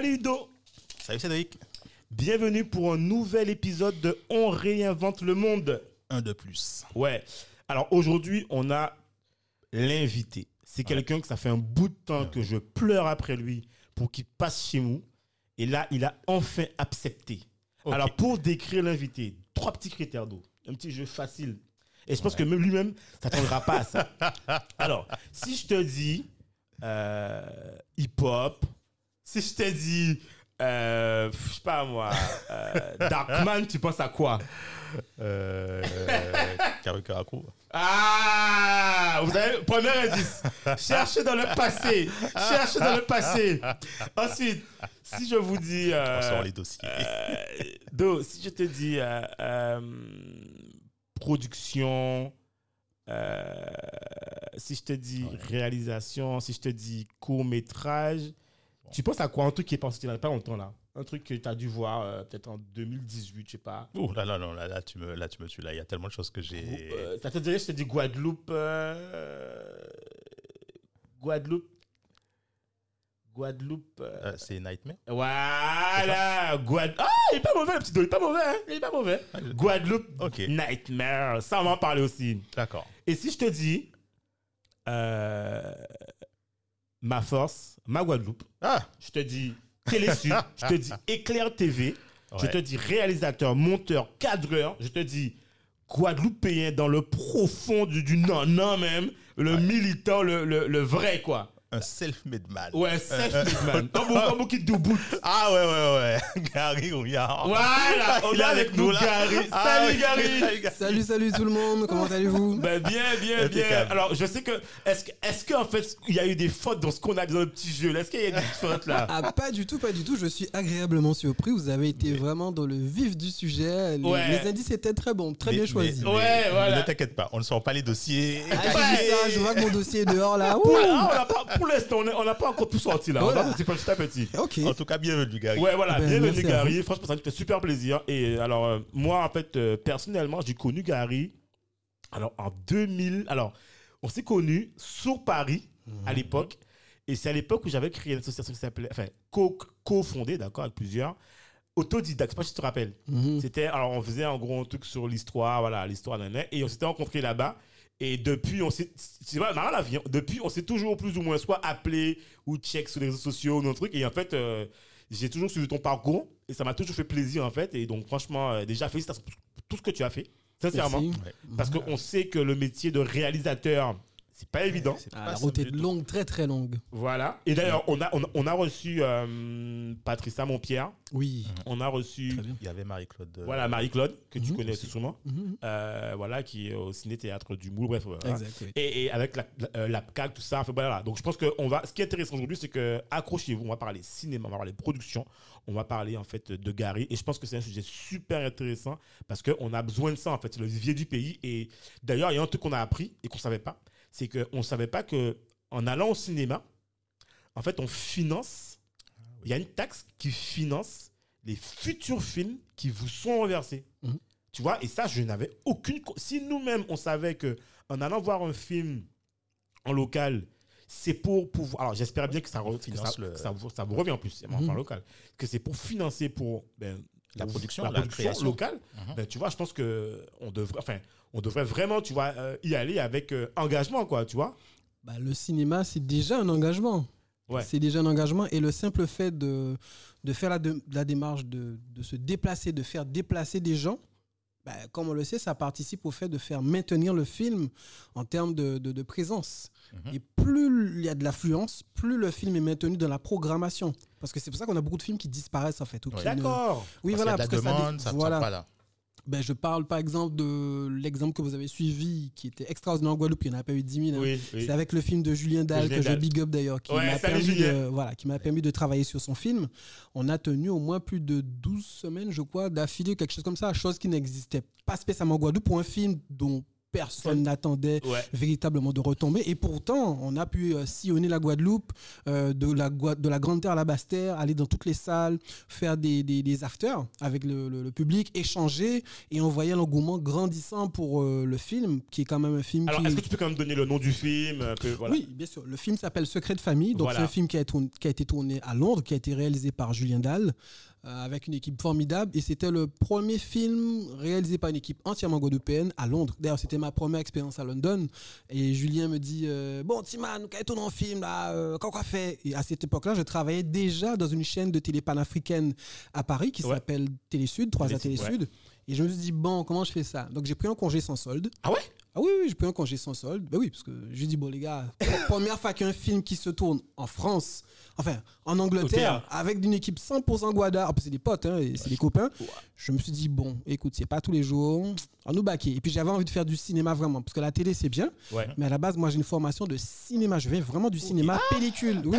Salut Do Salut Cédric. Bienvenue pour un nouvel épisode de On réinvente le monde. Un de plus. Ouais. Alors aujourd'hui, on a l'invité. C'est quelqu'un que ça fait un bout de temps que je pleure après lui pour qu'il passe chez nous. Et là, il a enfin accepté. Ok. Alors pour décrire l'invité, trois petits critères d'eau. Un petit jeu facile. Et je pense que même lui-même, ça t'attendra pas à ça. Alors, si je te dis euh, hip-hop, si je te dis, euh, je sais pas moi, euh, Darkman, tu penses à quoi? Euh, Caraco. Ah Vous avez, premier indice, cherchez dans le passé. Cherchez dans le passé. Ensuite, si je vous dis... euh, On sort les dossiers. euh, Do, si je te dis production, si je te dis réalisation, si je te dis court métrage, tu penses à quoi? Un truc qui est passé il n'y a pas longtemps là Un truc que tu as dû voir euh, peut-être en 2018, je sais pas. Ouh, là, là, là, là, là, tu me, là, tu me tues. Là, il y a tellement de choses que j'ai. Euh, ça te dirait, je te dis Guadeloupe. euh, Guadeloupe. Guadeloupe. euh, c'est Nightmare? Voilà, Guad... Ah, il est pas mauvais, le petit dos, il est pas mauvais, hein, il est pas mauvais. Guadeloupe, Ok. Nightmare, ça on va en parler aussi. D'accord. Et si je te dis ma force, ma Guadeloupe, Ah. Je te dis Télé Sud, je te dis Éclair TV, je te dis réalisateur, monteur, cadreur, je te dis Guadeloupéen dans le profond du, du non-non même, le militant, le, le, le vrai quoi. Un self-made man. Ouais, self-made man. Un beau qui te bout. Ah ouais, ouais, ouais. Gary Rouillard. Voilà, on Il est est avec nous, là. Gary. Ah, Salut, oui. Gary. Salut, salut tout le monde, comment allez-vous? Ben, bien, bien, bien. Alors, je sais que. Est-ce que, est-ce qu'en fait, il y a eu des fautes dans ce qu'on a dit dans le petit jeu? Est-ce qu'il y a des fautes là? Ah, pas du tout, pas du tout, je suis agréablement surpris, vous avez été vraiment dans le vif du sujet, les, Ouais. les indices étaient très bons, très Mais- bien choisis. mais- Ouais, voilà. Ne t'inquiète pas, on ne sort pas les dossiers. Ah, ça, je vois que mon dossier est dehors là. Ouh. ah, on pour l'instant, on on n'a pas encore tout sorti là. On Voilà. va petit petit à petit. En tout cas, bienvenue, Gary. Ouais, voilà, Ben, bienvenue Gary. Franchement, ça me fait super plaisir. Et alors, euh, moi, en fait, euh, personnellement, j'ai connu Gary. Alors, en 2000. Alors, on s'est connus sur Paris à l'époque. Et c'est à l'époque où j'avais créé une association qui s'appelait. Enfin, co- co-fondée, d'accord, avec plusieurs. Autodidacte, je sais pas si tu te rappelles. Mhm. C'était, alors on faisait en gros un truc sur l'histoire, voilà, l'histoire d'un et on s'était rencontrés là-bas. Et depuis, on s'est, c'est pas marrant la vie, hein. depuis, on s'est toujours plus ou moins soit appelé ou check sur les réseaux sociaux ou un truc. Et en fait, euh, j'ai toujours suivi ton parcours et ça m'a toujours fait plaisir en fait. Et donc, franchement, euh, déjà, félicitations pour tout ce que tu as fait, sincèrement. Merci. Parce qu'on sait que le métier de réalisateur, c'est pas évident. C'est Ah, pas la route est longue, très très longue. Voilà. Et d'ailleurs, on a, on a, on a reçu euh, Patricia Montpierre, Oui. on a reçu. Il y avait Marie-Claude. euh, voilà, Marie-Claude, que tu Mhm. connais aussi sûrement. Mhm. Euh, voilà, qui est au ciné-théâtre du Moule, bref. voilà. Exact, oui. Et, et avec la, la, tout ça, enfin, voilà. Donc je pense que on va, ce qui est intéressant aujourd'hui, c'est que accrochez-vous, on va parler cinéma, on va parler production, on va parler en fait de Gary. Et je pense que c'est un sujet super intéressant parce qu'on a besoin de ça en fait, c'est le vivier du pays. Et d'ailleurs, il y a un truc qu'on a appris et qu'on savait pas, c'est qu'on ne savait pas que en allant au cinéma, en fait, on finance, il y a une taxe qui finance les futurs films qui vous sont reversés. Mhm. Tu vois, et ça, je n'avais aucune. Si nous-mêmes, on savait que en allant voir un film en local, c'est pour pouvoir. Alors, j'espère bien que ça, re- que finance ça, le- que ça vous, ça vous revient en plus, mais enfin, en local. Que c'est pour financer pour ben, La production, la la production locale. Mhm. Ben, tu vois, je pense que on devrait, enfin, on devrait vraiment, tu vois, euh, y aller avec euh, engagement, quoi, tu vois. Bah, le cinéma, c'est déjà un engagement. Ouais. C'est déjà un engagement. Et le simple fait de, de faire la, de- la démarche de, de se déplacer, de faire déplacer des gens, bah, comme on le sait, ça participe au fait de faire maintenir le film en termes de, de- présence. Mhm. Et plus il y a de l'affluence, plus le film est maintenu dans la programmation. Parce que c'est pour ça qu'on a beaucoup de films qui disparaissent en fait. D'accord. Oui, Parce voilà. qu'il y a de parce la que ça demande, ça voilà. pas là. Ben, je parle par exemple de l'exemple que vous avez suivi, qui était extraordinaire en Guadeloupe, il n'y en a pas eu 10 000. hein. Oui, oui. C'est avec le film de Julien Dahl, Julien que je big up d'ailleurs, qui Ouais, m'a permis, de, voilà, qui permis de travailler sur son film. On a tenu au moins plus de 12 semaines, je crois, d'affilée, quelque chose comme ça, chose qui n'existait pas spécialement en Guadeloupe pour un film dont personne n'attendait Ouais. véritablement de retomber. Et pourtant, on a pu euh, sillonner la Guadeloupe, euh, de, la, Gua- de la Grande Terre à la Basse Terre, aller dans toutes les salles, faire des, des, des afters avec le, le- le public, échanger. Et on voyait l'engouement grandissant pour euh, le film, qui est quand même un film Alors, qui... est-ce que tu peux quand même donner le nom du film voilà. Oui, bien sûr. Le film s'appelle Secret de famille. Donc, Voilà. c'est un film qui a, tourné- qui a été tourné à Londres, qui a été réalisé par Julien Dahl, euh, avec une équipe formidable. Et c'était le premier film réalisé par une équipe entièrement guadeloupéenne à Londres. D'ailleurs, c'était ma première expérience à London. Et Julien me dit euh, Bon, Timan, quand tourne un film, là, euh, qu'on fait? Et à cette époque-là, je travaillais déjà dans une chaîne de télé panafricaine à Paris qui Ouais. s'appelle Télé Sud, 3A Télé Télé-Sud, Sud. Et je me suis dit Bon, comment je fais ça? Donc, j'ai pris un congé sans solde. Ah ouais? Ah oui, oui, j'ai pris un congé sans solde. Ben oui, parce que je dis, bon, les gars, première fois qu'un film qui se tourne en France, enfin, en Angleterre, avec une équipe 100% Guada, plus, c'est des potes, hein, c'est des copains, je me suis dit, bon, écoute, c'est pas tous les jours, on nous baquer. Et puis, j'avais envie de faire du cinéma vraiment, parce que la télé, c'est bien, Ouais. mais à la base, moi, j'ai une formation de cinéma. Je viens vraiment du cinéma pellicule. Oui.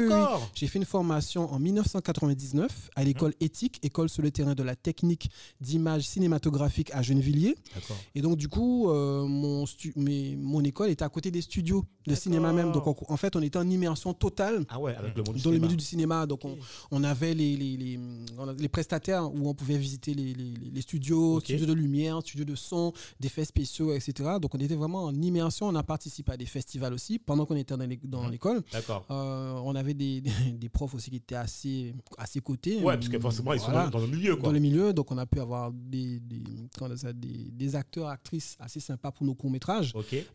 J'ai fait une formation en 1999 à l'école éthique, école sur le terrain de la technique d'image cinématographique à Gennevilliers. D'accord. Et donc, du coup, euh, mon, stu- mes- mon école était à côté des studios de cinéma même. Donc, on- en fait, on était en immersion totale Ah ouais, avec le monde du dans le milieu du cinéma. Donc, on, on avait les, les, les, prestataires où on pouvait visiter les, les, studios, studios de lumière, studios de son, d'effets spéciaux, etc. Donc, on était vraiment en immersion. On a participé à des festivals aussi pendant qu'on était dans Mhm. l'école. D'accord. Euh, on avait des, des profs aussi qui étaient assez à ses côtés. Ouais, parce que forcément, ils sont Voilà dans, le milieu, quoi. dans le milieu. Donc, on a pu avoir des, des, des, des acteurs, actrices assez sympas pour nos courts-métrages.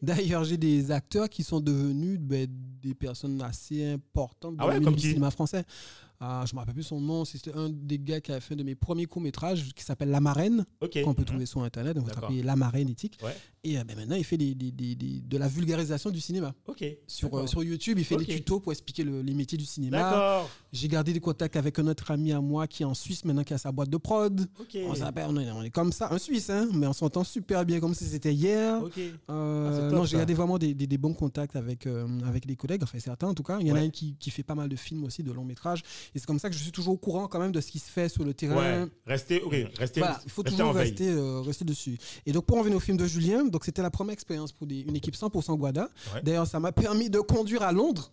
D'ailleurs, j'ai des acteurs qui sont devenus ben, des personnes assez importantes dans Ah ouais, le milieu du cinéma français. Ah, je ne me rappelle plus son nom. C'était un des gars qui a fait un de mes premiers courts-métrages qui s'appelle La Marraine, qu'on peut trouver sur Internet. Donc, vous tapez La Marraine éthique. Ouais. Et euh, ben, maintenant, il fait des, des- des- de la vulgarisation du cinéma. Sur, euh, sur YouTube, il fait des tutos pour expliquer le- les métiers du cinéma. J'ai gardé des contacts avec un autre ami à moi qui est en Suisse maintenant, qui a sa boîte de prod. On s'appelle, on est, on est comme ça, un Suisse, hein, mais on s'entend super bien, comme si c'était hier. Euh, Ah, top, non, j'ai gardé vraiment des, bons contacts avec, euh, avec des collègues, enfin certains en tout cas. Il y en a un qui, qui fait pas mal de films aussi, de longs métrages. Et c'est comme ça que je suis toujours au courant quand même de ce qui se fait sur le terrain. Ouais. Restez, ok. Restez. Voilà, il faut restez toujours rester, euh, rester dessus. Et donc, pour en venir au film de Julien, donc c'était la première expérience pour des- une équipe 100% Guada. Ouais. D'ailleurs, ça m'a permis de conduire à Londres.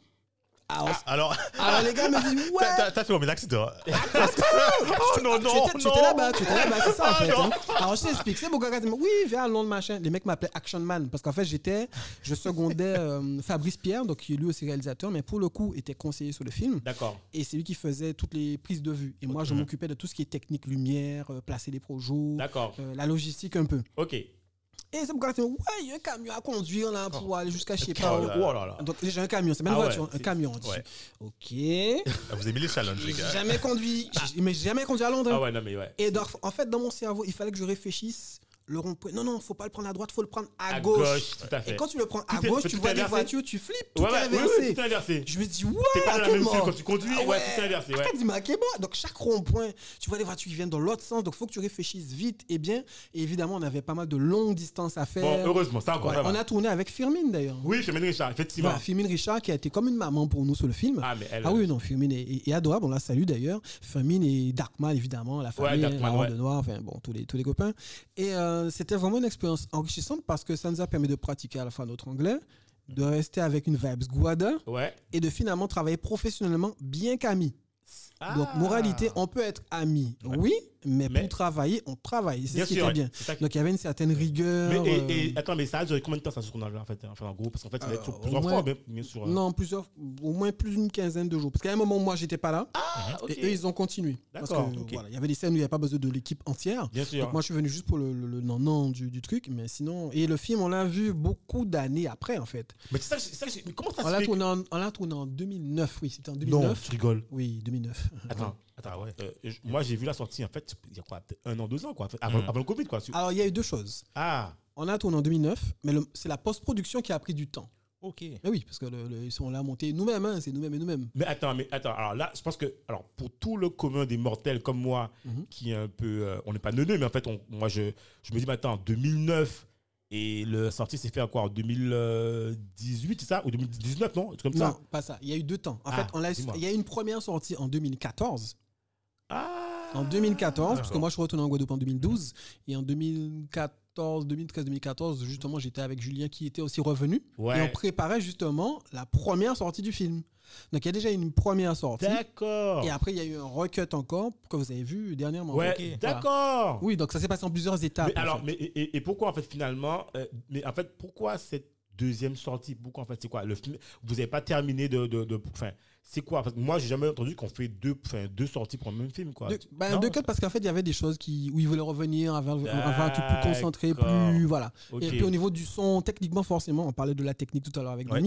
Alors, Alors, alors, les gars me disent Ouais, t'as- fait combien d'accidents Oh non, non, tu étais, là-bas, tu étais là-bas, c'est ça en Ah, fait. hein. Alors je t'explique, c'est ils m'ont dit, oui, viens à Londres, machin. Les mecs m'appelaient Action Man parce qu'en fait j'étais, je secondais euh, Fabrice Pierre, donc qui est lui aussi réalisateur, mais pour le coup était conseiller sur le film. D'accord. Et c'est lui qui faisait toutes les prises de vue. Et moi je m'occupais de tout ce qui est technique, lumière, euh, placer les projets, D'accord. euh, la logistique un peu. Ok. Et c'est m'ont dit, ouais, il y a un camion à conduire là pour aller jusqu'à je sais pas Oh là. Donc j'ai un camion, c'est pas une Ah ouais, voiture, un camion. Ouais. Ok. Ah, Vous avez mis les challenges, les gars. jamais conduit, j'ai- mais jamais conduit à Londres. Ah ouais, non, mais ouais. Et donc, en fait, dans mon cerveau, il fallait que je réfléchisse. Le rond-point. Non, non, faut pas le prendre à droite, faut le prendre à, À gauche. gauche, tout à fait. Et quand tu le prends à Tout gauche, tu vois des voitures, tu flippes, tout Ouais, est ouais, inversé. oui, tout est inversé. Je me dis, ouais, T'es pas dans la même file quand tu conduis, Ah ouais, tout est inversé, ouais. Ok, bon. Donc, chaque rond-point, tu vois des voitures qui viennent dans l'autre sens, donc faut que tu réfléchisses vite et bien. Et évidemment, on avait pas mal de longues distances à faire. Bon, heureusement, ça encore. Ouais, on a tourné avec Firmine d'ailleurs. Oui, Firmine Richard, effectivement. Voilà, Firmine Richard qui a été comme une maman pour nous sur le film. Ah, mais elle. Ah oui, non, Firmine est, adorable, on la salue d'ailleurs. Firmine et Darkman, évidemment, la famille, la de Noir, enfin bon, tous les, tous les copains. Et euh, c'était vraiment une expérience enrichissante parce que ça nous a permis de pratiquer à la fois notre anglais, de rester avec une vibes guada Ouais. et de finalement travailler professionnellement bien qu'amis. Donc, Ah. moralité, on peut être amis, oui, mais, Mais- pour travailler, on travaille. C'est ce qui sûr, était ouais. bien. Qui- Donc, il y avait une certaine rigueur. Mais, et, euh, et- attends, mais ça a duré combien de temps ça ce tournage-là en fait, enfin, en gros Parce qu'en fait, Euh, plusieurs au fois, moins- bien, sûr. euh. Non, plusieurs, au moins plus d'une quinzaine de jours. Parce qu'à un moment, moi, j'étais pas là. Ah. Et eux, ils ont continué. Parce que voilà, il y avait des scènes où il n'y avait pas besoin de l'équipe entière. Bien sûr. Donc moi, je suis venu juste pour le, le, le non-non du, du truc. Mais sinon. Et le film, on l'a vu beaucoup d'années après, en fait. Mais ça, ça, comment ça On se l'a fait en- on l'a tourné en 2009. Oui, c'était en Non, 2009. tu rigoles. Oui, 2009. Attends, attends, ouais. Euh, je- moi, j'ai vu la sortie, en fait, il y a quoi, peut-être un an, deux ans, quoi, avant, Mm. avant le Covid, quoi. Alors, il y a eu deux choses. Ah, On a tourné en 2009, mais c'est la post-production qui a pris du temps. Ok. Mais oui, parce que le- le- on l'a monté nous-mêmes, hein, c'est nous-mêmes et nous-mêmes. Mais attends, mais attends. Alors là, je pense que, alors pour tout le commun des mortels comme moi, Mhm. qui est un peu, euh, on n'est pas neuneux, mais en fait, on- moi, je, je me dis, mais attends, 2009 et le sorti s'est fait à quoi en 2018, c'est ça Ou 2019, non comme ça? Non, pas ça. Il y a eu deux temps. En Ah, fait, on il y a eu une première sortie en 2014. Ah En 2014, parce que moi je suis retourné en Guadeloupe en 2012. Et en 2014, 2013-2014, justement, j'étais avec Julien qui était aussi revenu. Ouais. Et on préparait justement la première sortie du film. Donc il y a déjà une première sortie. D'accord. Et après, il y a eu un recut encore que vous avez vu dernièrement. Ouais, d'accord. Oui, donc ça s'est passé en plusieurs étapes. Mais alors, fait. mais, et, pourquoi en fait finalement, euh, mais en fait pourquoi cette deuxième sortie? Pourquoi en fait c'est quoi? Le film Vous n'avez pas terminé de, de, de- enfin c'est quoi? Parce que moi j'ai jamais entendu qu'on fait deux, enfin deux sorties pour un même film quoi. De, bah, Non, de ça- cut parce qu'en fait il y avait des choses qui où ils voulaient revenir avant un truc plus concentré plus voilà. Et puis au niveau du son techniquement forcément on parlait de la technique tout à l'heure avec Ouais.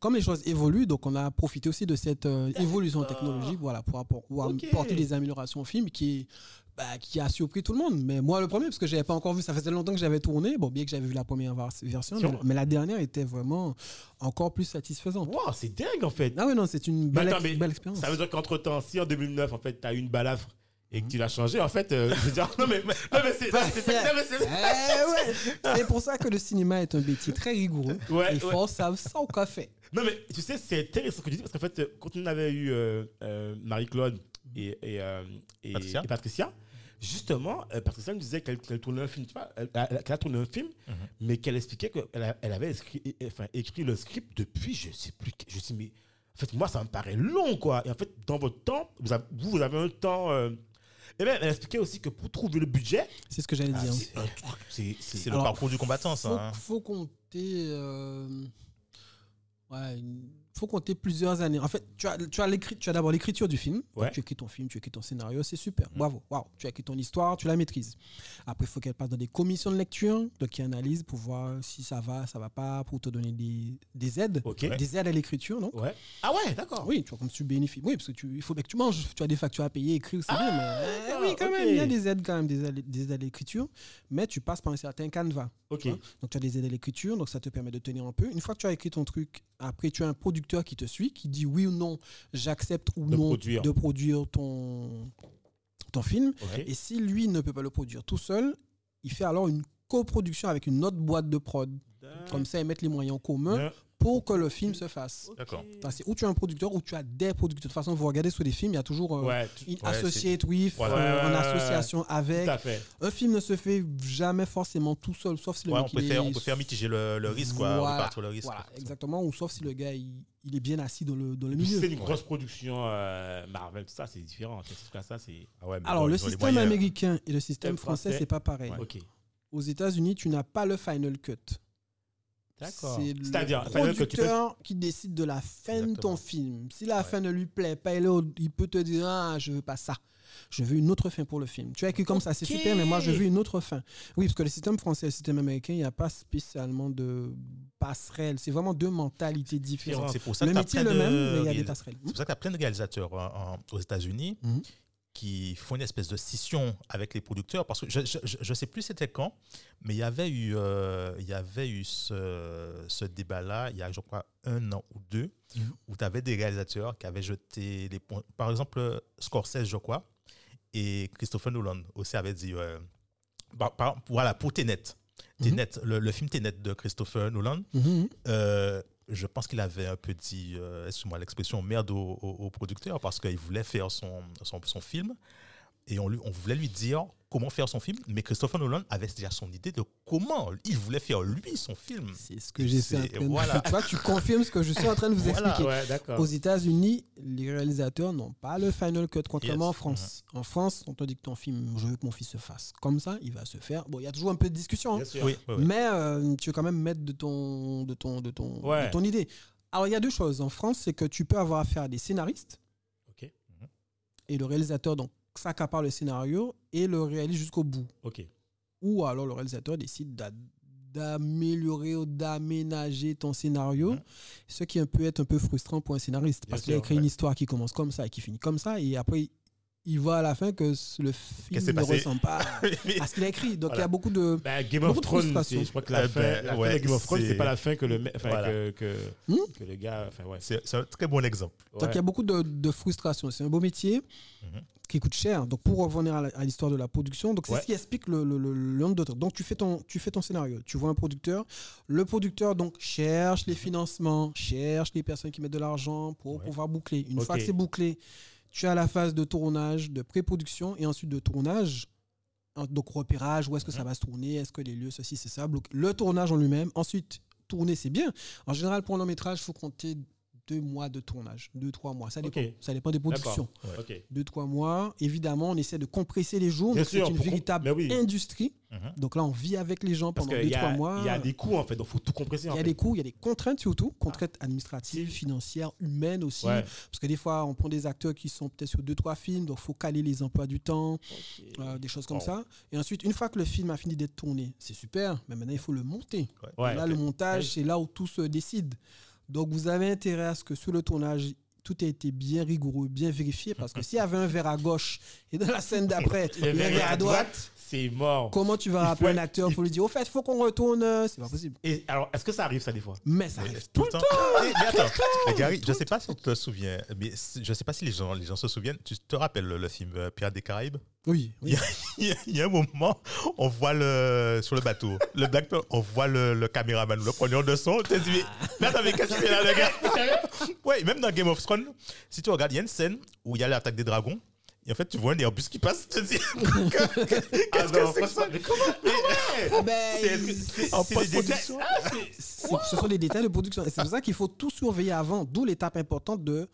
Comme les choses évoluent donc on a profité aussi de cette euh, évolution technologique voilà pour apporter des améliorations au film qui bah, qui a surpris tout le monde mais moi le premier parce que j'avais pas encore vu ça faisait longtemps que j'avais tourné bon bien que j'avais vu la première version mais, la dernière était vraiment encore plus satisfaisante Wow, c'est dingue en fait. ah oui non c'est une Mais belle, attends, ex- mais belle expérience Ça veut dire qu'entre temps, si en 2009 en fait tu as eu une balafre et que tu l'as changé, en fait, euh, je veux dire, non mais, non, mais c'est, c'est- Eh ouais. C'est pour ça que le cinéma est un métier très rigoureux. Ouais, Il ouais. faut savoir ça au café. Non, mais tu sais, c'est intéressant ce que tu dis parce qu'en fait, euh, quand on avait eu euh, euh, Marie-Claude et, et, euh, et- Patricia. et Patricia, justement, euh, Patricia nous disait qu'elle tournait un film, tu vois, elle, elle- qu'elle a tourné un film, Mhm. mais qu'elle expliquait qu'elle elle avait écrit, et- enfin, écrit le script depuis, je sais plus, que- je sais, mais en fait, moi, ça me paraît long, quoi. Et en fait, dans votre temps, vous avez, vous, vous avez un temps. euh, et bien, elle expliquait aussi que pour trouver le budget, C'est ce que j'allais ah, dire. c'est le parcours du combattant, ça. faut, hein. faut compter. euh, ouais, une- faut compter plusieurs années. En fait, tu as, tu as, l'écrit- tu as d'abord l'écriture du film. Ouais. tu écris ton film, tu écris ton scénario, c'est super. Bravo. Waouh. Tu as écrit ton histoire, tu la maîtrises. Après, il faut qu'elle passe dans des commissions de lecture, donc qui analysent pour voir si ça va, ça va pas, pour te donner des, des aides. Ok. Des aides à l'écriture, non Ouais. Ah ouais, d'accord. Oui, tu vois, comme tu bénéficies. Oui, parce que tu, il faut bien que tu manges. Tu as des factures à payer, écrire, c'est bien, mais euh, d'accord, oui, quand même, il y a des aides quand même, des aides, des aides à l'écriture, mais tu passes par un certain canevas. Ok. tu vois. Donc tu as des aides à l'écriture, donc ça te permet de tenir un peu. Une fois que tu as écrit ton truc, après tu as un producteur qui te suit, qui dit oui ou non, j'accepte ou De non produire. de produire ton, ton film. Et si lui ne peut pas le produire tout seul, il fait alors une coproduction avec une autre boîte de prod. Comme ça, ils mettent les moyens en commun Bien. Pour que le film se fasse. D'accord. C'est ou tu as un producteur ou tu as des producteurs. De toute façon, vous regardez sur des films, il y a toujours euh, Ouais, une Ouais, associate with, euh, Ouais, en ouais, ouais, association avec. tout à fait. Un film ne se fait jamais forcément tout seul, sauf si le mec on, peut il faire, est- on peut faire mitiger le, le risque, quoi. Voilà, Répartir le risque. Voilà, exactement. Ou sauf si le gars il, il est bien assis dans le, dans le milieu. C'est une grosse production euh, Marvel, tout ça, c'est différent. Cas, ça, c'est. Ah Alors, bon, le les système américain et le système français, français? c'est pas pareil. Ok. Aux États-Unis, tu n'as pas le final cut. D'accord. C'est le C'est-à-dire, producteur qui décide de la fin de ton film. Si la Ouais. fin ne lui plaît pas, il, peut te dire Ah, je veux pas ça. Je veux une autre fin pour le film. Tu as écrit comme ça, c'est super, mais moi, je veux une autre fin. Oui, parce que le système français et le système américain, il n'y a pas spécialement de passerelle. C'est vraiment deux mentalités différentes. C'est pour ça Le que t'as métier est le de même, mais il y a des passerelles. C'est pour ça que tu as plein de réalisateurs hein, aux États-Unis Mhm. Qui font une espèce de scission avec les producteurs. Parce que je ne sais plus c'était quand, mais il y avait eu, euh, il y avait eu ce, ce débat-là il y a, je crois, un an ou deux, Mhm. où tu avais des réalisateurs qui avaient jeté les. Par exemple, Scorsese, je crois, et Christopher Nolan aussi avaient dit euh, par- voilà, pour Tenet. Mhm. Tenet, le, le film Tenet de Christopher Nolan, Mhm. euh, je pense qu'il avait un peu dit, euh, excuse-moi l'expression, merde au, producteur parce qu'il voulait faire son film et on, lui, on voulait lui dire comment faire son film, mais Christopher Nolan avait déjà son idée de comment il voulait faire lui son film. C'est ce que j'essaie train de voilà. Tu vois, tu confirmes ce que je suis en train de vous Voilà. expliquer. Ouais. Aux États-Unis, les réalisateurs n'ont pas le final cut, contrairement Yes. en France. En France, on te dit que ton film, je veux que mon fils se fasse comme ça, il va se faire. Bon, il y a toujours un peu de discussion, hein. Bien sûr. Oui, oui, oui. mais euh, tu veux quand même mettre de ton, de ton, de ton, Ouais. de ton idée. Alors, il y a deux choses. En France, c'est que tu peux avoir affaire à des scénaristes Ok. et le réalisateur donc s'accapare le scénario et le réalise jusqu'au bout. Ok. Ou alors le réalisateur décide d'a- d'améliorer ou d'aménager ton scénario, Mhm. ce qui peut être un peu frustrant pour un scénariste, parce qu'il a écrit ouais. une histoire qui commence comme ça et qui finit comme ça, et après il voit à la fin que le film ne passé? ressemble pas à ce qu'il a écrit. Donc il y a beaucoup de. Bah, Game Beaucoup of de Thrones, frustration. c'est- je crois que la Eh fin, ben, la fin ouais, de Game of Thrones, c'est- pas la fin que le, Voilà. que, que, Hmm? que le gars, enfin ouais. C'est un très bon exemple. Donc il y a beaucoup de, de frustration. C'est un beau métier Mhm. qui coûte cher. Donc pour revenir à l'histoire de la production, donc c'est Ouais. ce qui explique le, le, le- le nombre de temps. Donc tu fais ton tu fais ton scénario. Tu vois un producteur. Le producteur donc cherche les financements, cherche les personnes qui mettent de l'argent pour Ouais. pouvoir boucler. Une fois que c'est bouclé, tu as la phase de tournage, de pré-production et ensuite de tournage. Donc repérage, où est-ce que ça va se tourner, est-ce que les lieux, ceci, c'est ça. Le tournage en lui-même. Ensuite, tourner, c'est bien. En général, pour un long métrage, il faut compter deux mois de tournage, deux, trois mois. Ça dépend, ça dépend des productions. Ok. Deux, trois mois. Évidemment, on essaie de compresser les jours. C'est une véritable oui. industrie. Mhm. Donc là, on vit avec les gens Parce pendant deux, y, trois a- mois. il y a des coûts en fait, donc faut tout compresser. Il y a fait. des coûts, il y a des contraintes surtout, contraintes administratives, financières, humaines aussi. Ouais. Parce que des fois, on prend des acteurs qui sont peut-être sur deux, trois films, donc il faut caler les emplois du temps, euh, des choses comme ça. Et ensuite, une fois que le film a fini d'être tourné, c'est super, mais maintenant il faut le monter. Ouais, là, le montage, Ouais. c'est là où tout se décide. Donc, vous avez intérêt à ce que sur le tournage, tout ait été bien rigoureux, bien vérifié, parce que s'il y avait un verre à gauche et dans la scène d'après, il y Le verre à droite, c'est mort. comment tu vas faut- un acteur pour lui dire, au fait, il faut qu'on retourne euh, C'est pas possible. Et alors, est-ce que ça arrive ça des fois? Mais ça Mais arrive tout le temps. Mais, mais attends, mais Gary, je sais pas si tu te souviens, mais je sais pas si les gens, les gens se souviennent. Tu te rappelles le, le film euh, Pirates des Caraïbes? Oui, oui. il y, a, il y a un moment, on voit le sur le bateau, le black, on voit le, le caméraman, le preneur de son. Tu te dis, mais, mais attends, mais qu'est-ce qu'il fait là, le gars? Ouais, même dans Game of Thrones, si tu regardes, il y a une scène où il y a l'attaque des dragons. Et en fait, tu vois un Airbus qui passe, tu te dis, qu'est-ce Ah que c'est que ça mais comment Ah c'est- En post-production. Ah, ce sont des détails de production. Et c'est pour ça qu'il faut tout surveiller avant, d'où l'étape importante de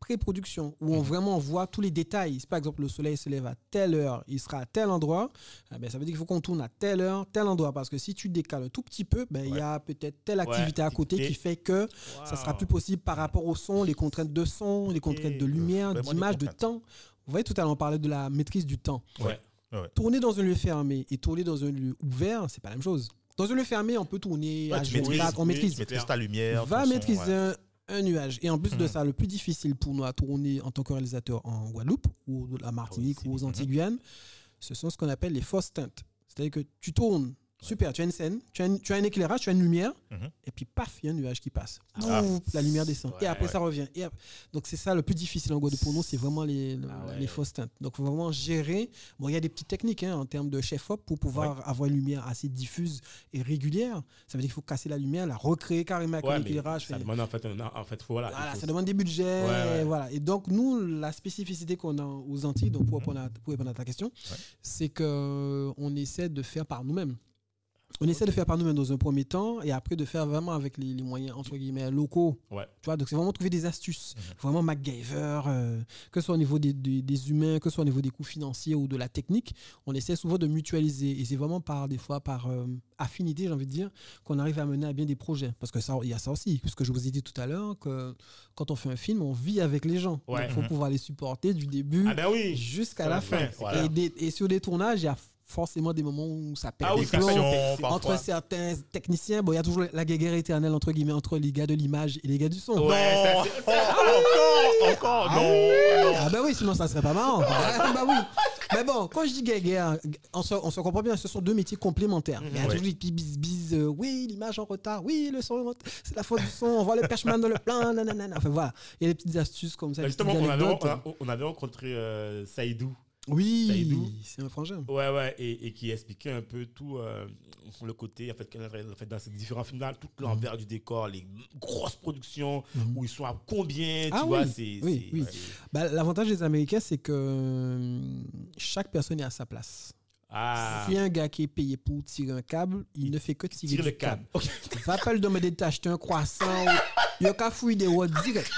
pré-production, où on vraiment voit tous les détails. Si par exemple le soleil se lève à telle heure, il sera à tel endroit, eh ben, ça veut dire qu'il faut qu'on tourne à telle heure, tel endroit. Parce que si tu décales un tout petit peu, ben, il y a peut-être telle activité à côté qui fait que ça sera plus possible par rapport au son, les contraintes de son, les contraintes de lumière, d'image, de temps. Vous voyez, tout à l'heure, on parlait de la maîtrise du temps. Ouais. Tourner dans un lieu fermé et tourner dans un lieu ouvert, c'est pas la même chose. Dans un lieu fermé, on peut tourner Ouais, à tu H24, maîtrises, on maîtrise. Tu maîtrises ta lumière. Va son, maîtriser un, un nuage. Et en plus de Mhm. ça, le plus difficile pour nous à tourner en tant que réalisateur en Guadeloupe ou à la Martinique Ah oui, ou aux c'est- Antilles-Guyane, ce sont ce qu'on appelle les fausses teintes. C'est-à-dire que tu tournes, super, tu as une scène, tu as, une- tu as un éclairage, tu as une lumière, Mhm. et puis paf, il y a un nuage qui passe. Ah. Pouf, la lumière descend. et après, ouais. ça revient. Et donc, c'est ça le plus difficile en Guadeloupe pour nous, c'est vraiment les, le- Ah ouais. les fausses teintes. Donc, il faut vraiment gérer. Bon, il y a des petites techniques hein, en termes de chef-op pour pouvoir avoir une lumière assez diffuse et régulière. Ça veut dire qu'il faut casser la lumière, la recréer carrément avec Ouais, un mais éclairage. ça fait- demande en fait, un- en fait, voilà, il voilà, faut- ça demande des budgets. Ouais, ouais. Voilà. Et donc, nous, la spécificité qu'on a aux Antilles, donc pour répondre à, pour répondre à ta question, c'est qu'on essaie de faire par nous-mêmes. On essaie de faire par nous-mêmes dans un premier temps et après de faire vraiment avec les, les moyens, entre guillemets, locaux. Ouais. Tu vois, donc c'est vraiment trouver des astuces. Mhm. Vraiment MacGyver, euh, que ce soit au niveau des, des- des humains, que ce soit au niveau des coûts financiers ou de la technique, on essaie souvent de mutualiser. Et c'est vraiment par, des fois, par euh, affinité, j'ai envie de dire, qu'on arrive à mener à bien des projets. Parce que ça, il y a ça aussi, puisque je vous ai dit tout à l'heure que quand on fait un film, on vit avec les gens. Ouais. Il faut Mhm. pouvoir les supporter du début Ah ben oui. jusqu'à la la fin. fin, voilà. Et, des- et sur des tournages, il y a forcément des moments où ça perd Ah oui, des plombs. Entre certains techniciens, bon, il y a toujours la guerre éternelle entre guillemets entre les gars de l'image et les gars du son. Ouais, ça, Non, oh, encore, encore, Ah non, oui. Ah bah oui, sinon ça serait pas marrant. Ah bah oui. Mais bon, quand je dis guerre, on se, on se comprend bien, ce sont deux métiers complémentaires. Mais il y a Ouais. toujours des petits bis bis, euh, oui, l'image en retard, oui, le son, en retard, c'est la faute du son, on voit le cashman dans le plan, nanana. Enfin voilà, il y a des petites astuces comme ça. Bah, Justement, on avait, anecdotes. on, a- on avait rencontré euh, Saïdou. Oui, Saïdou. c'est un frangin. Ouais, ouais, et, et qui expliquait un peu tout euh, le côté, en fait, en dans ces différents films-là, tout l'envers du décor, les grosses productions, Mhm. où ils sont à combien, tu Ah vois, oui, c'est. oui, oui. Bah, L'avantage des Américains, c'est que euh, chaque personne est à sa place. Ah, Si un gars qui est payé pour tirer un câble, il, ne fait que tirer tire du le câble. Ok. Va pas lui demander d'acheter un croissant. Il a qu'à fouiller des watts direct.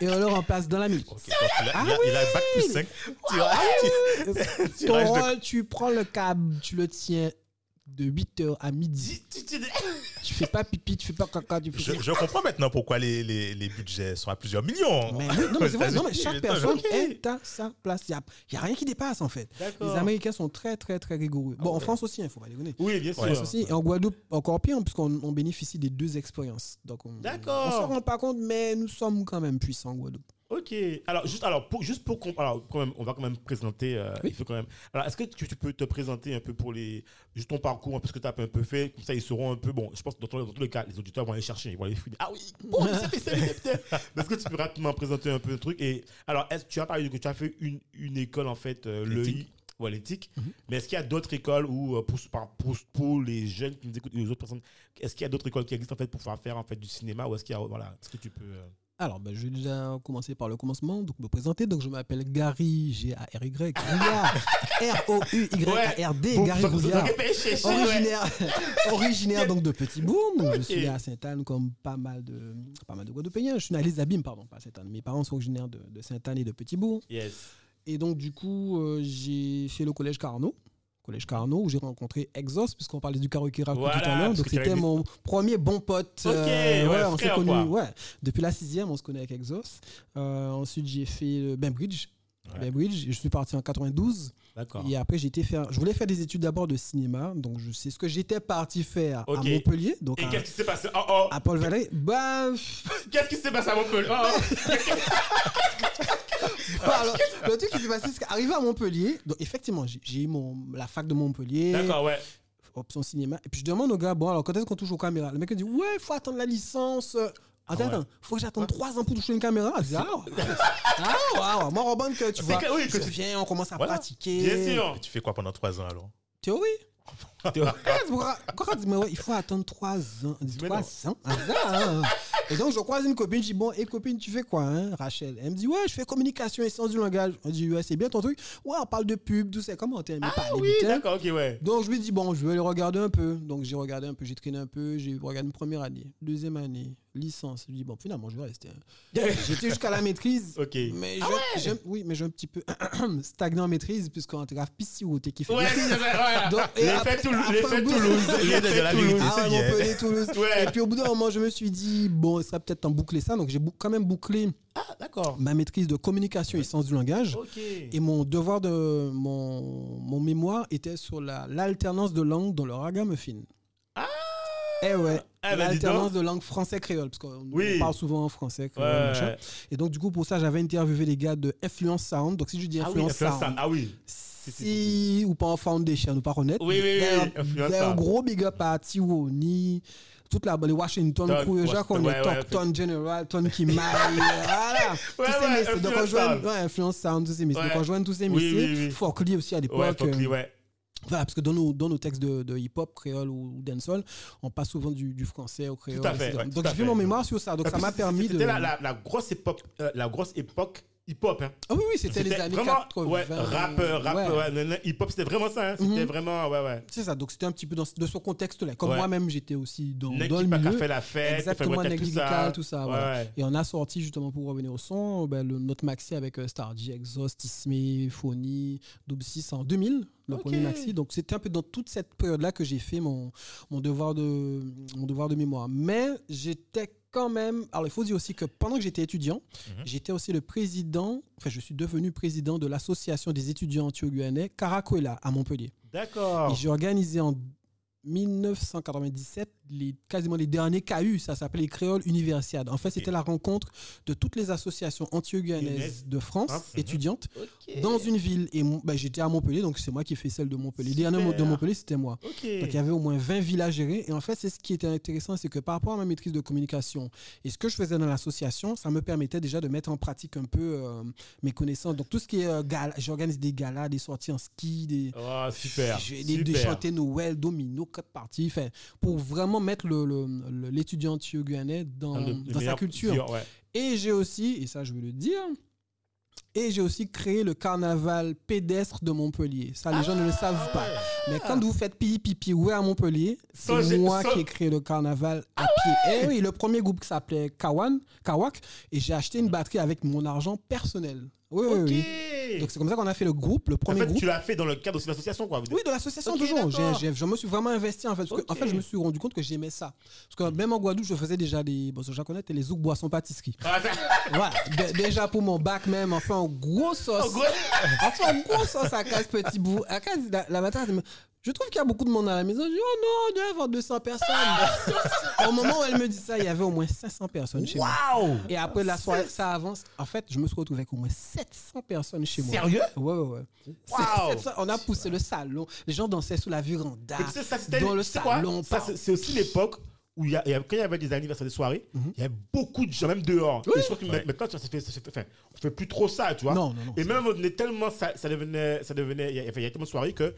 Et on le remplace dans la il, a, Ah il, a, il a bac plus 5. Ton Tirage de- rôle, tu prends le câble, tu le tiens de 8h à midi. Tu- fais pas pipi, tu fais pas caca, tu fais Je, je comprends maintenant pourquoi les, les, les budgets sont à plusieurs millions. Mais non, mais c'est vrai, non, mais chaque personne est à sa place. Il n'y a, il y a rien qui dépasse, en fait. Les. Américains sont très, très, très rigoureux. Bon, en ouais. France aussi, il ne faut pas déconner. Oui, bien sûr. En France aussi. Et en Guadeloupe, encore pire, puisqu'on on bénéficie des deux expériences. Donc, on D'accord. on se rend pas compte, mais nous sommes quand même puissants en Guadeloupe. Ok. Alors, juste, alors, pour, juste pour qu'on- alors, quand même, on va quand même présenter. euh, Oui. Il faut quand même. Alors, est-ce que tu, tu peux te présenter un peu pour les, juste ton parcours, un peu ce que tu as un peu fait, comme ça ils sauront un peu. Bon, je pense que dans, tous les- dans tous les cas, les auditeurs vont aller chercher, ils vont aller fouiller. Ah oui, bon, c'est fait. Est-ce que tu peux rapidement présenter un peu le truc? Et alors, est-ce tu as parlé que tu as fait une, une école en fait, euh, le L'éthique. Ouais, l'éthique. Mhm. Mais est-ce qu'il y a d'autres écoles où, euh, pour, pour, pour les jeunes qui nous écoutent les autres personnes, est-ce qu'il y a d'autres écoles qui existent en fait pour pouvoir faire en fait du cinéma ou est-ce qu'il y a, voilà, est-ce que tu peux. euh, Alors, ben, je vais déjà commencer par le commencement, donc me présenter. Donc, je m'appelle Gary, G-A-R-Y, R-O-U-Y-A-R-D, Gary Rouillard. Originaire, originaire donc de Petit-Bourg. Je suis à Sainte-Anne comme pas mal de, pas mal de Guadeloupéens. Je suis né à Les Abîmes, pardon, pas Sainte-Anne. Mes parents sont originaires de, de Sainte-Anne et de Petit-Bourg. Yes. Et donc, du coup, euh, j'ai fait le collège Carnot. Collège Carnot, où j'ai rencontré Exos, puisqu'on parlait du karaoké rap tout Voilà, à l'heure. Donc, c'était mon premier bon pote. Ok, ouais, on s'est quoi. Ouais, depuis la sixième, on se connaît avec Exos. Euh, ensuite, j'ai fait le Bainbridge. Bainbridge, je suis parti en 92. D'accord. Et après, j'ai été faire. Je voulais faire des études d'abord de cinéma. Donc, je sais ce que j'étais parti faire Ok. à Montpellier. Donc, Et à, qu'est-ce qui s'est passé? Oh oh à Paul Valéry. Bah, Qu'est-ce qui s'est passé à Montpellier? Oh, alors, le truc qui s'est passé, c'est qu'arrivé à Montpellier, donc effectivement, j'ai j'ai eu mon, la fac de Montpellier, D'accord, ouais. option cinéma. Et puis je demande au gars, bon, alors quand est-ce qu'on touche aux caméras? Le mec il dit, ouais, il faut attendre la licence. Attends, Ah ouais. attends, faut que j'attende trois ans pour toucher une caméra. Je dis, ah, ah, ouais, ouais. moi, Robin, que tu vois, que- oui, que je tu- viens, on commence à Voilà. pratiquer. Bien sûr. Et tu fais quoi pendant trois ans alors? Théorie. Quand ouais, il faut attendre trois ans. On dit, Mais trois non. ans ça, hein. Et donc, je croise une copine, je dis, bon, et copine, tu fais quoi, hein, Rachel? Elle me dit, ouais, je fais communication et sciences du langage. On dit, ouais, c'est bien ton truc. Ouais, on parle de pub, tout ça. Comment t'aimes Ah oui, putain d'accord, ok, ouais. Donc, je lui dis, bon, je vais aller regarder un peu. Donc, j'ai regardé un peu, j'ai traîné un peu, j'ai regardé une première année, deuxième année, licence. Je lui dis, bon, finalement, je vais rester. hein. J'étais jusqu'à la maîtrise. Ok. Mais Ah je- j'aime- oui, mais j'ai un petit peu stagné en maîtrise, puisqu'on grave pissi ou t'es qui fait Ouais, L'effet Toulouse. L'effet Toulouse. Il de L'effet. Ah. Montpellier, Toulouse. Et puis au bout d'un moment, je me suis dit, bon, ça peut-être en boucler ça. Donc j'ai quand même bouclé Ah, d'accord. ma maîtrise de communication et sens du langage. Et mon devoir de mon, mon mémoire était sur la- l'alternance de langue dans le ragamuffin. Eh ouais, Ah, bah, l'alternance donc. de langue français-créole, parce qu'on Oui. on parle souvent en français. créole, Ouais. machin. Et donc, du coup, pour ça, j'avais interviewé les gars de Influence Sound. Donc, si je dis Ah oui, Influence Sound, Sound. Ah oui. si, si, ou pas en Foundation, ou pas honnête. Oui, oui, oui, Sound. gros big up à Tiwoni, toute la les Washington déjà qu'on est ouais, Ton General, Ton Kimaï, voilà. Ouais, tous ces ouais, messieurs, Sound. ouais, Influence Sound, tous ces messieurs, de Ouais. rejoindre tous ces messieurs. aussi à l'époque. Ouais. Voilà, parce que dans nos, dans nos textes de, de hip-hop, créole ou, ou dancehall, on passe souvent du, du français au créole. Tout à fait, etc. ouais, tout donc j'ai fait mon mémoire sur ça. Donc Et ça m'a permis de. C'était la, la, la grosse époque, euh, la grosse époque hip-hop. Hein. Ah oui, oui, c'était les années vraiment, 80. ouais, rap, rap, Ouais. ouais, nan, nan, hip-hop, c'était vraiment ça. Hein. C'était Mhm. vraiment, ouais, ouais. C'est ça, donc c'était un petit peu dans, ce- de ce contexte-là. Comme moi-même, j'étais aussi dans, Nègre dans le milieu. fait la fête, Exactement, fait tout ça. tout ça, Ouais, voilà. ouais. Et on a sorti, justement, pour revenir au son, ben, le, notre maxi avec euh, Stargy, Exhaust, Isme, Phony, Double 6 en 2000, le premier maxi. Donc c'était un peu dans toute cette période-là que j'ai fait mon, mon, devoir de, mon devoir de mémoire. Mais j'étais quand même. Alors il faut dire aussi que pendant que j'étais étudiant, Mhm. j'étais aussi le président, enfin je suis devenu président de l'association des étudiants antio-guyanais Caracoela à Montpellier. D'accord. Et j'ai organisé en 1997 les, quasiment les derniers KU, ça s'appelait les Créoles Universiades. En fait, c'était la rencontre de toutes les associations anti-guyanaises Guyanaises. de France, Ah, mhm. étudiantes, dans une ville. Et mon- ben, j'étais à Montpellier, donc c'est moi qui ai fait celle de Montpellier. Les derniers de Montpellier, c'était moi. Ok. Donc il y avait au moins 20 villes à gérer. Et en fait, c'est ce qui était intéressant, c'est que par rapport à ma maîtrise de communication et ce que je faisais dans l'association, ça me permettait déjà de mettre en pratique un peu euh, mes connaissances. Donc tout ce qui est euh, gala, j'organise des galas, des sorties en ski, des, Oh, super. j'ai des, super. des chanter Noël, Domino, quatre parties, enfin, pour vraiment mettre le- le- le- l'étudiant guyanais dans, sa culture. ouais. Et j'ai aussi, et ça je veux le dire, et j'ai aussi créé le carnaval pédestre de Montpellier. Ça, les gens ne le savent pas. Mais quand vous faites pipi pipi ouais à Montpellier, c'est moi ça- qui ai créé le carnaval à pied. Et oui, le premier groupe qui s'appelait Kawan, Kawak, et j'ai acheté une batterie avec mon argent personnel. Oui, oui, oui. Donc c'est comme ça qu'on a fait le groupe, le En premier fait, groupe. tu l'as fait dans le cadre de l'association, quoi. Oui, de l'association toujours. Je me suis vraiment investi en fait. Parce que, en fait, je me suis rendu compte que j'aimais ça. Parce que même en Guadeloupe, je faisais déjà des. Bon, ce que je connais, les zouk boissons pâtisserie. Ah, Voilà. Dé- déjà pour mon bac même, enfin, en gros sauce. En gros- en gros sauce à casse petit bout. À casse, la, la matin, Je trouve qu'il y a beaucoup de monde à la maison. Je dis, oh non, il doit y avoir 200 personnes. Au moment où elle me dit ça, il y avait au moins 500 personnes chez moi. Et après la soirée, ça avance. En fait, je me suis retrouvé avec au moins 700 personnes chez moi. Sérieux? Ouais, ouais, ouais. 700, on a poussé le salon. Les gens dansaient sous la véranda. Et tu sais, ça, c'était dans le salon. C'est aussi l'époque où il y a, quand il y avait des anniversaires, des soirées, il y avait beaucoup de gens, même dehors. Et je crois que Ouais. maintenant, tu vois, ça fait, ça fait- enfin, on fait plus trop ça, tu vois. Non, non, non. Et même, on est tellement, ça, ça devenait, ça devenait, il y, a, enfin, il y a tellement de soirées que,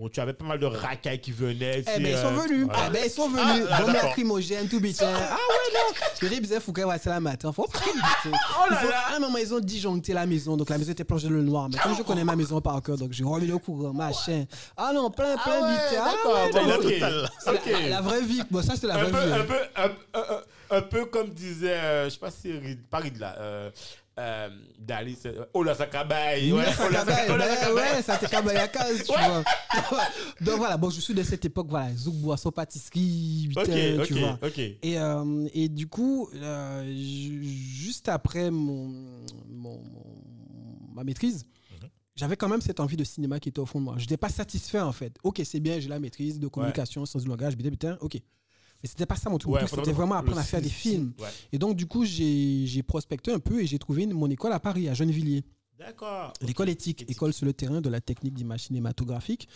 bon, tu avais pas mal de racailles qui venaient. Eh ben, ils sont euh, venus. voilà. Eh ben, ils sont venus. Ah, Bombe d'accord. lacrymogène, tout bitin. Ah ouais, non. Je dis, bizarre, faut qu'elle c'est la matin. Faut pas qu'ils disent. Oh là Ils ont- là. À un moment, ils ont disjoncté la maison. Donc, la maison était plongée dans le noir. Mais comme je connais ma maison par cœur, donc j'ai remis le courant, machin. Ah non, plein, plein ouais, bitin. Ah ouais, bon, c'est- c'est la- vraie vie. Bon, ça, c'était la un vraie peu, vie. un hein. peu, un, un- un- un peu comme disait, euh, je sais pas si Rid- pas Ridla, euh, Dali, c'est, oh là, ça cabaye. Ouais, Ouais, ça oh ouais, ça te cabaye à case, tu vois. Donc voilà, bon, je suis de cette époque, voilà, zouk, boisson, pâtisserie, Ok, putain, tu vois. Et, euh, et du coup, euh, ju- juste après mon, mon- mon- ma maîtrise, Mhm. j'avais quand même cette envie de cinéma qui était au fond de moi. Je n'étais pas satisfait en fait. Ok, c'est bien, j'ai la maîtrise de communication, sens du langage, putain, ok. Mais c'était pas ça mon truc. Ouais, c'était vraiment apprendre à faire des films. Ouais. Et donc, du coup, j'ai j'ai prospecté un peu et j'ai trouvé une- mon école à Paris, à Gennevilliers. D'accord. L'école éthique, Éthique. école sur le terrain de la technique d'image cinématographique.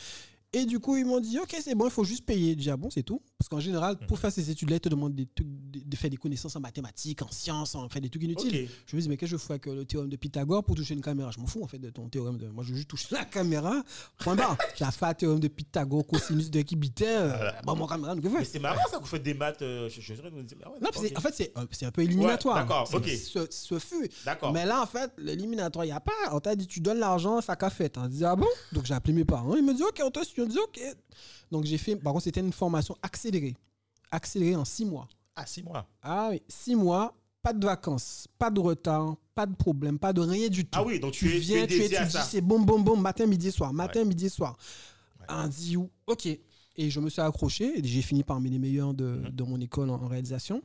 Et du coup, ils m'ont dit, OK, c'est bon, il faut juste payer. Déjà, bon, c'est tout. Parce qu'en général, Mhm. pour faire ces études-là, ils te demandent des trucs, de, faire des connaissances en mathématiques, en sciences, en fait, des trucs inutiles. Je me dis, mais qu'est-ce que je fais avec le théorème de Pythagore pour toucher une caméra? Je m'en fous, en fait, de ton théorème. De... Moi, je veux juste toucher la caméra. Point barre. J'ai fait le théorème de Pythagore, cosinus de bitait. Euh, bon, mon caméra, donc, que Mais c'est marrant ça que vous faites des maths. euh, je, je, je, ah ouais, non, en fait, c'est euh, c'est un peu éliminatoire. Ouais, d'accord, ok. Ce, ce fut. D'accord. Mais là, en fait, l'éliminatoire, il n'y a pas. On t'a dit, tu donnes l'argent, ça qu'a fait. On dit, ah bon? Donc, j'ai appelé mes parents. Ils me disent, OK, on te suit. OK. Donc, j'ai fait. Par contre, c'était une formation accélérée. Accélérée en six mois. Ah, six mois. Ah oui, six mois, pas de vacances, pas de retard, pas de problème, pas de rien du tout. Ah oui, donc tu, tu es, viens, tu es étudies, c'est boum, boum, boum, matin, midi, soir, matin, midi, soir. On dit, OK. Et je me suis accroché et j'ai fini parmi les meilleurs de, Mhm. de mon école en, en réalisation.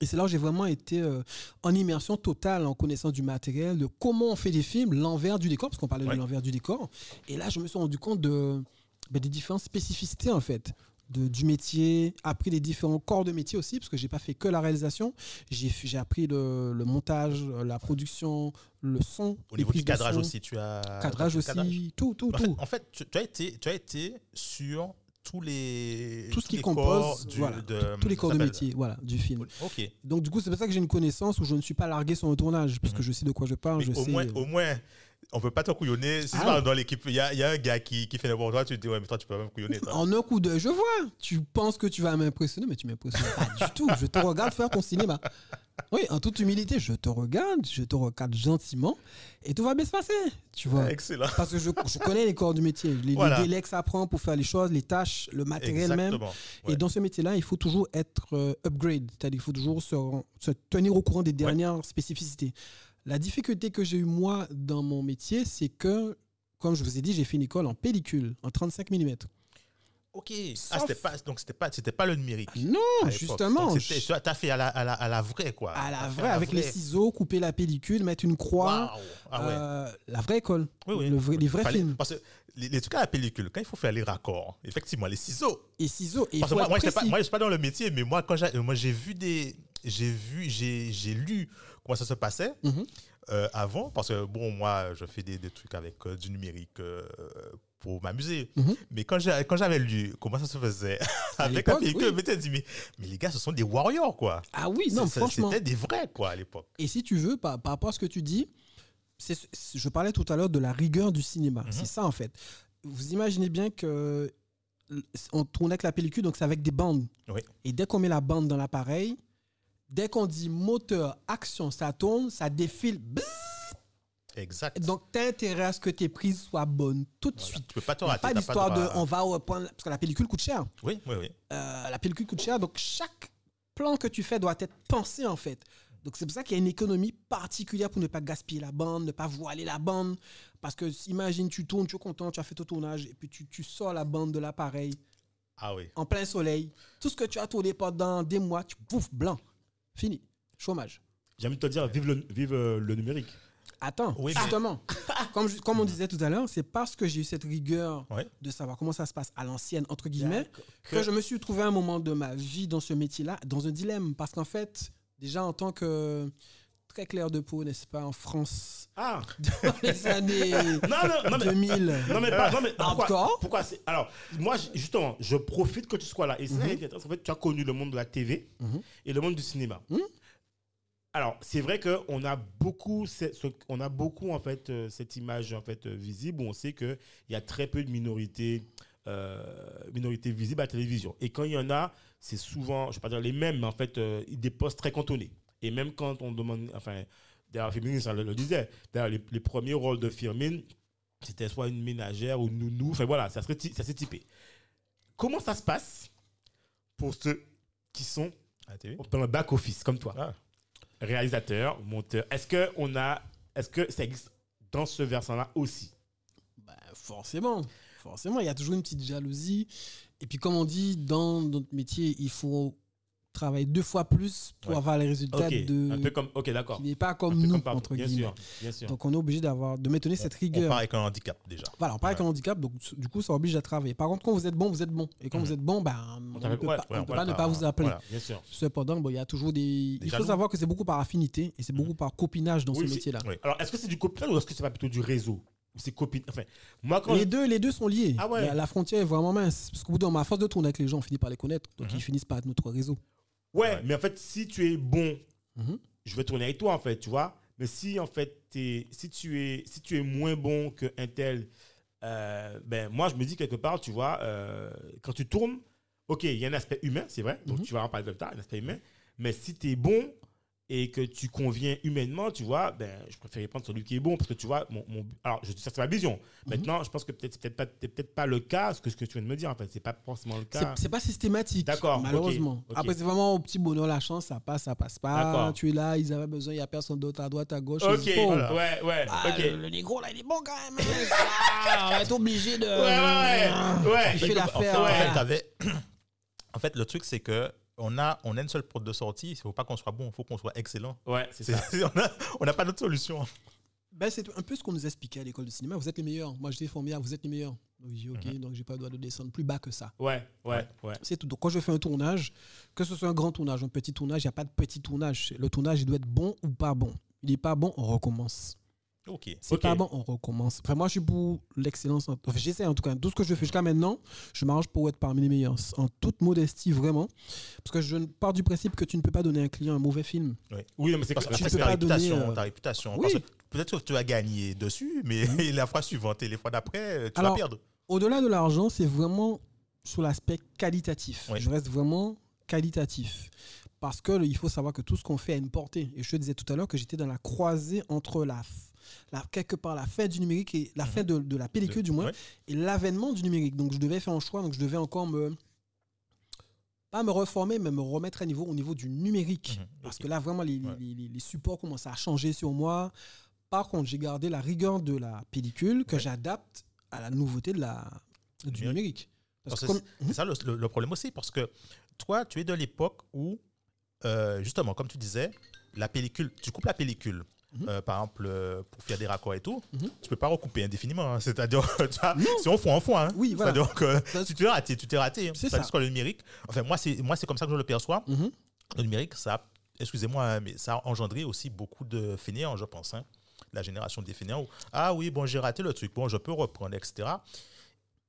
Et c'est là où j'ai vraiment été euh, en immersion totale en connaissance du matériel, de comment on fait des films, l'envers du décor, parce qu'on parlait Ouais. de l'envers du décor. Et là, je me suis rendu compte de, ben, des différentes spécificités, en fait, de, du métier, appris les différents corps de métier aussi, parce que j'ai pas fait que la réalisation. J'ai appris le, le montage, la production, le son. Au niveau du cadrage son, aussi, tu as. Cadrage aussi, cadrage. tout, tout, En fait, tout. en fait, tu, tu as été, tu as été sur tous les. Tout ce qui compose, corps du- voilà, de- tous les corps de métier voilà, du film. Ok. Donc du coup, c'est pour ça que j'ai une connaissance où je ne suis pas largué sur le tournage, puisque Mhm. je sais de quoi je parle. Mais je au, sais, moins, euh, au moins, on peut pas te couillonner. Si Ah. dans l'équipe, il y a, il y a un gars qui, qui fait n'importe quoi, tu te dis, ouais, mais toi, tu peux même couillonner. toi. En un coup d'œil, je vois. Tu penses que tu vas m'impressionner, mais tu m'impressionnes pas du tout. Je te regarde faire ton cinéma. Oui, en toute humilité, je te regarde, je te regarde gentiment, et tout va bien se passer. Tu vois. Excellent. Parce que je, je connais les corps du métier, les, les Voilà. délais que ça prend pour faire les choses, les tâches, le matériel même. Exactement. Et Ouais. dans ce métier-là, il faut toujours être euh, upgrade, c'est-à-dire qu'il faut toujours se, se tenir au courant des dernières spécificités. La difficulté que j'ai eue moi dans mon métier, c'est que, comme je vous ai dit, j'ai fait une école en pellicule, en 35 mm. Ok. Ah, c'était pas, donc c'était pas, c'était pas le numérique. Non, à l'époque. justement. Tu as fait à la, à la, à la vraie, quoi. À la vraie, avec les ciseaux, couper la pellicule, mettre une croix. Ah ouais. euh, la vraie école. Oui, oui. Le vrai- les vrais Fallait- films. Parce que les, les trucs à la pellicule, quand il faut faire les raccords, effectivement, les ciseaux. Et ciseaux. Et Parce moi, moi, je suis pas dans le métier, mais moi, quand j'ai, moi, j'ai vu des, j'ai vu, j'ai, j'ai lu comment ça se passait Mhm. euh, avant, parce que bon, moi, je fais des, des trucs avec euh, du numérique euh, pour m'amuser. Mhm. Mais quand, j'avais lu comment ça se faisait avec la l'époque, pellicule, oui. je m'étais dit, mais, mais les gars, ce sont des warriors, quoi. Ah oui, non, franchement. C'était des vrais, quoi, à l'époque. Et si tu veux, par, par rapport à ce que tu dis, je parlais tout à l'heure de la rigueur du cinéma. Mhm. C'est ça, en fait. Vous imaginez bien que on tourne avec la pellicule, donc c'est avec des bandes. Oui. Et dès qu'on met la bande dans l'appareil, dès qu'on dit moteur, action, ça tourne, ça défile. Exact. Donc, tu intérêt à ce que tes prises soient bonnes tout de Voilà. suite. Tu peux pas te rater. pas d'histoire de on va reprendre. Parce que la pellicule coûte cher. Oui, oui, oui. Euh, la pellicule coûte cher, donc chaque plan que tu fais doit être pensé en fait. Donc c'est pour ça qu'il y a une économie particulière pour ne pas gaspiller la bande, ne pas voiler la bande. Parce que imagine, tu tournes, tu es content, tu as fait ton tournage, et puis tu, tu sors la bande de l'appareil Ah oui. en plein soleil. Tout ce que tu as tourné pendant des mois, tu bouffes blanc. Fini. Chômage. J'ai envie de te dire, vive le, vive euh, le numérique. attends, Oui, mais- justement, comme, je- comme on disait tout à l'heure, c'est parce que j'ai eu cette rigueur Ouais. de savoir comment ça se passe à l'ancienne, entre guillemets, que je me suis trouvé un moment de ma vie dans ce métier-là, dans un dilemme. Parce qu'en fait, déjà en tant que très clair de peau, n'est-ce pas, en France, Ah dans les années Non, non, non, mais. 2000. Non mais, pas, non, mais pourquoi, Hardcore. pourquoi c'est alors moi justement je profite que tu sois là et c'est Mhm. intéressant, en fait tu as connu le monde de la TV Mhm. et le monde du cinéma Mhm. alors c'est vrai que on a beaucoup ce- on a beaucoup en fait euh, cette image en fait euh, visible où on sait que il y a très peu de minorités euh, minorités visibles à la télévision et quand il y en a c'est souvent je vais pas dire les mêmes mais en fait des postes très cantonnés et même quand on demande enfin d'ailleurs Firmine ça le, le disait d'ailleurs les, les premiers rôles de Firmine c'était soit une ménagère ou nounou. Enfin voilà, ça serait ça s'est typé. Comment ça se passe pour ceux qui sont dans le back office comme toi, Ah. réalisateur, monteur Est-ce que on a, est-ce que ça existe dans ce versant-là aussi? Bah, forcément, forcément, il y a toujours une petite jalousie. Et puis, comme on dit, dans notre métier, il faut travailler deux fois plus pour Ouais. avoir les résultats de. un peu comme, ok, d'accord. qui n'est pas comme nous, comme partout, entre bien guillemets. sûr, bien sûr. Donc, on est obligé d'avoir, de maintenir cette On rigueur. part avec un handicap déjà. Voilà, on parle avec un handicap, donc du coup, ça oblige à travailler. Par contre, quand vous êtes bon, vous êtes bon. Et quand Mhm. vous êtes bon, ben, on ne peut, ouais, pas, on peut ne pas vous appeler. voilà. bien sûr. Cependant, bon, il y a toujours des. il faut jaloux. savoir que c'est beaucoup par affinité et c'est beaucoup par copinage dans Oui, ce métier-là. Oui. Alors, est-ce que c'est du copinage ou est-ce que c'est pas plutôt du réseau? C'est copine Enfin, moi quand Les je- deux, les deux sont liés. Ah ouais. la, la frontière est vraiment mince. Parce qu'au bout d'un moment, à force de tourner avec les gens, on finit par les connaître. Donc, Mhm. ils finissent par être notre réseau. Ouais, Ouais. mais en fait, si tu es bon Mhm. je vais tourner avec toi en fait, tu vois. Mais si en fait si tu es si tu es moins bon que un tel, euh, ben moi je me dis quelque part, tu vois, euh, quand tu tournes, ok, il y a un aspect humain, c'est vrai, donc Mhm. tu vas en parler comme ça, un aspect humain. Mais si tu es bon et que tu conviens humainement, tu vois, ben je préfère prendre celui qui est bon parce que tu vois, mon, mon- alors je ça c'est ma vision. Mhm. Maintenant, je pense que peut-être c'est peut-être pas peut-être pas le cas, ce que ce que tu viens de me dire en fait, c'est pas forcément le cas. C'est- pas systématique, D'accord, malheureusement. Après, c'est vraiment au petit bonheur la chance, ça passe, ça passe pas. D'accord. Tu es là, ils avaient besoin, il n'y a personne d'autre à droite, à gauche. Ok, ouais, ouais, ah, le, le négro là, il est bon quand même. hein. Ah, on va être obligé de. Ouais, ouais, ouais, ouais. Il fait En l'affaire. fait, en fait, voilà. t'avais- en fait, le truc, c'est que on a, on a une seule porte de sortie. Il ne faut pas qu'on soit bon, il faut qu'on soit excellent. Ouais, c'est C'est- ça. on n'a pas d'autre solution. Ben, c'est un peu ce qu'on nous expliquait à l'école de cinéma. Vous êtes les meilleurs. Moi, je dis formidable, vous êtes les meilleurs. Donc, j'ai ok, Mhm. donc j'ai pas le droit de descendre plus bas que ça. Ouais, ouais, ouais. C'est tout. Donc, quand je fais un tournage, que ce soit un grand tournage, un petit tournage, il n'y a pas de petit tournage. Le tournage, il doit être bon ou pas bon. Il n'est pas bon, on recommence. Ok. C'est pas bon, on recommence. Enfin, moi, je suis pour l'excellence. en- Enfin, j'essaie en tout cas. Tout ce que je fais jusqu'à maintenant, je m'arrange pour être parmi les meilleurs. En toute modestie, vraiment. Parce que je pars du principe que tu ne peux pas donner à un client un mauvais film. Oui, mais c'est Parce que tu peux c'est ta pas donner, réputation. euh, ta réputation. Oui. Peut-être que tu as gagné dessus, mais la fois suivante et les fois d'après, tu Alors, vas perdre. Au-delà de l'argent, c'est vraiment sur l'aspect qualitatif. Oui. Je reste vraiment qualitatif. Parce que il faut savoir que tout ce qu'on fait a une portée. Et je te disais tout à l'heure que j'étais dans la croisée entre la, la quelque part la fin du numérique et la fin de, de la pellicule, du moins, Ouais. et l'avènement du numérique. Donc je devais faire un choix. Donc je devais encore me pas me reformer, mais me remettre à niveau au niveau du numérique. Mhm. Parce que là, vraiment, les, Ouais. les- les- les supports commençaient à changer sur moi. Par contre, j'ai gardé la rigueur de la pellicule que Ouais. j'adapte à la nouveauté de la, du Numérique. comme- c'est- c'est ça le problème aussi, parce que toi, tu es de l'époque où, euh, justement, comme tu disais, la pellicule, tu coupes la pellicule. Mhm. euh, par exemple, euh, pour faire des raccords et tout, Mhm. tu peux pas recouper indéfiniment. hein. C'est-à-dire, tu vois, Non. si on fout, on fout. Hein. Oui, voilà. C'est-à-dire que si tu t'es raté, tu t'es raté. C'est ça. que le numérique, enfin, moi, c'est moi, c'est comme ça que je le perçois. Mhm. Le numérique, ça, excusez-moi, hein, mais ça a engendré aussi beaucoup de fainéants, je pense. hein. La génération des fainéants où, ah oui, bon, j'ai raté le truc, bon, je peux reprendre, etc.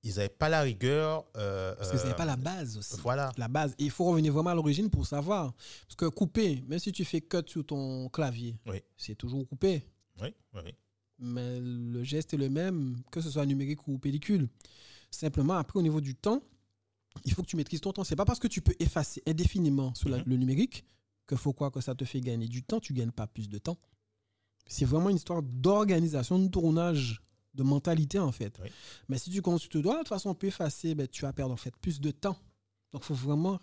Ils n'avaient pas la rigueur. euh, Parce que ce euh, n'est pas la base aussi. Voilà. La base. Et il faut revenir vraiment à l'origine pour savoir. Parce que couper, même si tu fais cut sur ton clavier, Oui. c'est toujours coupé. Oui, oui. Mais le geste est le même, que ce soit numérique ou pellicule. Simplement, après, au niveau du temps, il faut que tu maîtrises ton temps. C'est pas parce que tu peux effacer indéfiniment sur la- Mhm. le numérique que faut quoi que ça te fait gagner du temps. Tu gagnes pas plus de temps. C'est vraiment une histoire d'organisation, de tournage, de mentalité en fait. Oui. Mais si tu comptes sur tes doigts, de toute façon, on peut effacer, ben, tu vas perdre en fait plus de temps. Donc, il faut vraiment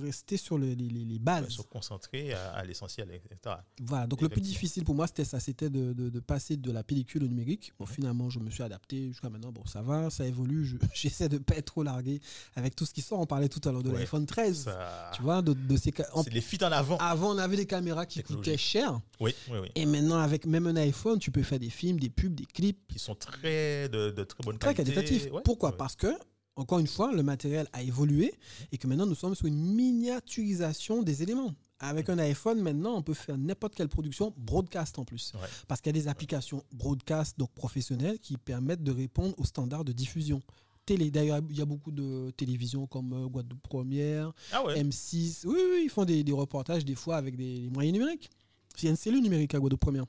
rester sur le- les, les- bases. Se concentrer à, à l'essentiel, etc. Voilà, donc le plus difficile pour moi, c'était ça, c'était de, de- de passer de la pellicule au numérique. Bon, finalement, je me suis adapté jusqu'à maintenant. Bon, ça va, ça évolue. je- J'essaie de pas être trop largué avec tout ce qui sort. On parlait tout à l'heure de Ouais. l'iPhone 13. Ça- Tu vois, de, de ces C'est les fuites en avant. Avant, on avait des caméras qui Technologie. coûtaient cher. Oui, oui, oui. Et maintenant, avec même un iPhone, tu peux faire des films, des pubs, des clips Qui sont très de, de très bonne très qualité. qualitatifs. Ouais, Pourquoi? Parce que, encore une fois, le matériel a évolué et que maintenant, nous sommes sur une miniaturisation des éléments. Avec un iPhone, maintenant, on peut faire n'importe quelle production broadcast en plus. Ouais. Parce qu'il y a des applications broadcast, donc professionnelles, qui permettent de répondre aux standards de diffusion. Télé. D'ailleurs, il y a beaucoup de télévisions comme euh, Guadeloupe Première, Ah ouais. M6. Oui, oui, ils font des, des reportages des fois avec des, des moyens numériques. Il y a une cellule numérique à Guadeloupe Première.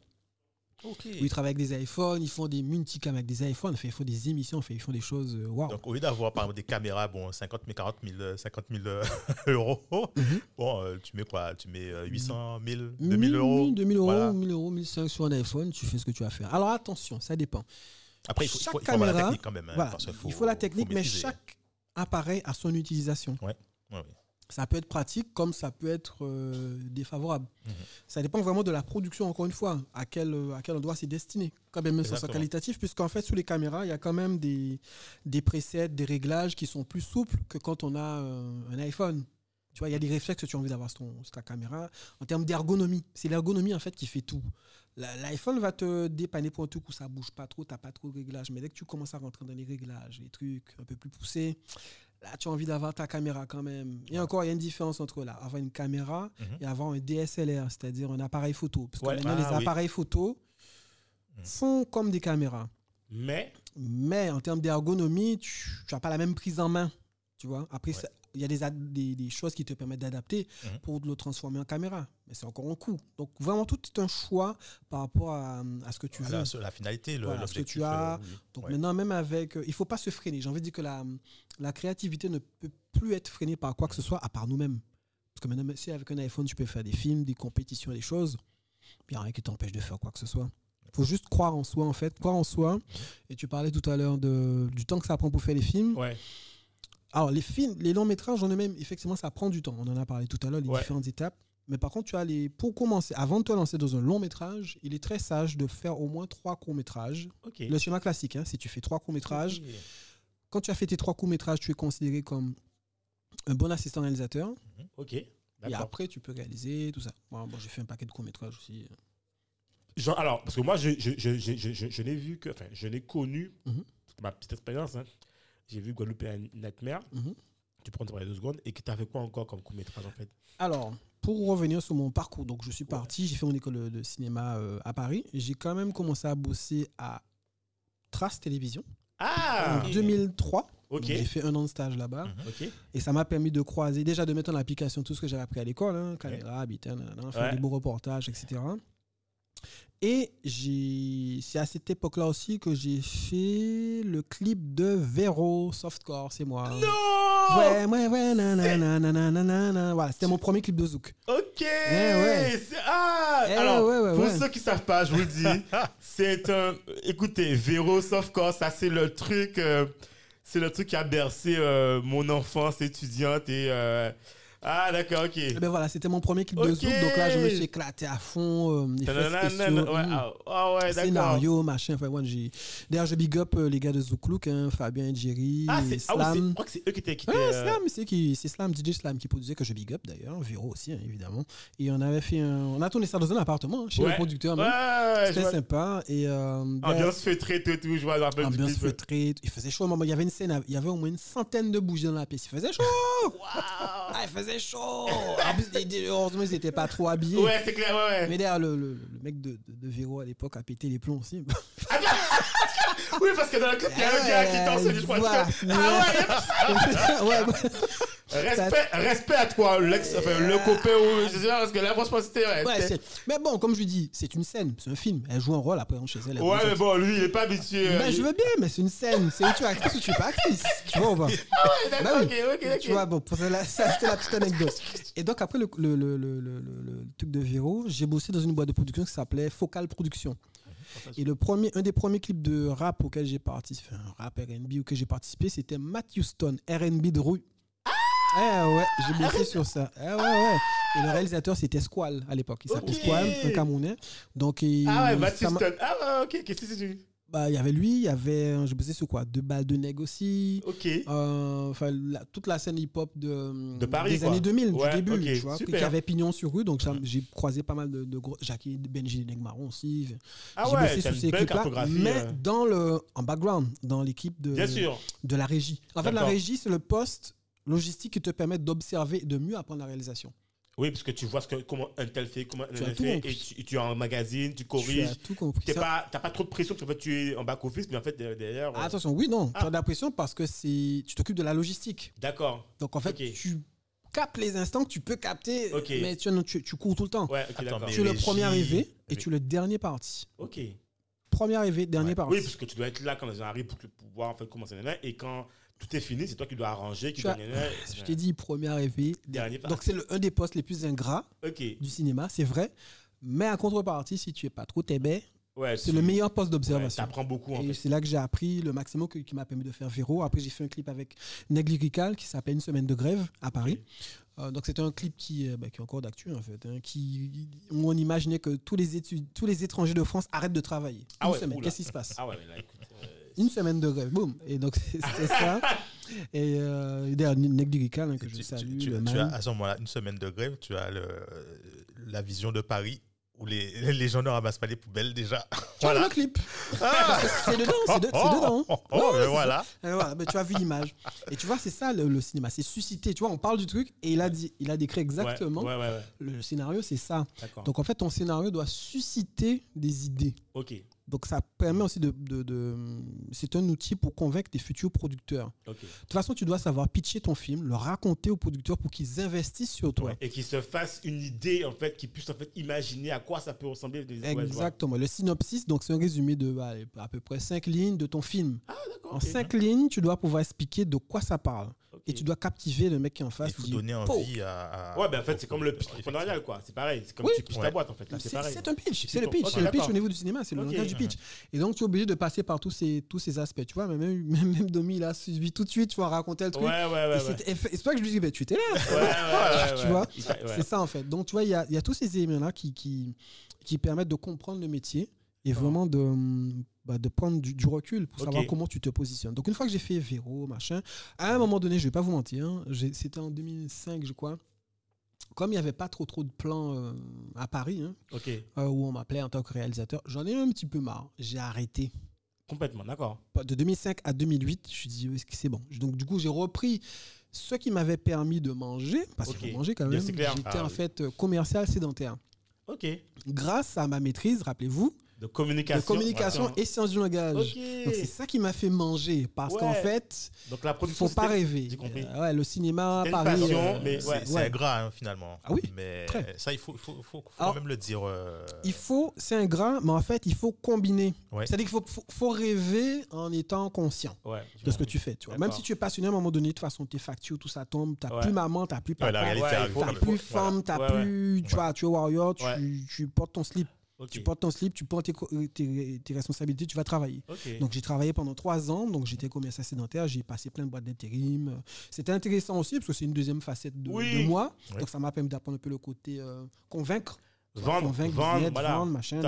Ok. Où ils travaillent avec des iPhones, ils font des multicam avec des iPhones, enfin, ils font des émissions, enfin, ils font des choses. euh, Waouh! Donc, au lieu d'avoir par exemple des caméras, bon, 50 000, 40 000, euh, 50 000 euh, euros, Mhm. bon, euh, tu mets quoi? Tu mets euh, 800 000, 1000 2000 euros? 2000 euros, Voilà. 1000 euros, 1500 sur un iPhone, tu fais ce que tu vas faire. Alors attention, ça dépend. Après, il faut, il Chaque faut- il faut avoir la caméra, technique quand même. hein, Voilà, parce qu'il il faut la technique, mais chaque appareil a son utilisation. Ouais, ouais. Ça peut être pratique comme ça peut être euh, défavorable. Mhm. Ça dépend vraiment de la production, encore une fois, à quel, euh, à quel endroit c'est destiné. Quand même, ça soit qualitatif, puisqu'en fait, sous les caméras, il y a quand même des, des presets, des réglages qui sont plus souples que quand on a euh, un iPhone. Tu vois, il y a des réflexes que tu as envie d'avoir sur, ta caméra. En termes d'ergonomie, c'est l'ergonomie en fait qui fait tout. L'iPhone va te dépanner pour un truc où ça bouge pas trop, tu n'as pas trop de réglages. Mais dès que tu commences à rentrer dans les réglages, les trucs un peu plus poussés, là, tu as envie d'avoir ta caméra quand même. Et encore, il y a une différence entre là, avoir une caméra Mhm. et avoir un DSLR, c'est-à-dire un appareil photo. Parce que Ouais. maintenant, Ah, les oui. appareils photo Mhm. font comme des caméras. Mais, Mais en termes d'ergonomie, tu n'as pas la même prise en main. Tu vois Après, Ouais. Il y a des, des, des choses qui te permettent d'adapter Mhm. pour le transformer en caméra. Mais c'est encore un coût. Donc, vraiment, tout est un choix par rapport à, à ce que tu veux. Voilà, la finalité, le- Voilà, ce que l'objectif. tu as. euh, oui. Donc Ouais. maintenant, même avec... euh, il faut pas se freiner. J'ai envie de dire que la, la créativité ne peut plus être freinée par quoi que ce soit, à part nous-mêmes. Parce que maintenant, même si avec un iPhone, tu peux faire des films, des compétitions, des choses, il n'y a rien qui t'empêche de faire quoi que ce soit. Il faut juste croire en soi, en fait. Croire en soi. Et tu parlais tout à l'heure du temps que ça prend pour faire les films. ouais. Alors, les films, les longs métrages, en eux-mêmes, effectivement, ça prend du temps. On en a parlé tout à l'heure, les Ouais. différentes étapes. Mais par contre, tu as les. Pour commencer, avant de te lancer dans un long métrage, il est très sage de faire au moins trois courts métrages. Le schéma classique, hein, si tu fais trois courts métrages, quand tu as fait tes trois courts métrages, tu es considéré comme un bon assistant réalisateur. Ok. Et après, tu peux réaliser tout ça. Moi, bon, j'ai fait un paquet de courts métrages aussi. Genre, alors, parce que moi, je, je, je, je, je, je- je n'ai vu que, enfin, je n'ai connu, Mhm. ma petite expérience, hein, j'ai vu Guadeloupe et Nightmare, Mhm. tu prends deux secondes, et que tu as fait quoi encore comme court-métrage en fait? Alors, pour revenir sur mon parcours, donc je suis parti, j'ai fait mon école de- cinéma euh, à Paris. J'ai quand même commencé à bosser à Trace Télévision Ah en 2003. Ok. Donc, J'ai fait un an de stage là-bas. Mhm. Et ça m'a permis de croiser, déjà de mettre en application tout ce que j'avais appris à l'école, hein, caméra, habitat, nanana, faire Ouais. des beaux reportages, etc. Et j'ai- c'est à cette époque-là aussi que j'ai fait le clip de Vero Softcore, c'est moi. Non Ouais, ouais, ouais, nanana, nanana, nanana. Voilà, c'était mon premier clip de Zouk. Ok ouais. C'est- Ah Eh Alors, ouais, ouais, pour ouais. ceux qui savent pas, je vous le dis, c'est un... Écoutez, Véro Softcore, ça c'est le truc... euh, c'est le truc qui a bercé euh, mon enfance étudiante et... euh, Ah, d'accord, ok. Eh ben voilà, c'était mon premier clip de. Zouk, donc là je me suis éclaté à fond, euh, effets spéciaux, ouais, mm. ah, ah ouais, d'accord. scénario, machin. Enfin, j'ai... D'ailleurs, je big up euh, les gars de Zouk Look, hein, Fabien et Jerry, Ah, c'est ah, oui, c'est- je Slam. crois que c'est eux qui étaient... qui Ouais, euh, Slam, c'est qui, c'est Slam, DJ Slam qui produisait que je big up d'ailleurs, Véro aussi, hein, évidemment. Et on avait fait un, on a tourné ça dans un appartement, hein, chez Ouais. le producteur Ouais, même. ouais, C'était vois. sympa et euh, Ambiance feutrée, tout, tout, je vois, rappelle du ambiance feutrée. Il faisait chaud. Il y avait une scène, il y avait au moins une centaine de bougies dans la pièce. Il faisait chaud. Ah, il faisait chaud. En plus, heureusement, ils n'étaient pas trop habillés. Ouais, c'est clair, ouais, ouais. Mais d'ailleurs, le, le, le mec de, de, de Véro à l'époque a pété les plombs aussi. Oui, parce que dans le clip, il y a un gars qui danse du Voilà. Ah ouais, ouais, ouais. Respect, respect à toi, l'ex, enfin, le copain ou je sais pas, parce que franchement, c'était. Ouais, Ouais, c'est- mais bon, comme je lui dis, c'est une scène, c'est un film. Elle joue un rôle, après on chez elle. elle ouais, mais bon, lui, il est pas habitué. euh, Ben, il- je veux bien, mais c'est une scène. C'est où tu es actrice ou tu es pas actrice. Tu vois ou pas? D'accord, Bah oui. ok, ok, ok. Tu vois, bon, pour la- ça, c'était la petite anecdote. Et donc, après le, le, le, le, le, le- le truc de Véro, j'ai bossé dans une boîte de production qui s'appelait Focal Production. Et le premier, un des premiers clips de rap auquel j'ai participé, un rap RB auquel j'ai participé, c'était Matt Houston, RB de rue. Eh ouais, j'ai bossé sur ça. Eh ouais, ouais. Et le réalisateur, c'était Squall à l'époque. Il s'appelait. Squall, un Camerounais. Donc, il, Ah ouais, Baptiste. Ah ouais, ok, qu'est-ce que c'est bah, il y avait lui, il y avait, euh, je bossais sur quoi? Deux balles de nègre aussi. Ok. Euh, Enfin, toute la scène hip-hop de, De Paris, des quoi. années 2000, Ouais, du début, ok, tu vois, qui avait pignon sur rue. Donc, ça- j'ai croisé pas mal de, de gros. Jackie Benji Negmaron aussi. Ah j'ai ouais, bossé sur ces cartographie. mais euh. dans le, en background, dans l'équipe de, Bien sûr. de la régie. En fait, la régie, c'est le poste logistique qui te permet d'observer et de mieux apprendre la réalisation. Oui, parce que tu vois ce que, comment un tel fait, comment un Tu tel fait, et tu, tu es en magazine, tu Tu corriges. as tout compris. Tu n'as pas, t'as pas trop de pression parce qu'en fait, tu es en back-office, mais en fait, de- derrière. Ah, euh, attention, oui, non, Ah. tu as de la pression parce que c'est, tu t'occupes de la logistique. D'accord. Donc, en fait, tu captes les instants que tu peux capter, Ok. mais tu, tu, tu cours tout le temps. Ouais, ok, Attends, tu es le premier arrivé et tu es le dernier parti. Ok. Premier arrivé, dernier Ouais. parti. Oui, parce que tu dois être là quand les gens arrivent pour, que- pour voir en fait nanana, Et quand tout est fini, c'est toi qui dois arranger, qui dois. Je t'ai dit premier arrivé. Dernier. Donc, c'est un des postes les plus ingrats du cinéma, c'est vrai. Mais à contrepartie, si tu es pas trop tébé, Ouais, c'est tu- le meilleur poste ouais, d'observation. T'apprends beaucoup en Et c'est là que j'ai appris le maximum que- qui m'a permis de faire Véro. Après, j'ai fait un clip avec Neg Lyrical qui s'appelle Une semaine de grève à Paris. Euh, donc, c'était un clip qui, euh, bah, qui est encore d'actu, en fait. hein, qui, où on imaginait que tous les, études, tous les étrangers de France arrêtent de travailler. Ah Une ouais, semaine, qu'est-ce qui se passe? Ah ouais, là, écoute. Une semaine de grève, boum. Et donc, c'était ça. Et euh, d'ailleurs, Neg Lyrical, hein, que Tu, je salue. tu- as à ce moment-là une semaine de grève, tu as le, la vision de Paris où les, les gens ne ramassent pas les poubelles déjà. Tu vois voilà. le clip C'est dedans, c'est de- c'est dedans. Oh, Ouais, oh, ouais, ben voilà. Voilà, ben, tu as vu l'image. Et tu vois, c'est ça le, le cinéma, c'est susciter. Tu vois, on parle du truc et il a, dit, il a décrit exactement Ouais, ouais, ouais. ouais. le scénario, c'est ça. Donc en fait, ton scénario doit susciter des idées. Ok. Donc ça permet aussi de... de- de- c'est un outil pour convaincre des futurs producteurs. De toute façon, tu dois savoir pitcher ton film, le raconter aux producteurs pour qu'ils investissent sur toi. Ouais. Et qu'ils se fassent une idée en fait, qu'ils puissent en fait imaginer à quoi ça peut ressembler. Des... Exactement. Le synopsis, donc c'est un résumé de bah, à peu près 5 lignes de ton film. Ah. En ok. 5 lignes, tu dois pouvoir expliquer de quoi ça parle. Et tu dois captiver le mec qui est en face. Il faut donner envie à. à- Ouais, ben en fait, c'est comme le pitch entrepreneurial quoi. C'est pareil. C'est comme Oui. tu pitches ta Ouais. boîte en fait. Là, c'est C'est pareil. c'est un pitch, C'est le pitch, c'est le pitch au niveau du cinéma, c'est le langage du pitch. Et donc tu es obligé de passer par tous ces, tous ces aspects, tu vois, même, même, même Domi, il a suivi tout de suite, tu vois, raconter le truc. ouais, ouais. ouais. c'est- pas que je lui dis, bah, tu étais là, Ouais, ouais, ouais, tu ouais. vois. T'a- c'est ça en fait. Donc tu vois, il y a, il y a tous ces éléments-là qui, qui, qui permettent de comprendre le métier et vraiment de, bah, de prendre du, du recul pour savoir comment tu te positionnes. Donc une fois que j'ai fait Véro, machin, à un moment donné, je vais pas vous mentir, hein, c'était en 2005, je crois. Comme il n'y avait pas trop trop de plans euh, à Paris, hein, euh, où on m'appelait en tant que réalisateur, j'en ai un petit peu marre. J'ai arrêté. Complètement, d'accord. De 2005 à 2008, je me suis dit, est-ce que c'est bon? Donc, du coup, j'ai repris ce qui m'avait permis de manger, parce Ok. qu'il faut manger quand même. J'étais Ah en oui. fait commercial sédentaire. Ok. Grâce à ma maîtrise, rappelez-vous, De communication. de communication et sciences du langage. Donc, c'est ça qui m'a fait manger, parce Ouais. qu'en fait, Donc la production. faut pas rêver. Euh, ouais, le cinéma, Paris. euh, mais C'est ouais. c'est ouais. ingrat hein, finalement. Ah oui, Mais très. ça, il faut, il faut, faut, faut Alors, quand même le dire. euh, Il faut, c'est ingrat, mais en fait, il faut combiner. C'est-à-dire qu'il faut, faut, rêver en étant conscient. De ce que tu fais. Tu vois. Même si tu es passionné, à un moment donné, de toute façon, tes factures, tout ça tombe. Tu n'as Ouais. plus maman, tu n'as plus papa, n'as plus femme, n'as plus. Tu, vois, tu es warrior, tu portes ton slip. Tu portes ton slip, tu prends tes, euh, tes, tes responsabilités, tu vas travailler. Donc j'ai travaillé pendant trois ans, donc j'étais commercial sédentaire, j'ai passé plein de boîtes d'intérim. Euh, C'était intéressant aussi parce que c'est une deuxième facette de, Oui. de moi. Ouais. Donc ça m'a permis d'apprendre un peu le côté euh, convaincre. Vendre, convaincre, vendre, business, voilà. vendre, machin.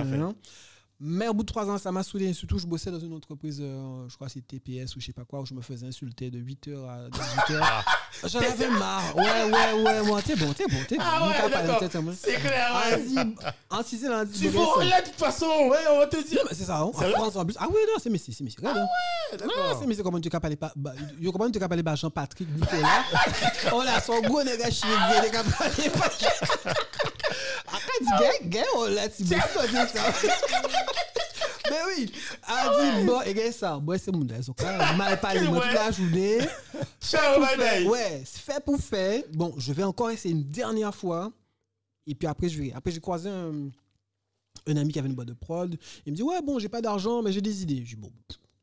Mais au bout de trois ans, ça m'a saoulé. Surtout, je bossais dans une entreprise, euh, je crois que c'était TPS ou je sais pas quoi, où je me faisais insulter de 8h à 18h. J'en avais marre. Ouais, ouais, ouais. Moi, t'es bon, t'es bon, t'es bon. Ah ouais. C'est clair, Ah, ouais. vas-y, En Cicé, là, Tu faut là de toute façon, ouais, on va te dire. C'est ça, hein. en France en plus. Ah oui, non, c'est Messi, c'est Messi. Regarde, hein. Ouais, Non, d'accord. c'est Messi, comment tu capales pas. Bah, yo, comment tu capales pas Jean-Patrick, Nicolas. On a son gros gay, les capales pas. Dit, gay, gay, on l'a dit, mais ça. Mais oui, a dit, bon, et gay, ça, bon, c'est mon gars, même, mal parlé, moi, toute la journée. Ouais, c'est fait pour faire. Bon, je vais encore essayer une dernière fois. Et puis après, je vais. Après, j'ai croisé un, un ami qui avait une boîte de prod. Il me dit Ouais, bon, j'ai pas d'argent, mais j'ai des idées. Je dis Bon,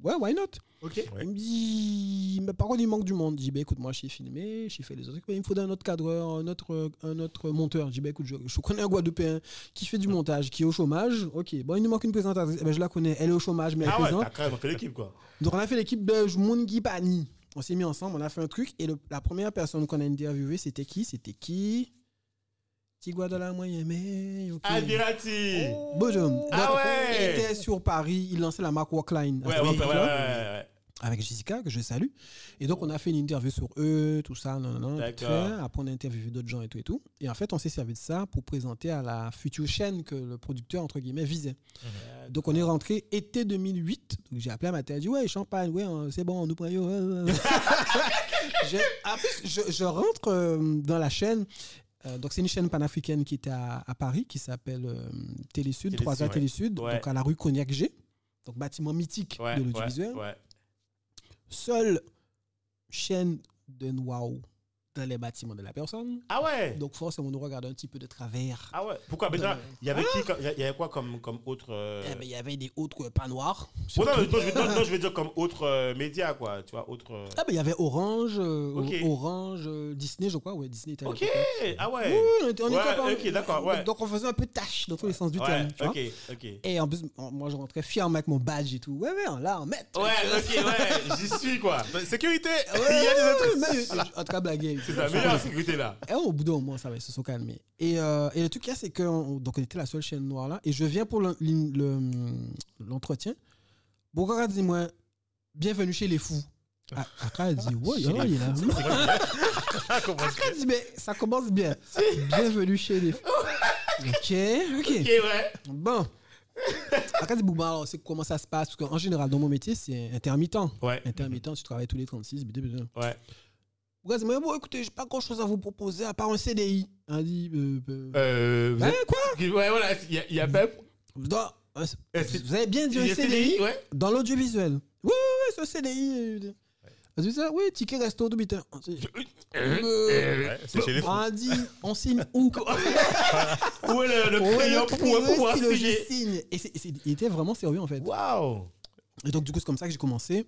ouais, why not? Ok. Ouais. Il me dit Mais par contre, il manque du monde. Je dis Bah écoute, moi, j'ai filmé, j'ai fait les autres trucs, mais il me faudrait un autre cadreur, un autre, un autre monteur. Je dis Bah écoute, je, je connais un Guadeloupéen qui fait du montage, qui est au chômage. Ok, bon, il nous manque une présentatrice. Eh ben, je la connais, elle est au chômage, mais elle Ah ouais, présente. t'as carrément fait l'équipe, quoi. Donc on a fait l'équipe de Moungi Pani. On s'est mis ensemble, on a fait un truc. Et le- la première personne qu'on a interviewée, c'était qui? C'était qui? Tigua de la moyenne, mais. ok. Admirati. Bonjour. Ah ouais. Il était sur Paris, il lançait la marque Walkline. Ouais, ouais, ouais, ouais, Avec Jessica, que je salue. Et donc, on a fait une interview sur eux, tout ça. Non, non, non. vite D'accord. fait. Après, on a interviewé d'autres gens et tout et tout. Et en fait, on s'est servi de ça pour présenter à la future chaîne que le producteur, entre guillemets, visait. Donc, on est rentré été 2008. Donc, j'ai appelé à ma tête, j'ai dit, ouais, champagne, ouais, hein, c'est bon, nous. J'ai- en plus, je, je rentre euh, dans la chaîne. Euh, donc, c'est une chaîne panafricaine qui était à, à Paris, qui s'appelle euh, Télésud, Télésud, 3A ouais. Télésud, Ouais. donc à la rue Cognac G. Donc, bâtiment mythique Ouais, de l'audiovisuel. Seule chaîne de Noao dans les bâtiments de la personne. Ah ouais? Donc, forcément, nous regarde un petit peu de travers. Ah ouais? Pourquoi? Il y avait qui comme- Il y avait quoi comme, comme autre. euh, Eh ben, il y avait des autres pas noirs. Non, je veux, dire comme autre euh, média, quoi. Tu vois, autre. euh, Ah ben il y avait Orange. Orange, Disney, je crois, ouais, Disney Ok. Ah Oui, ouais. on on ok, d'accord, ouais. Donc on faisait un peu tâche dans tous les sens du terme. tu vois. ok, ok. Et en plus, moi je rentrais fièrement avec mon badge et tout. Ouais, ouais, là, on met. Ouais, ok, ouais, j'y suis, quoi. Sécurité Ouais, Il y a des autres. en tout cas, blaguer. C'est la meilleure sécurité, là. Et au bout d'un moment, ça va, ils se sont calmés. Et, euh, et le truc, c'est que on- donc on était la seule chaîne noire là. Et je viens pour le- le- l'entretien. Bokara dit moi, bienvenue chez les fous. Ah, Akra dit, ouais, oh, il est là. Ah, Akra dit, mais ça commence bien. Bienvenue chez les fous. Ok, ok. Ok, ouais. Bon. Akra dit, bon, bah, alors, c'est comment ça se passe? Parce qu'en général, dans mon métier, c'est intermittent. Ouais. Intermittent, tu travailles tous les 36. bidou, Ouais. Dit, mais bon, écoutez, j'ai pas grand chose à vous proposer à part un CDI. Elle dit, euh, euh, Euh, vous Hein, êtes- quoi Ouais, voilà, il y a, il y a même. Dans- un- Euh, Vous avez bien dit un CDI, CDI, ouais. dans l'audiovisuel. Oui, oui, oui, c'est un CDI. euh, Elle dit ça, oui, ticket resto, putain. On dit, Euh, euh, Ouais, chez les on dit, on signe où Où est le, le Ouais, crayon le pour pouvoir signer. Et c'est- c'est- il était vraiment sérieux en fait. Waouh Et donc, du coup, c'est comme ça que j'ai commencé.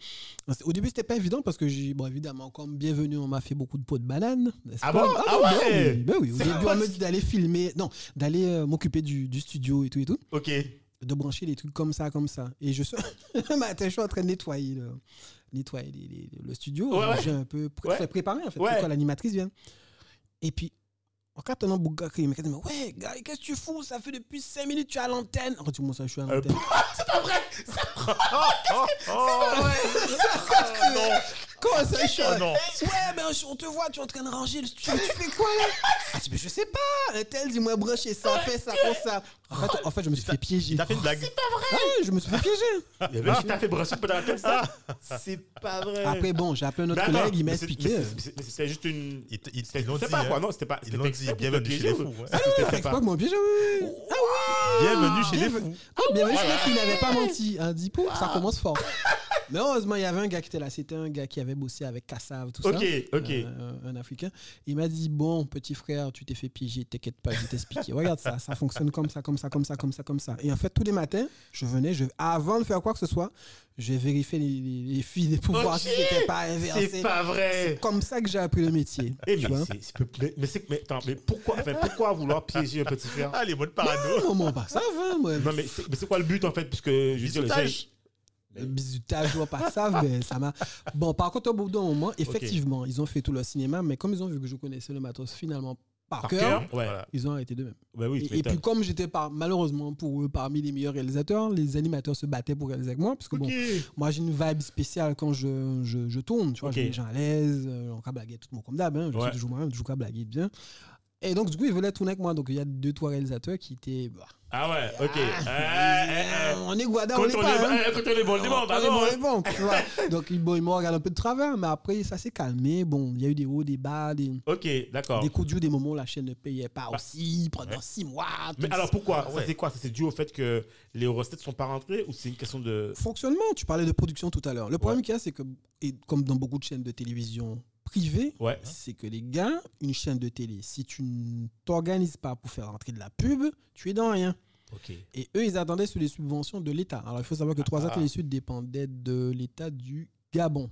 Au début, c'était pas évident parce que, j'ai, bon, évidemment, comme bienvenue, on m'a fait beaucoup de pots de banane. Ah pas? Bon Ah ben ouais oui, ben oui. Au début, on me ce- dit d'aller filmer, non, d'aller euh, m'occuper du, du studio et tout et tout. Ok. de brancher les trucs comme ça, comme ça. Et je suis, je suis en train de nettoyer le, nettoyer les- les- le studio. Ouais, ouais. J'ai un peu pré- Ouais. fait préparer, en fait, pour l'animatrice vienne. Et puis, en attendant Bougakri, il me dit Ouais, gars, qu'est-ce que tu fous? Ça fait depuis 5 minutes que tu es à l'antenne. Oh, tu ça, je suis à Euh, l'antenne. c'est pas vrai Oh, oh, non. Comment ça, je Oh non. Ouais, ben on te voit, tu es en train de ranger le studio. Tu fais quoi là? Ah, mais je sais pas. Un tel, dis-moi, brancher ça, fais ça, comme ça. En fait, en fait, je me suis fait piéger. Il t'a fait une blague. Ah, ouais, je me suis fait piéger. Il y avait qui t'a fait brasser pendant la tête, ça? C'est pas vrai. Après, bon, j'ai appelé un autre Mais attends, collègue, il m'a mais c'est- expliqué. mais c'est- mais c'est- mais C'était juste une. Ils l'ont c'est dit. pas quoi, hein. non C'était pas. Ils l'ont dit, bienvenue chez les ou- fous. Ah, c'était pas. pas que mon piège, oui. Ah oui Bienvenue chez les fous. Ah, bienvenue chez les fous, il n'avait pas menti. Un dit pour, ça commence fort. Mais heureusement, il y avait un gars qui était là. C'était un gars qui avait bossé avec Kassav, tout ça. ok. Euh, un Africain. Il m'a dit Bon, petit frère, tu t'es fait piéger, t'inquiète pas, je vais t'expliquer. Regarde ça, ça fonctionne comme ça, comme ça, comme ça, comme ça, comme ça. Et en fait, tous les matins, je venais, je, avant de faire quoi que ce soit, je vérifiais les, les, les filles pour voir si c'était pas inversé. C'est pas vrai. C'est comme ça que j'ai appris le métier. Tu mais vois. c'est- c'est peu- mais- mais c'est- mais attends, mais pourquoi, enfin, pourquoi vouloir piéger un petit frère? Ah, les mots de parano. Non, moi, pas ça, va, moi. Non, mais c'est quoi le but en fait? Puisque je veux dire, les. Le bisutage, ou pas ça, mais ça m'a. Bon, par contre, au bout d'un moment, effectivement, ils ont fait tout le cinéma, mais comme ils ont vu que je connaissais le matos finalement par, par cœur, ouais. Ils ont arrêté d'eux-mêmes. Bah oui, et, et puis, comme j'étais par, malheureusement pour eux parmi les meilleurs réalisateurs, les animateurs se battaient pour réaliser avec moi, parce que bon, moi j'ai une vibe spéciale quand je, je, je tourne, tu vois, Ok. je mets les gens à l'aise, euh, on blaguer tout le monde comme d'hab, hein, je Ouais. suis toujours moi-même, toujours bien. Et donc, du coup, ils voulaient tourner avec moi. Donc, il y a deux, trois réalisateurs qui étaient. bah, Ah ouais, ok. Ah, Eh, eh, eh. on est Guada, on est on pas. est hein. quand on est bon, on est bon, On bah est bon, non. on est bon, tu vois. Donc, ils, bon, ils m'ont regardé un peu de travers, mais après, ça s'est calmé. Bon, il y a eu des hauts, des bas, des, Ok, d'accord. des coups durs, des moments où la chaîne ne payait pas aussi pendant six mois. tout Mais ça. alors pourquoi? Ah ouais. c'est quoi? Ça c'est dû au fait que les recettes sont pas rentrées ou c'est une question de. Fonctionnement, tu parlais de production tout à l'heure. Le problème qu'il y a, c'est que, et comme dans beaucoup de chaînes de télévision Ouais. c'est que les gars, une chaîne de télé, si tu ne t'organises pas pour faire rentrer de la pub, tu es dans rien. Et eux, ils attendaient sur les subventions de l'État. Alors, il faut savoir que 3A Ah. Télésud dépendait de l'État du Gabon.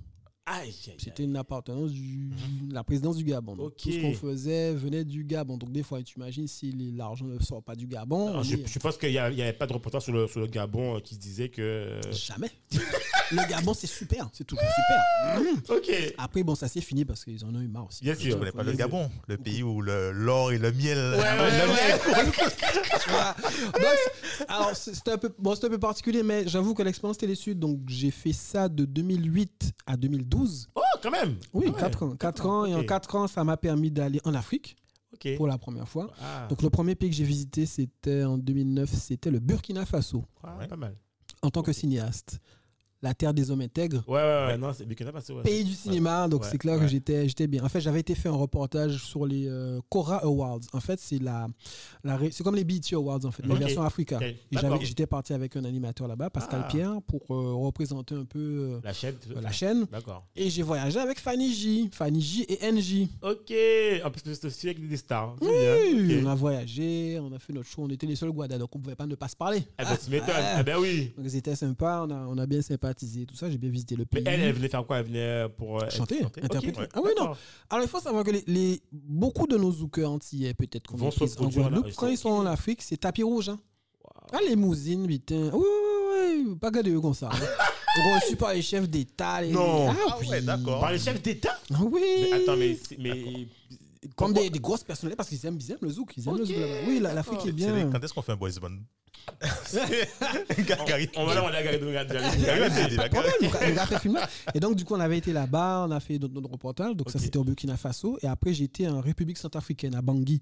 C'était une appartenance de la présidence du Gabon. Donc. Tout ce qu'on faisait venait du Gabon. Donc, des fois, tu imagines si l'argent ne sort pas du Gabon. Alors, je, est- je pense qu'il n'y avait pas de reportage sur le, sur le Gabon euh, qui se disait que. euh, Jamais. le Gabon, c'est super. C'est toujours super. Mmh. Ok. Après, bon, ça s'est fini parce qu'ils en ont eu marre aussi. Bien Je sûr. connais pas le. Gabon, le pays où le- l'or et le miel. ouais, le miel. C'est- alors, c'est- c'était un, peu, bon, c'était un peu particulier, mais j'avoue que l'expérience Télé-Sud, donc j'ai fait ça de 2008 à 2012. Oh, quand même. Oui, Ah ouais. 4 ans. 4 ans. Et en Ok. 4 ans, ça m'a permis d'aller en Afrique pour la première fois. Ah, Donc le premier pays que j'ai visité, c'était en 2009, c'était le Burkina Faso, ah, Ouais. pas mal. en tant que cinéaste. La terre des hommes intègres. Ouais, ouais, ouais. Non, c'est Burkina Faso. ouais. Pays du cinéma, donc Ouais, c'est clair que j'étais, j'étais bien. En fait, j'avais été fait un reportage sur les euh, Cora Awards. En fait, c'est la, la ré- c'est comme les BET Awards en fait, mais Ok. version Africa. Et j'avais- j'étais parti avec un animateur là-bas, Pascal Ah. Pierre, pour euh, représenter un peu euh, La chaîne. la chaîne. D'accord. Et j'ai voyagé avec Fanny J, Fanny J et NJ. Ok. En plus, c'est aussi avec des stars. Oui, bien. on a voyagé, on a fait notre show, on était les seuls Guada, donc on pouvait pas ne pas se parler. Eh ben, tu m'étonnes. Ah. Eh ben oui. Donc c'était sympa, on a, on a bien sympathisé, tout ça, j'ai bien visité le Mais pays. elle, elle venait faire quoi? Elle venait pour. euh, chanter, chanter. interpréter. Ah oui, non. Alors il faut savoir que les, les- beaucoup de nos zoukeurs antillais, peut-être qu'on en Guadeloupe, ils quand sont- ils sont en Afrique, c'est tapis rouge. Hein. Ah, les mousines, putain. Oui, oui, oui, pas que de eux comme ça. hein. Reçus par les chefs d'État. les- Non. Ah, Ah oui. ouais, d'accord. Par les chefs d'État? Ah oui. Mais attends, mais. mais Comme des, des grosses personnalités, parce qu'ils aiment, ils aiment le zouk. Ils aiment le Ok, zouk là-bas. Oui, la- l'Afrique est bien. les- Quand est-ce qu'on fait un boys band? Gary. On va là, on a on le gars fait filmer. Et donc, du coup, on avait été là-bas, on a fait d'autres d'autres reportages. Donc, ça, Ok. c'était au Burkina Faso. Et après, j'étais en République centrafricaine, à Bangui.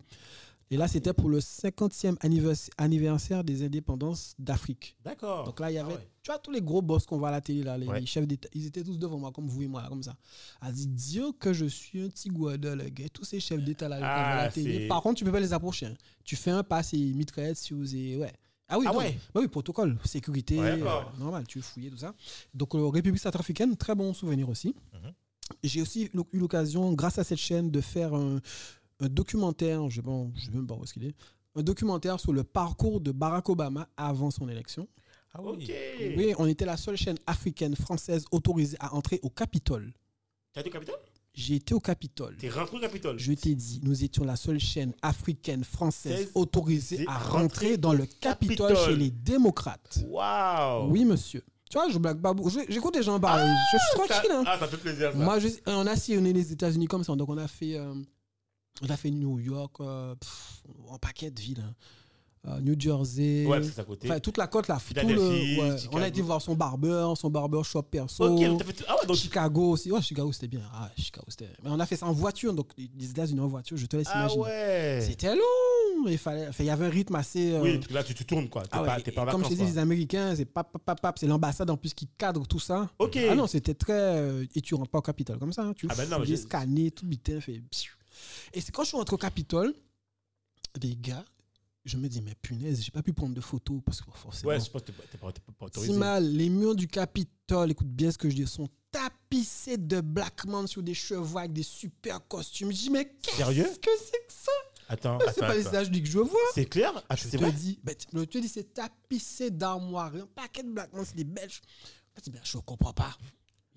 Et là, c'était pour le 50e annivers- anniversaire des indépendances d'Afrique. D'accord. Donc là, il y Ah avait, ouais. tu vois, tous les gros boss qu'on voit à la télé, là, les, Ouais. chefs d'État, ils étaient tous devant moi, comme vous et moi, là, comme ça. À dit, dire que je suis un petit guada, le gars. Tous ces chefs d'État, là, voit à Ah, la télé. Par contre, tu peux pas les approcher. hein. Tu fais un pas, c'est mitraillette, si vous et ouais. Ah oui, Ah non. ouais. Bah oui, protocole, sécurité, Ouais, euh, d'accord. normal, tu fouilles tout ça. Donc, euh, République centrafricaine, très bon souvenir aussi. Mhm. J'ai aussi eu l'occasion, grâce à cette chaîne, de faire un, un documentaire, je ne bon, sais même pas où est-ce qu'il est, un documentaire sur le parcours de Barack Obama avant son élection. Ah Ok. Oui, on était la seule chaîne africaine française autorisée à entrer au Capitole. T'as été au Capitole? J'ai été au Capitole. T'es rentré au Capitole Je t'ai dit, nous étions la seule chaîne africaine française autorisée à rentrer dans le Capitole Capitole. chez les démocrates. Waouh Oui, monsieur. Tu vois, je blague pas. beaucoup. J'écoute des gens parler. je suis Ça- tranquille. hein. Ah, ça fait plaisir ça. Moi, je, on a sillonné les États-Unis comme ça. Donc, on a fait, euh, on a fait New York, euh, pff, un paquet de villes. hein. Euh, New Jersey. Ouais, c'est à côté. Enfin, toute la côte, là. Tout le. On a été voir son barbeur, son barber shop perso. Ok, t'as fait tout- Ah ouais, donc. Chicago aussi. Ouais, Chicago, c'était bien. Ah, Chicago, c'était. Mais on a fait ça en voiture. Donc, les États-Unis en voiture, je te laisse Ah imaginer. ouais. C'était long. Il fallait. enfin, il y avait un rythme assez. euh, Oui, parce que là, tu te tournes quoi. T'es ah ouais, pas, t'es pas en et comme je vacances. t'ai dit, les. Américains, c'est pap, pap, pap, pap, c'est l'ambassade en plus qui cadre tout ça. Ok. Ah non, c'était très. euh, et tu rentres pas au Capitole comme ça. hein. Tu Ah ben non, mais fouilles, j'ai- scanner, tout bitin, fait. pfiou. Et c'est quand je suis rentré au Capitole, les gars, je me dis, mais punaise, j'ai pas pu prendre de photos parce que forcément. Ouais, je pense que t'es pas- autorisé. Si mal, les murs du Capitole, écoute bien ce que je dis, sont tapissés de black man sur des chevaux avec des super costumes. Je dis, mais qu'est-ce Sérieux? que c'est que ça? Attends, C'est pas les. États-Unis que je vois. c'est clair? Ah, Je te vrai? dis, ben, tu- je te dis, c'est tapissé d'armoires, un paquet de black man, c'est des Belges. Je dis, ben, je comprends pas.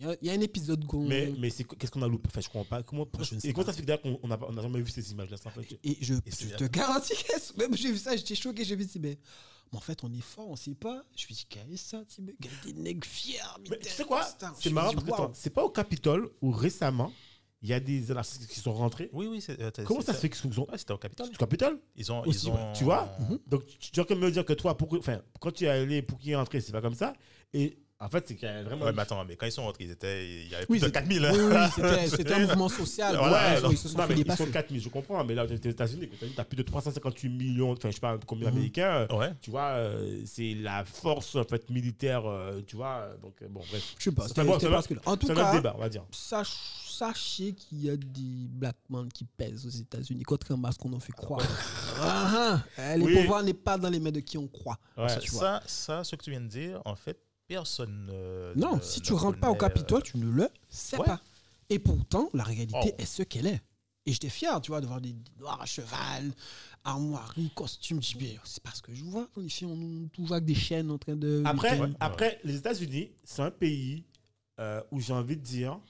Il y a, il y a un épisode qu'on. Mais, mais c'est qu'est-ce qu'on a loupé? Enfin, je comprends pas. Comment, Je ne sais et comment ça se fait d'ailleurs qu'on n'a pas- on n'a jamais vu ces images-là ça, en fait? Et je, c'est je te garantis, que- même j'ai vu ça, j'étais choqué, j'ai vu, dit, mais, mais en fait, on est fort, on sait pas. Je me dis, qu'est-ce que ça, tu sais, gars, des nègres fiers. Mais tu sais quoi? C'est marrant parce que c'est pas au Capitole où récemment, il y a des anarchistes qui sont rentrés? Oui, oui. c'est- euh, t'as- Comment c'est ça se fait qu'ils sont Ouais, c'était au Capitole. au Capitole? Ils ont. Aussi, ils ouais. ont... Tu vois? Mhm. Donc, tu de me dire que toi, pour, enfin, quand tu es allé pour qui est entré, c'est pas comme ça. Et en fait, c'est qu'il y a vraiment. Ouais, mais attends, mais quand ils sont rentrés, ils étaient, il y avait Oui, plus de c'est- 4000. Oui, hein. oui, c'était- c'était un mouvement social. Voilà, Ouais, ils, sont- ils se sont non, fait mais ils sont 4000, je comprends, mais là, aux États-Unis, tu as plus de 358 millions, enfin, je sais pas combien Mhm. d'Américains, Ouais. tu vois, euh, c'est la force en fait, militaire, euh, tu vois, donc euh, bon, bref. Je sais pas, C'est c'était un bon-. En tout C'est un autre cas, débat, on va dire. sach- sachez qu'il y a des black men qui pèsent aux États-Unis, contrairement à ce qu'on en fait croire. Ah, ah, les Oui. pouvoirs n'est pas dans les mains de qui on croit. Ouais. Ça, ça, ce que tu viens de dire, en fait, personne ne. Non, ne- si ne tu rentres pas au Capitole, tu ne le sais ouais. pas. Et pourtant, la réalité Oh. est ce qu'elle est. Et j'étais fier, tu vois, de voir des des noirs à cheval, armoiries, costumes. Je dis, mais c'est pas ce que je vois. Les filles, on toujours avec des chaînes en train de. Après, Ouais. après les États-Unis, c'est un pays euh, où j'ai envie de dire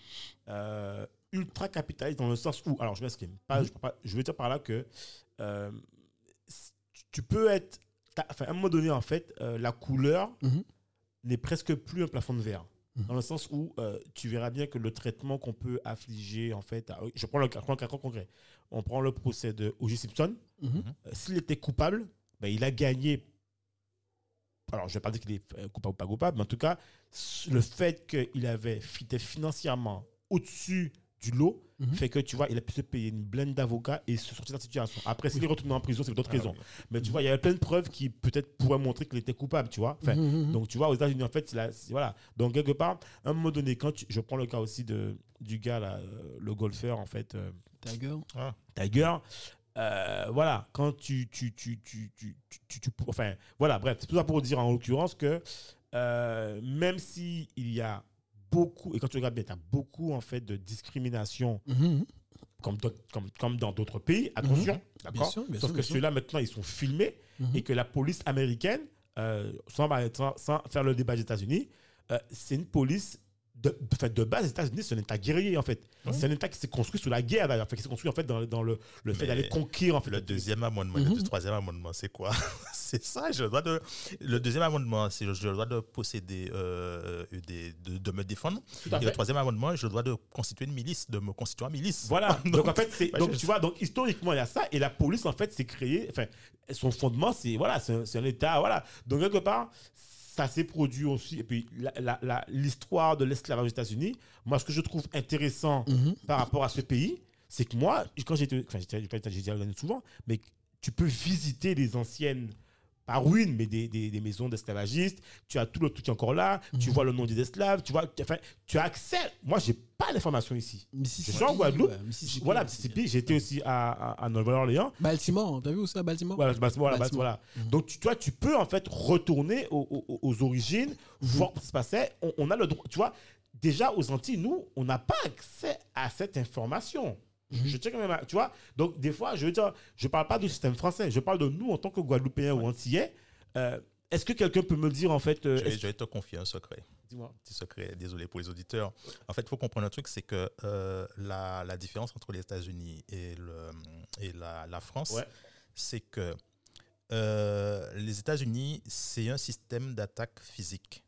euh, ultra capitaliste dans le sens où, alors je m'exprime, pas, Mhm. je, parle pas- je veux dire par là que euh, tu peux être, t'as- enfin, à un moment donné, en fait, euh, la couleur Mhm. N'est presque plus un plafond de verre. Mhm. Dans le sens où euh, tu verras bien que le traitement qu'on peut affliger, en fait, à- je prends le cas, je prends le cas concret. On prend le procès de O.J. Simpson. Mhm. Euh, S'il était coupable, ben, il a gagné. Alors, je ne vais pas dire qu'il est euh, coupable ou pas coupable, mais en tout cas, le fait qu'il avait était financièrement au-dessus du lot Mhm. fait que, tu vois, il a pu se payer une blinde d'avocats et se sortir de la situation. Après, s'il est retourné en prison, c'est pour d'autres Ah raisons. oui. Mais tu vois, il y avait plein de preuves qui peut-être pourraient montrer qu'il était coupable, tu vois. Enfin, Mhm, mhm. donc, tu vois, aux États-Unis, en fait, c'est- voilà. Donc, quelque part, à un moment donné, quand tu- je prends le cas aussi de, du gars, là, euh, le golfeur, en fait, euh, Tiger. Tiger, euh, voilà, quand tu, tu, tu, tu, tu, tu, Enfin, voilà, bref, c'est tout ça pour dire en l'occurrence que euh, même si il y a beaucoup, et quand tu regardes bien, tu as beaucoup, en fait, de discrimination Mhm. comme, comme, comme dans d'autres pays, attention, d'accord Sauf sûr, que ceux-là, maintenant, ils sont filmés Mhm. et que la police américaine, euh, sans, sans- sans faire le débat des États-Unis, euh, c'est une police de, fait, de base, les États-Unis, c'est un État guerrier, en fait. C'est un État qui s'est construit sous la guerre, d'ailleurs, Fait qui s'est construit, en fait, dans, dans le, le fait d'aller conquérir, en fait. Le deuxième amendement, Mhm. le troisième amendement, c'est quoi? C'est ça, je dois de... Le deuxième amendement, c'est je, dois de posséder, euh, des, de, de me défendre. Et fait. le troisième amendement, je dois de constituer une milice, de me constituer en milice. Voilà. donc, en fait, c'est, donc, tu vois, donc, historiquement, il y a ça. Et la police, en fait, s'est créée. Enfin, son fondement, c'est, voilà, c'est un, un État. Voilà. Donc, quelque part, ça s'est produit aussi. Et puis, la- la- la- l'histoire de l'esclavage aux États-Unis, moi, ce que je trouve intéressant Mhm. par rapport à ce pays, c'est que moi, quand j'étais. Enfin, à souvent, mais tu peux visiter les anciennes. Pas ruines, mais des, des, des maisons d'esclavagistes. Tu as tout le truc qui est encore là. Tu vois le nom des esclaves. Tu vois, enfin, tu as accès. Moi, j'ai pas d'informations ici. Je suis en Guadeloupe. Voilà, Mississippi. J'étais aussi à, à, à Nouvelle-Orléans. Baltimore, t'as vu où ça, Baltimore? Voilà, voilà, Baltimore. voilà. Mhm. Donc, tu, tu vois, tu peux en fait retourner aux, aux- aux origines, voir ce qui se passait. On, on a le droit, tu vois, déjà aux Antilles, nous, on n'a pas accès à cette information. Je- Je tiens quand même à- tu vois. Donc, des fois, je veux dire, je parle pas du système français, je parle de nous en tant que Guadeloupéens ou Antillais. Euh, Est-ce que quelqu'un peut me dire, en fait, euh, Je vais, est-ce- je vais te confier un secret. dis-moi. Petit secret, désolé pour les auditeurs. En fait, il faut comprendre un truc, c'est que euh, la, la différence entre les États-Unis et, le, et la, la France, Ouais. c'est que les États-Unis, c'est un système d'attaque physique.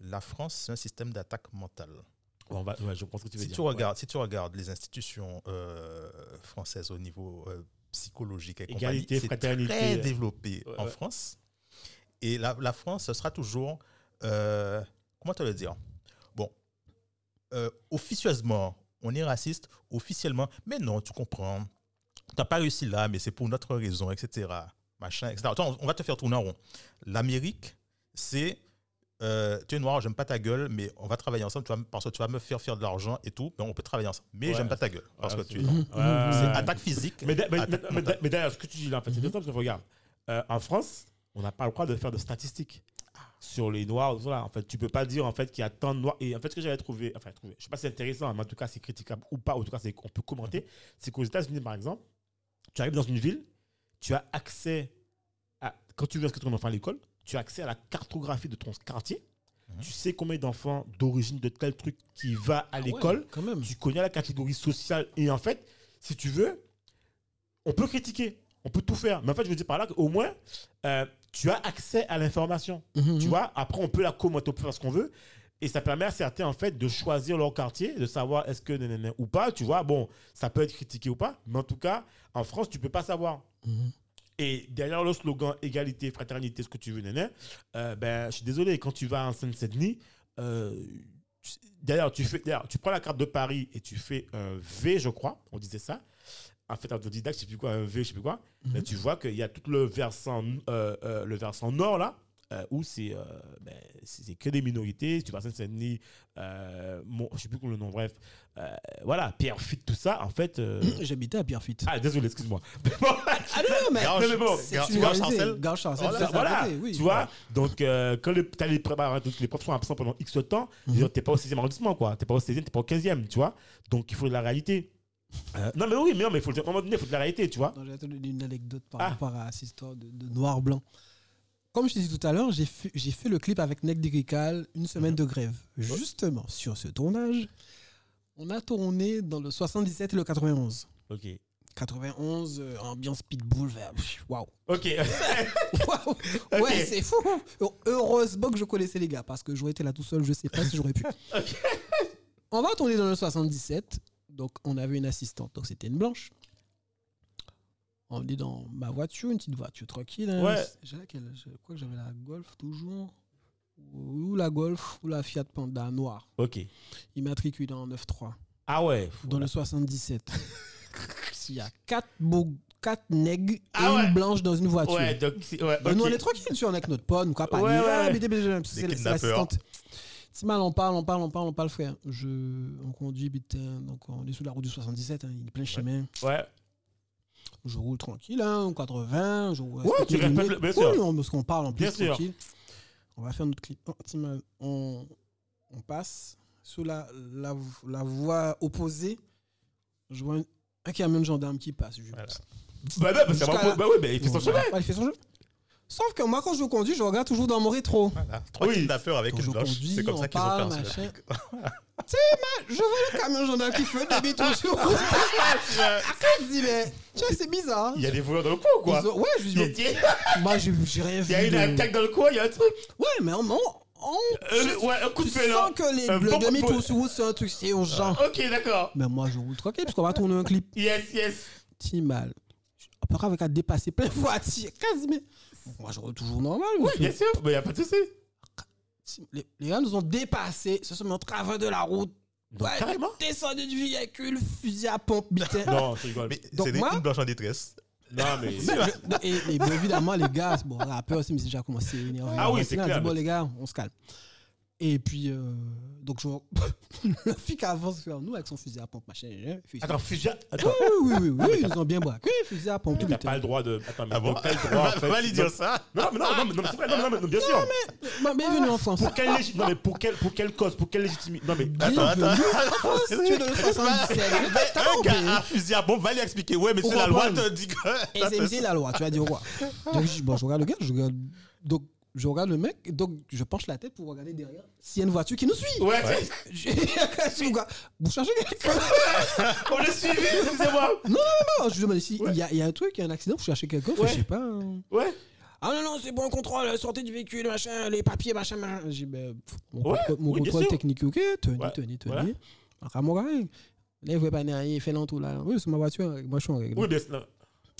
La France, c'est un système d'attaque mentale. On va, ouais, je pense que tu veux Si dire. tu, regardes, si tu regardes les institutions euh, françaises au niveau euh, psychologique et compagnie, Égalité, c'est fraternité. très développé Ouais, en. France. Et la, la France, ce sera toujours, euh, comment te le dire? Bon, euh, officieusement, on est raciste, officiellement, mais non, tu comprends. Tu n'as pas réussi là, mais c'est pour notre raison, etc. Machin, etc. Attends, on va te faire tourner en rond. L'Amérique, c'est euh, tu es noir, j'aime pas ta gueule, mais on va travailler ensemble tu vas, parce que tu vas me faire faire de l'argent et tout, mais on peut travailler ensemble. Mais Ouais. j'aime pas ta gueule parce Ouais, que tu es noir. Ouais. C'est attaque physique. Mais, d'ailleurs, ce que tu dis là, en fait, c'est intéressant parce que regarde, euh, en France, on n'a pas le droit de faire de statistiques sur les noirs. Voilà. En fait, tu peux pas dire en fait qu'il y a tant de noirs. Et en fait, ce que j'avais trouvé, enfin, trouvé, je sais pas si c'est intéressant, mais en tout cas, c'est critiquable ou pas. En tout cas, qu'on peut commenter. C'est qu'aux États-Unis, par exemple, tu arrives dans une ville, tu as accès à quand tu veux inscrire ton enfant à l'école, tu as accès à la cartographie de ton quartier. Mhm. Tu sais combien d'enfants d'origine de tel truc qui va à Ah ouais, l'école tu connais la catégorie sociale et en fait, si tu veux, on peut critiquer, on peut tout faire. Mais en fait, je veux dire par là qu'au moins, euh, tu as accès à l'information. Mhm. Tu vois, après, on peut la commenter, on peut faire ce qu'on veut. Et ça permet à certains, en fait, de choisir leur quartier, de savoir est-ce que nanana ou pas. Tu vois, bon, ça peut être critiqué ou pas. Mais en tout cas, en France, tu peux pas savoir. Et derrière le slogan égalité, fraternité, ce que tu veux, néné, euh, ben, je suis désolé, quand tu vas en Seine-Saint-Denis, euh, tu- d'ailleurs, tu, fais, tu prends la carte de Paris et tu fais un V, je crois, on disait ça. En fait, autodidacte, je sais plus quoi, un V, je sais plus quoi. Mais tu vois qu'il y a tout le versant, euh, euh, le versant nord, là, euh, où c'est, euh, ben, que des minorités. Tu vas à Seine-Saint-Denis, euh, mon- je sais plus le nom, bref. Euh, voilà, Pierre-Fitte, tout ça, en fait. euh, J'habitais à Pierrefitte. Ah, désolé, excuse-moi. Ah non, mais Non, mais bon, Gare réalité. Chancel. Chancel, Voilà, oui. tu vois. Donc, euh, quand les, t'as les, prépa- donc, les profs sont absents pendant X temps, Mhm. tu n'es pas au 16e arrondissement, quoi. Tu n'es pas au 16e, tu n'es pas au 15e, tu vois. Donc, il faut de la réalité. Euh, non, mais oui, mais, non, mais il faut, le dire, à un moment donné, il faut de la réalité, tu vois. J'ai te donner une anecdote par Ah. rapport à cette histoire de, de noir-blanc. Comme je t'ai dit tout à l'heure, j'ai fait, le clip avec Nec Dirical, une semaine de grève. Justement, sur ce tournage, on a tourné dans le 77 et le 91. Ok. 91, euh, ambiance pitbull, waouh. Ok. Waouh. Ouais, c'est fou. Heureusement que je connaissais les gars, parce que j'aurais été là tout seul, je sais pas si j'aurais pu. On va tourner dans le 77, donc on avait une assistante, donc c'était une blanche. On est dans ma voiture, une petite voiture tranquille. hein. Ouais. J'ai laquelle Je crois que j'avais la Golf toujours. Ou la Golf, ou la Fiat Panda noire. ok. Immatriculée en 9.3. Ah ouais. Dans le 77. Il y a quatre, beaux, quatre nègres et Ah ouais. une blanche dans une voiture. Ouais, donc, c'est- ouais, Ben, Nous, on est tranquille, est avec notre pote, quoi, pas Ouais, dire. Ah, c'est Des c'est kidnappeurs. l'assistante. Si mal, on parle, on parle, on parle, on parle, frère. Je, on conduit, putain, donc on est sous la route du 77, hein, il est plein chemin. Ouais. Je roule tranquille, hein, 80, je roule. Ouais, tu les respectes limites. le- bien sûr. Oui, on- parce qu'on parle en plus Bien sûr. On va faire notre clip. Oh, on, on passe sous la, la, la voie opposée. Je vois un, un camion de gendarme qui passe. Je- Voilà. Bah, non, bah, bah oui, mais il fait son Ouais, chemin. ouais, il fait son jeu. Sauf que moi, quand je conduis, je regarde toujours dans mon rétro. Voilà. Trois Oui. kidnappeurs avec Quand une conduis, C'est comme ça qu'ils ont fait un machin. truc. Je vois le camion gendarme qui fait des tout sur route. Je me dis, mais tu vois, c'est bizarre. Il y a des voleurs dans le coin ou quoi ont- Ouais, je Il dis, il moi, j'ai rien il vu. y a une attaque dans le coin, il y a un truc. Ouais, mais on, on, on- Euh, ouais, un coup de tu félin. sens que les, Un le bon de demi-tour sur route, c'est un truc, c'est urgent. Ok, d'accord. Mais moi, je roule tranquille parce qu'on va tourner un clip. Yes, yes. Petit mal. Après, avec à dépasser plein de voitures, quasi, mais. Moi, je roule toujours normal. Oui, bien sûr. Mais il n'y a pas de souci. Les, les gars nous ont dépassés, se sont mis en travers de la route. Donc, Ouais, carrément. Descendu du véhicule, fusil à pompe, putain. Non. Mais Donc c'est des- moi- blanche en détresse. Non, mais. Et, et bien évidemment, les gars, bon, rappeur aussi, mais c'est déjà commencé à énerver. Ah oui, c'est clair, dit, bon, les gars, on se calme. Et puis, euh, donc, je vois la fille qui avance vers nous avec son fusil à pompe, machin. hein, fusil- Attends, fusil. Oui, Attends. oui, oui, oui, ils nous ont bien braqué. Fusil à pompe, T'as le pas le droit de. Attends, mais Ah bon? t'as le droit. en fait, Va lui non, dire ça. Non, mais non, non, mais non, mais c'est vrai, non, mais non, mais non, bien sûr. Bah, bienvenue en France. Pour quelle légit- Non, mais pour quelle, pour quelle cause Pour quelle légitimité? Non, mais. Attends, attends. Bienvenue en France. Tu es dans le 77. T'as pas Un gars a fusil à pompe, va lui expliquer. Ouais, mais c'est la loi te dit que. Et c'est la loi, tu vas dire quoi Donc, je, bon, je regarde le gars, je regarde. Donc, je regarde le mec, et donc je penche la tête pour regarder derrière s'il y a une voiture qui nous suit. Ouais, regarde, Vous cherchez quelqu'un? On est suivi, excusez-moi. Non, je lui demande si il y, a- il y a un truc, il y a un accident, vous cherchez quelqu'un, Ouais. je sais pas. hein. Ouais. Ah non, non, c'est bon, contrôle, sortez du véhicule, machin, les papiers, machin, machin. J'ai ben, mon, Ouais, contrôle, mon oui, bien contrôle sûr. technique, ok, tenez, Ouais, tenez, tenez. voilà. À mon gars, là, il veut pas rien, il fait l'entour là. Oui, c'est ma voiture, moi je suis en règle. Oui, bien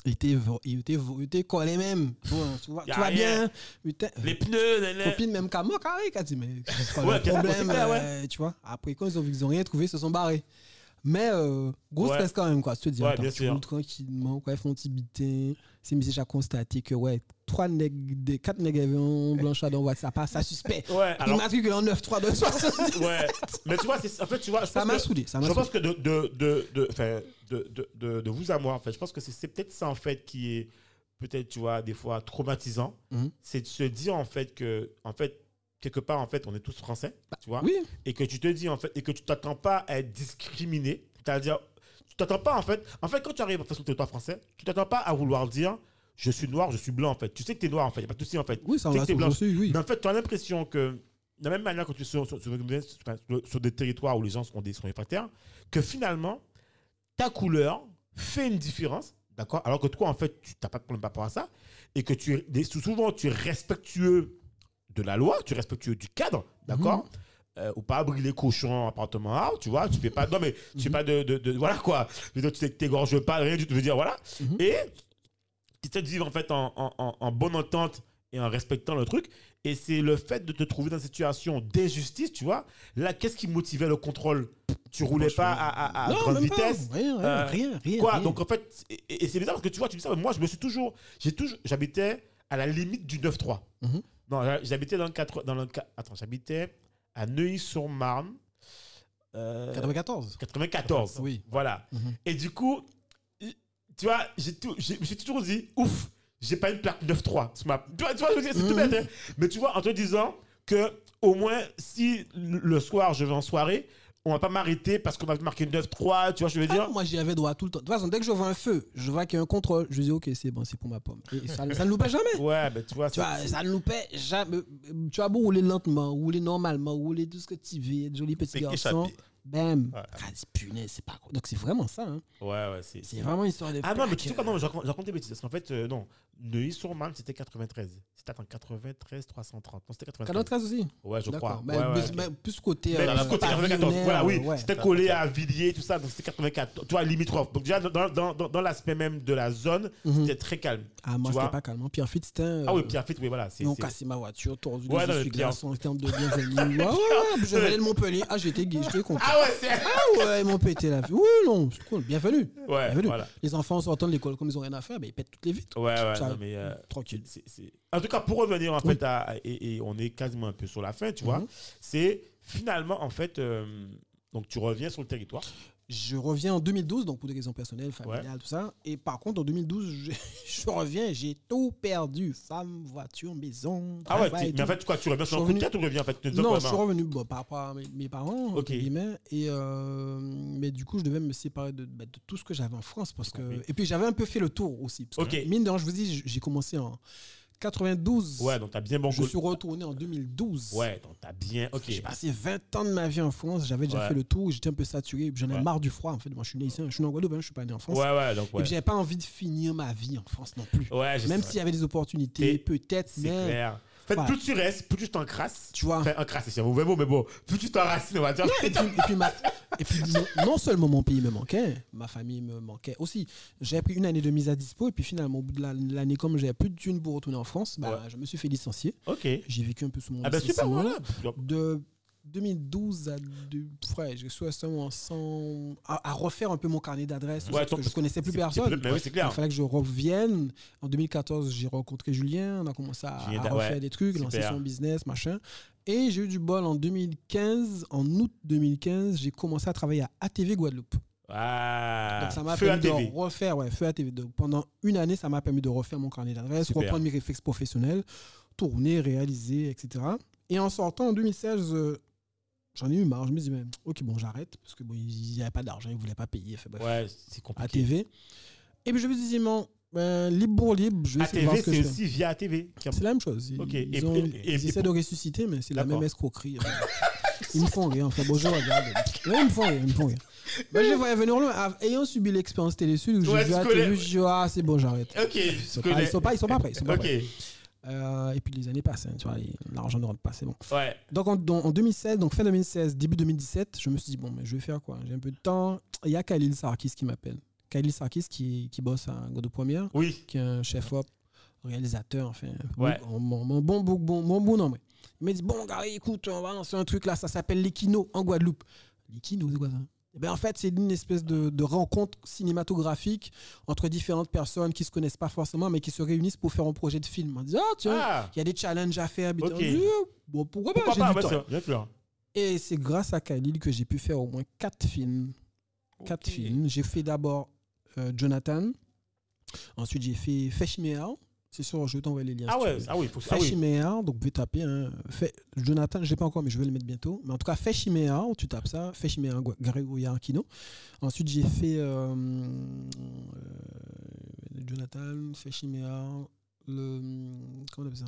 était, était, était collé même. Tu vois, tu rien. bien. Les pneus, nan, nan. Copine même qu'à moi, carré, qu'a dit, mais Ouais, problème, euh, tu vois? Après, quand ils ont vu qu'ils ont rien trouvé, ils se sont barrés. Mais, euh, gros Ouais. stress quand même, quoi. Te dis, Ouais, attends, tu roules tranquillement, quoi, ils font petit bitin. C'est mis déjà constaté que, ouais, trois nègres, des, quatre nègres avaient un blanchard dans WhatsApp, ça, ça suspect. Ouais, alors. Immatriculé en 9-3 de 70. Ouais. Mais tu vois, en fait, tu vois, je Ça m'a saoulé, ça Je saoulé. pense que de, de, de, de, de, de, de, vous à moi, en fait, je pense que c'est peut-être ça, en fait, qui est peut-être, tu vois, des fois traumatisant. Mhm. C'est de se dire, en fait, que, en fait, quelque part, en fait, on est tous français, tu vois, Oui, et que tu te dis, en fait, et que tu t'attends pas à être discriminé. C'est-à-dire, tu t'attends pas, en fait, en fait, quand tu arrives sur le territoire français, tu t'attends pas à vouloir dire, je suis noir, je suis blanc, en fait. Tu sais que tu es noir, en fait, il n'y a pas de souci, en fait. oui, ça on l'a oui. Mais en fait, tu as l'impression que, de la même manière que tu es sur, sur, sur- enfin, sur- sur des territoires où les gens sont des, sont réfractaires, que finalement, ta couleur fait une différence, d'accord? Alors que toi, en fait, tu n'as pas de problème par rapport à ça, et que tu es, souvent, tu es respectueux de la loi, tu es respectueux du cadre, d'accord Euh, ou pas brûler cochon en appartement A, tu vois, tu fais pas, non mais, tu fais pas de, de, de- voilà quoi, je veux dire, tu t'égorges pas, rien du tout, je veux dire, voilà, Mhm. et tu essaies de vivre en fait en, en- en- en bonne entente et en respectant le truc. Et c'est le fait de te trouver dans une situation d'injustice, tu vois. Là, qu'est-ce qui motivait le contrôle? Tu roulais pas à, à- à Non, grande même pas. vitesse? Rien, rien, Euh, rien, rien. Quoi? rien. Donc en fait, et, et c'est bizarre parce que tu vois, tu dis ça, mais moi je me suis toujours, j'ai toujours, j'habitais à la limite du 9-3. Mhm. Non, j'habitais dans le 4, dans le, attends, j'habitais à Neuilly-sur-Marne. euh, 94. 94. Oui. Voilà. Mhm. Et du coup, tu vois, j'ai toujours dit, ouf, j'ai pas une plaque 9-3 sur ma. Tu vois, tu vois, je veux dire, c'est tout Mhm. bête, hein. Mais tu vois, en te disant que, au moins, si le soir je vais en soirée, on va pas m'arrêter parce qu'on m'a marqué 9-3, tu vois, je veux Ah, dire. moi, j'y avais droit tout le temps. De toute façon, dès que je vois un feu, je vois qu'il y a un contrôle, je dis, OK, c'est bon, c'est pour ma pomme. Et ça, ça ne loupait jamais. Ouais, ben tu vois, Tu vois, ça ne loupait jamais. Tu as beau rouler lentement, rouler normalement, rouler tout ce que tu veux, être joli petit garçon. échappé. Bam. Ouais. Ah, c'est punaise, c'est pas. Donc c'est vraiment ça. hein. Ouais, ouais, c'est. C'est vraiment une histoire de. Ah non, mais tu sais quoi, non, j'ai raconté des bêtises. Parce qu'en fait, euh, non, Neuilly-sur-Marne, c'était 93. C'était en 93, 330. Non, c'était 93. 93 aussi. Ouais, je crois. D'accord. Ouais, Bah, ouais, plus, ok. bah, plus côté. Mais euh, plus côté 94. pavillonnaire, Voilà, oui. C'était collé à Villiers, tout ça. Donc c'était 84. Tu vois, limitrophe. Donc déjà, dans, dans, dans, dans l'aspect même de la zone, Mhm. c'était très calme. Ah, moi, c'était pas calme. Pierre Fit, c'était. un, Ah oui, euh, Pierre Fit, oui, voilà. c'est- Ils ont cassé ma voiture, tordu les mais essuie-glaces en termes de bienvenue. Ouais, ouais, ouais, je venais de Montpellier. Ah, j'étais gay, j'étais content. Ah ouais, c'est. Ah ouais, ils m'ont pété la vie. Oui, non, c'est cool. Bienvenue. Ouais, Bienvenue. voilà. Les enfants sortant de l'école comme ils ont rien à faire, ben, ils pètent toutes les vitres. Ouais, ouais, Ça- non, mais. euh, Tranquille. c'est- c'est- En tout cas, pour revenir en Oui. fait à. Et, et on est quasiment un peu sur la fin, tu vois. Mhm. C'est finalement, en fait. euh, donc tu reviens sur le territoire. Je reviens en 2012, donc pour des raisons personnelles, familiales, tout ça. Et par contre, en 2012, je, je reviens j'ai tout perdu. Femme, voiture, maison. Ah ouais, mais en fait, quoi, tu reviens sur un coup de tête ou tu reviens en fait Non, je suis revenu bon, par rapport à mes, mes parents, Ok. entre guillemets, et euh, mais du coup, je devais me séparer de, bah, de tout ce que j'avais en France. Parce que, et puis, j'avais un peu fait le tour aussi. Parce que, mine de rien, je vous dis, j'ai commencé en 92. Ouais, donc t'as bien bon je suis retourné en 2012. Ouais, donc t'as bien. Ok. J'ai passé 20 ans de ma vie en France, j'avais déjà Ouais. fait le tour, j'étais un peu saturé, j'en ai Ouais. marre du froid en fait. Moi je suis né ici, je suis né en Guadeloupe, hein, je suis pas né en France. Ouais, ouais, donc Et ouais. puis j'avais pas envie de finir ma vie en France non plus. Ouais, Même s'il y avait des opportunités, peut-être, C'est mais clair. En fait, Voilà. plus tu restes, plus tu t'encrasses. tu vois. Enfin, encrasses, c'est un mauvais mot, mais bon, plus tu t'enracines, on va dire. et puis, et puis ma- et puis, disons, non seulement mon pays me manquait, ma famille me manquait aussi. J'ai pris une année de mise à dispo et puis finalement, au bout de la- l'année, comme j'avais plus de thunes pour retourner en France, bah, Ouais. je me suis fait licencier. Ok. J'ai vécu un peu sous mon Ah super, voilà. de 2012 à deux, ouais, je suis en sans- à, à refaire un peu mon carnet d'adresses Ouais, parce ton- que je connaissais plus personne. oui, Il fallait que je revienne. En 2014, j'ai rencontré Julien. On a commencé à, Julien, à ouais, refaire des trucs, super. lancer son business, machin. Et j'ai eu du bol en 2015. En août 2015, j'ai commencé à travailler à ATV Guadeloupe. Ah. Donc ça m'a à permis de refaire, ouais, Feu à TV. Donc, pendant une année, ça m'a permis de refaire mon carnet d'adresses, reprendre mes réflexes professionnels, tourner, réaliser, etc. Et en sortant en 2016, euh, j'en ai eu marre. Je me dis, mais, ok, bon, j'arrête, parce que bon, il n'y avait pas d'argent, ils ne voulaient pas payer. Fait, bref, Ouais, c'est à compliqué. TV. Et puis je me dit, bon, ben, libre pour libre, je vais ATV, c'est je aussi via ATV. C'est la même chose. Ils, ont- et- ils et- essaient de ressusciter, mais c'est la même escroquerie. ils me font rire. Enfin, bonjour, regarde. Ouais, ils me font rire. Ils me font rire. Ben, je voyais venir loin. Ayant subi l'expérience Télésud, où Ouais, vu tu à. TV, je dis, ah, c'est bon, j'arrête. Ok. Ils sont, pas, ils sont pas, ils sont pas prêts. Ils sont pas prêts. Euh, et puis les années passent, hein, tu vois, l'argent ne rentre pas, c'est bon. Ouais. Donc en, en 2016, donc fin 2016, début 2017, je me suis dit, bon, mais je vais faire quoi? J'ai un peu de temps. Il y a Khalil Sarkis qui m'appelle. Khalil Sarkis qui, qui bosse à Godot Première, Oui. qui est un chef-op, réalisateur, enfin, Ouais. mon, mon, mon bon, bon, bon, mon bon. Il m'a dit, bon, Gary, écoute, on va lancer un truc là, ça s'appelle l'Equino en Guadeloupe. L'Equino, c'est quoi ça? Eh ben, en fait, c'est une espèce de, de rencontre cinématographique entre différentes personnes qui se connaissent pas forcément, mais qui se réunissent pour faire un projet de film. On dit, ah, tiens, Ah. il y a des challenges à faire. oh, bon, pourquoi pas, Pourquoi Bien. Et c'est grâce à Khalil que j'ai pu faire au moins quatre films. Quatre films. J'ai fait d'abord euh, Jonathan. Ensuite, j'ai fait Feshimea. C'est sûr, je vais t'envoyer les liens. Ah si ouais, ah oui, faut ah oui. Feshimea, donc vous pouvez taper. Hein. Jonathan, je ne l'ai pas encore, mais je vais le mettre bientôt. Mais en tout cas, Feshimea, tu tapes ça. Feshimea, Gregoria Aquino. Ensuite, j'ai fait euh, euh, Jonathan, Feshimea, le. Comment on appelle ça?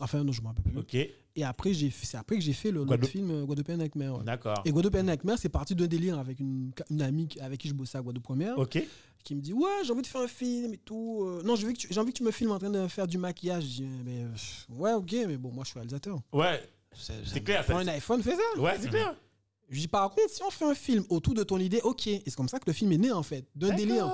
Enfin, non, je ne me rappelle plus. Ok, Et après, c'est après que j'ai fait le Guadeloupe. film euh, Guadeloupe Nightmare. ouais. d'accord. Et Guadeloupe Nightmare, c'est parti d'un délire avec une, une amie avec qui je bossais à Guadeloupe Première, Ok, qui me dit Ouais, j'ai envie de faire un film et tout. euh, non, j'ai envie, que tu- j'ai envie que tu me filmes en train de faire du maquillage. Je dis, mais, ouais, ok, mais bon, moi je suis réalisateur. ouais, C'est clair. Prends un iPhone, fais ça. ouais, c'est clair. Je dis Par contre, si on fait un film autour de ton idée, ok. Et c'est comme ça que le film est né en fait, d'un délire.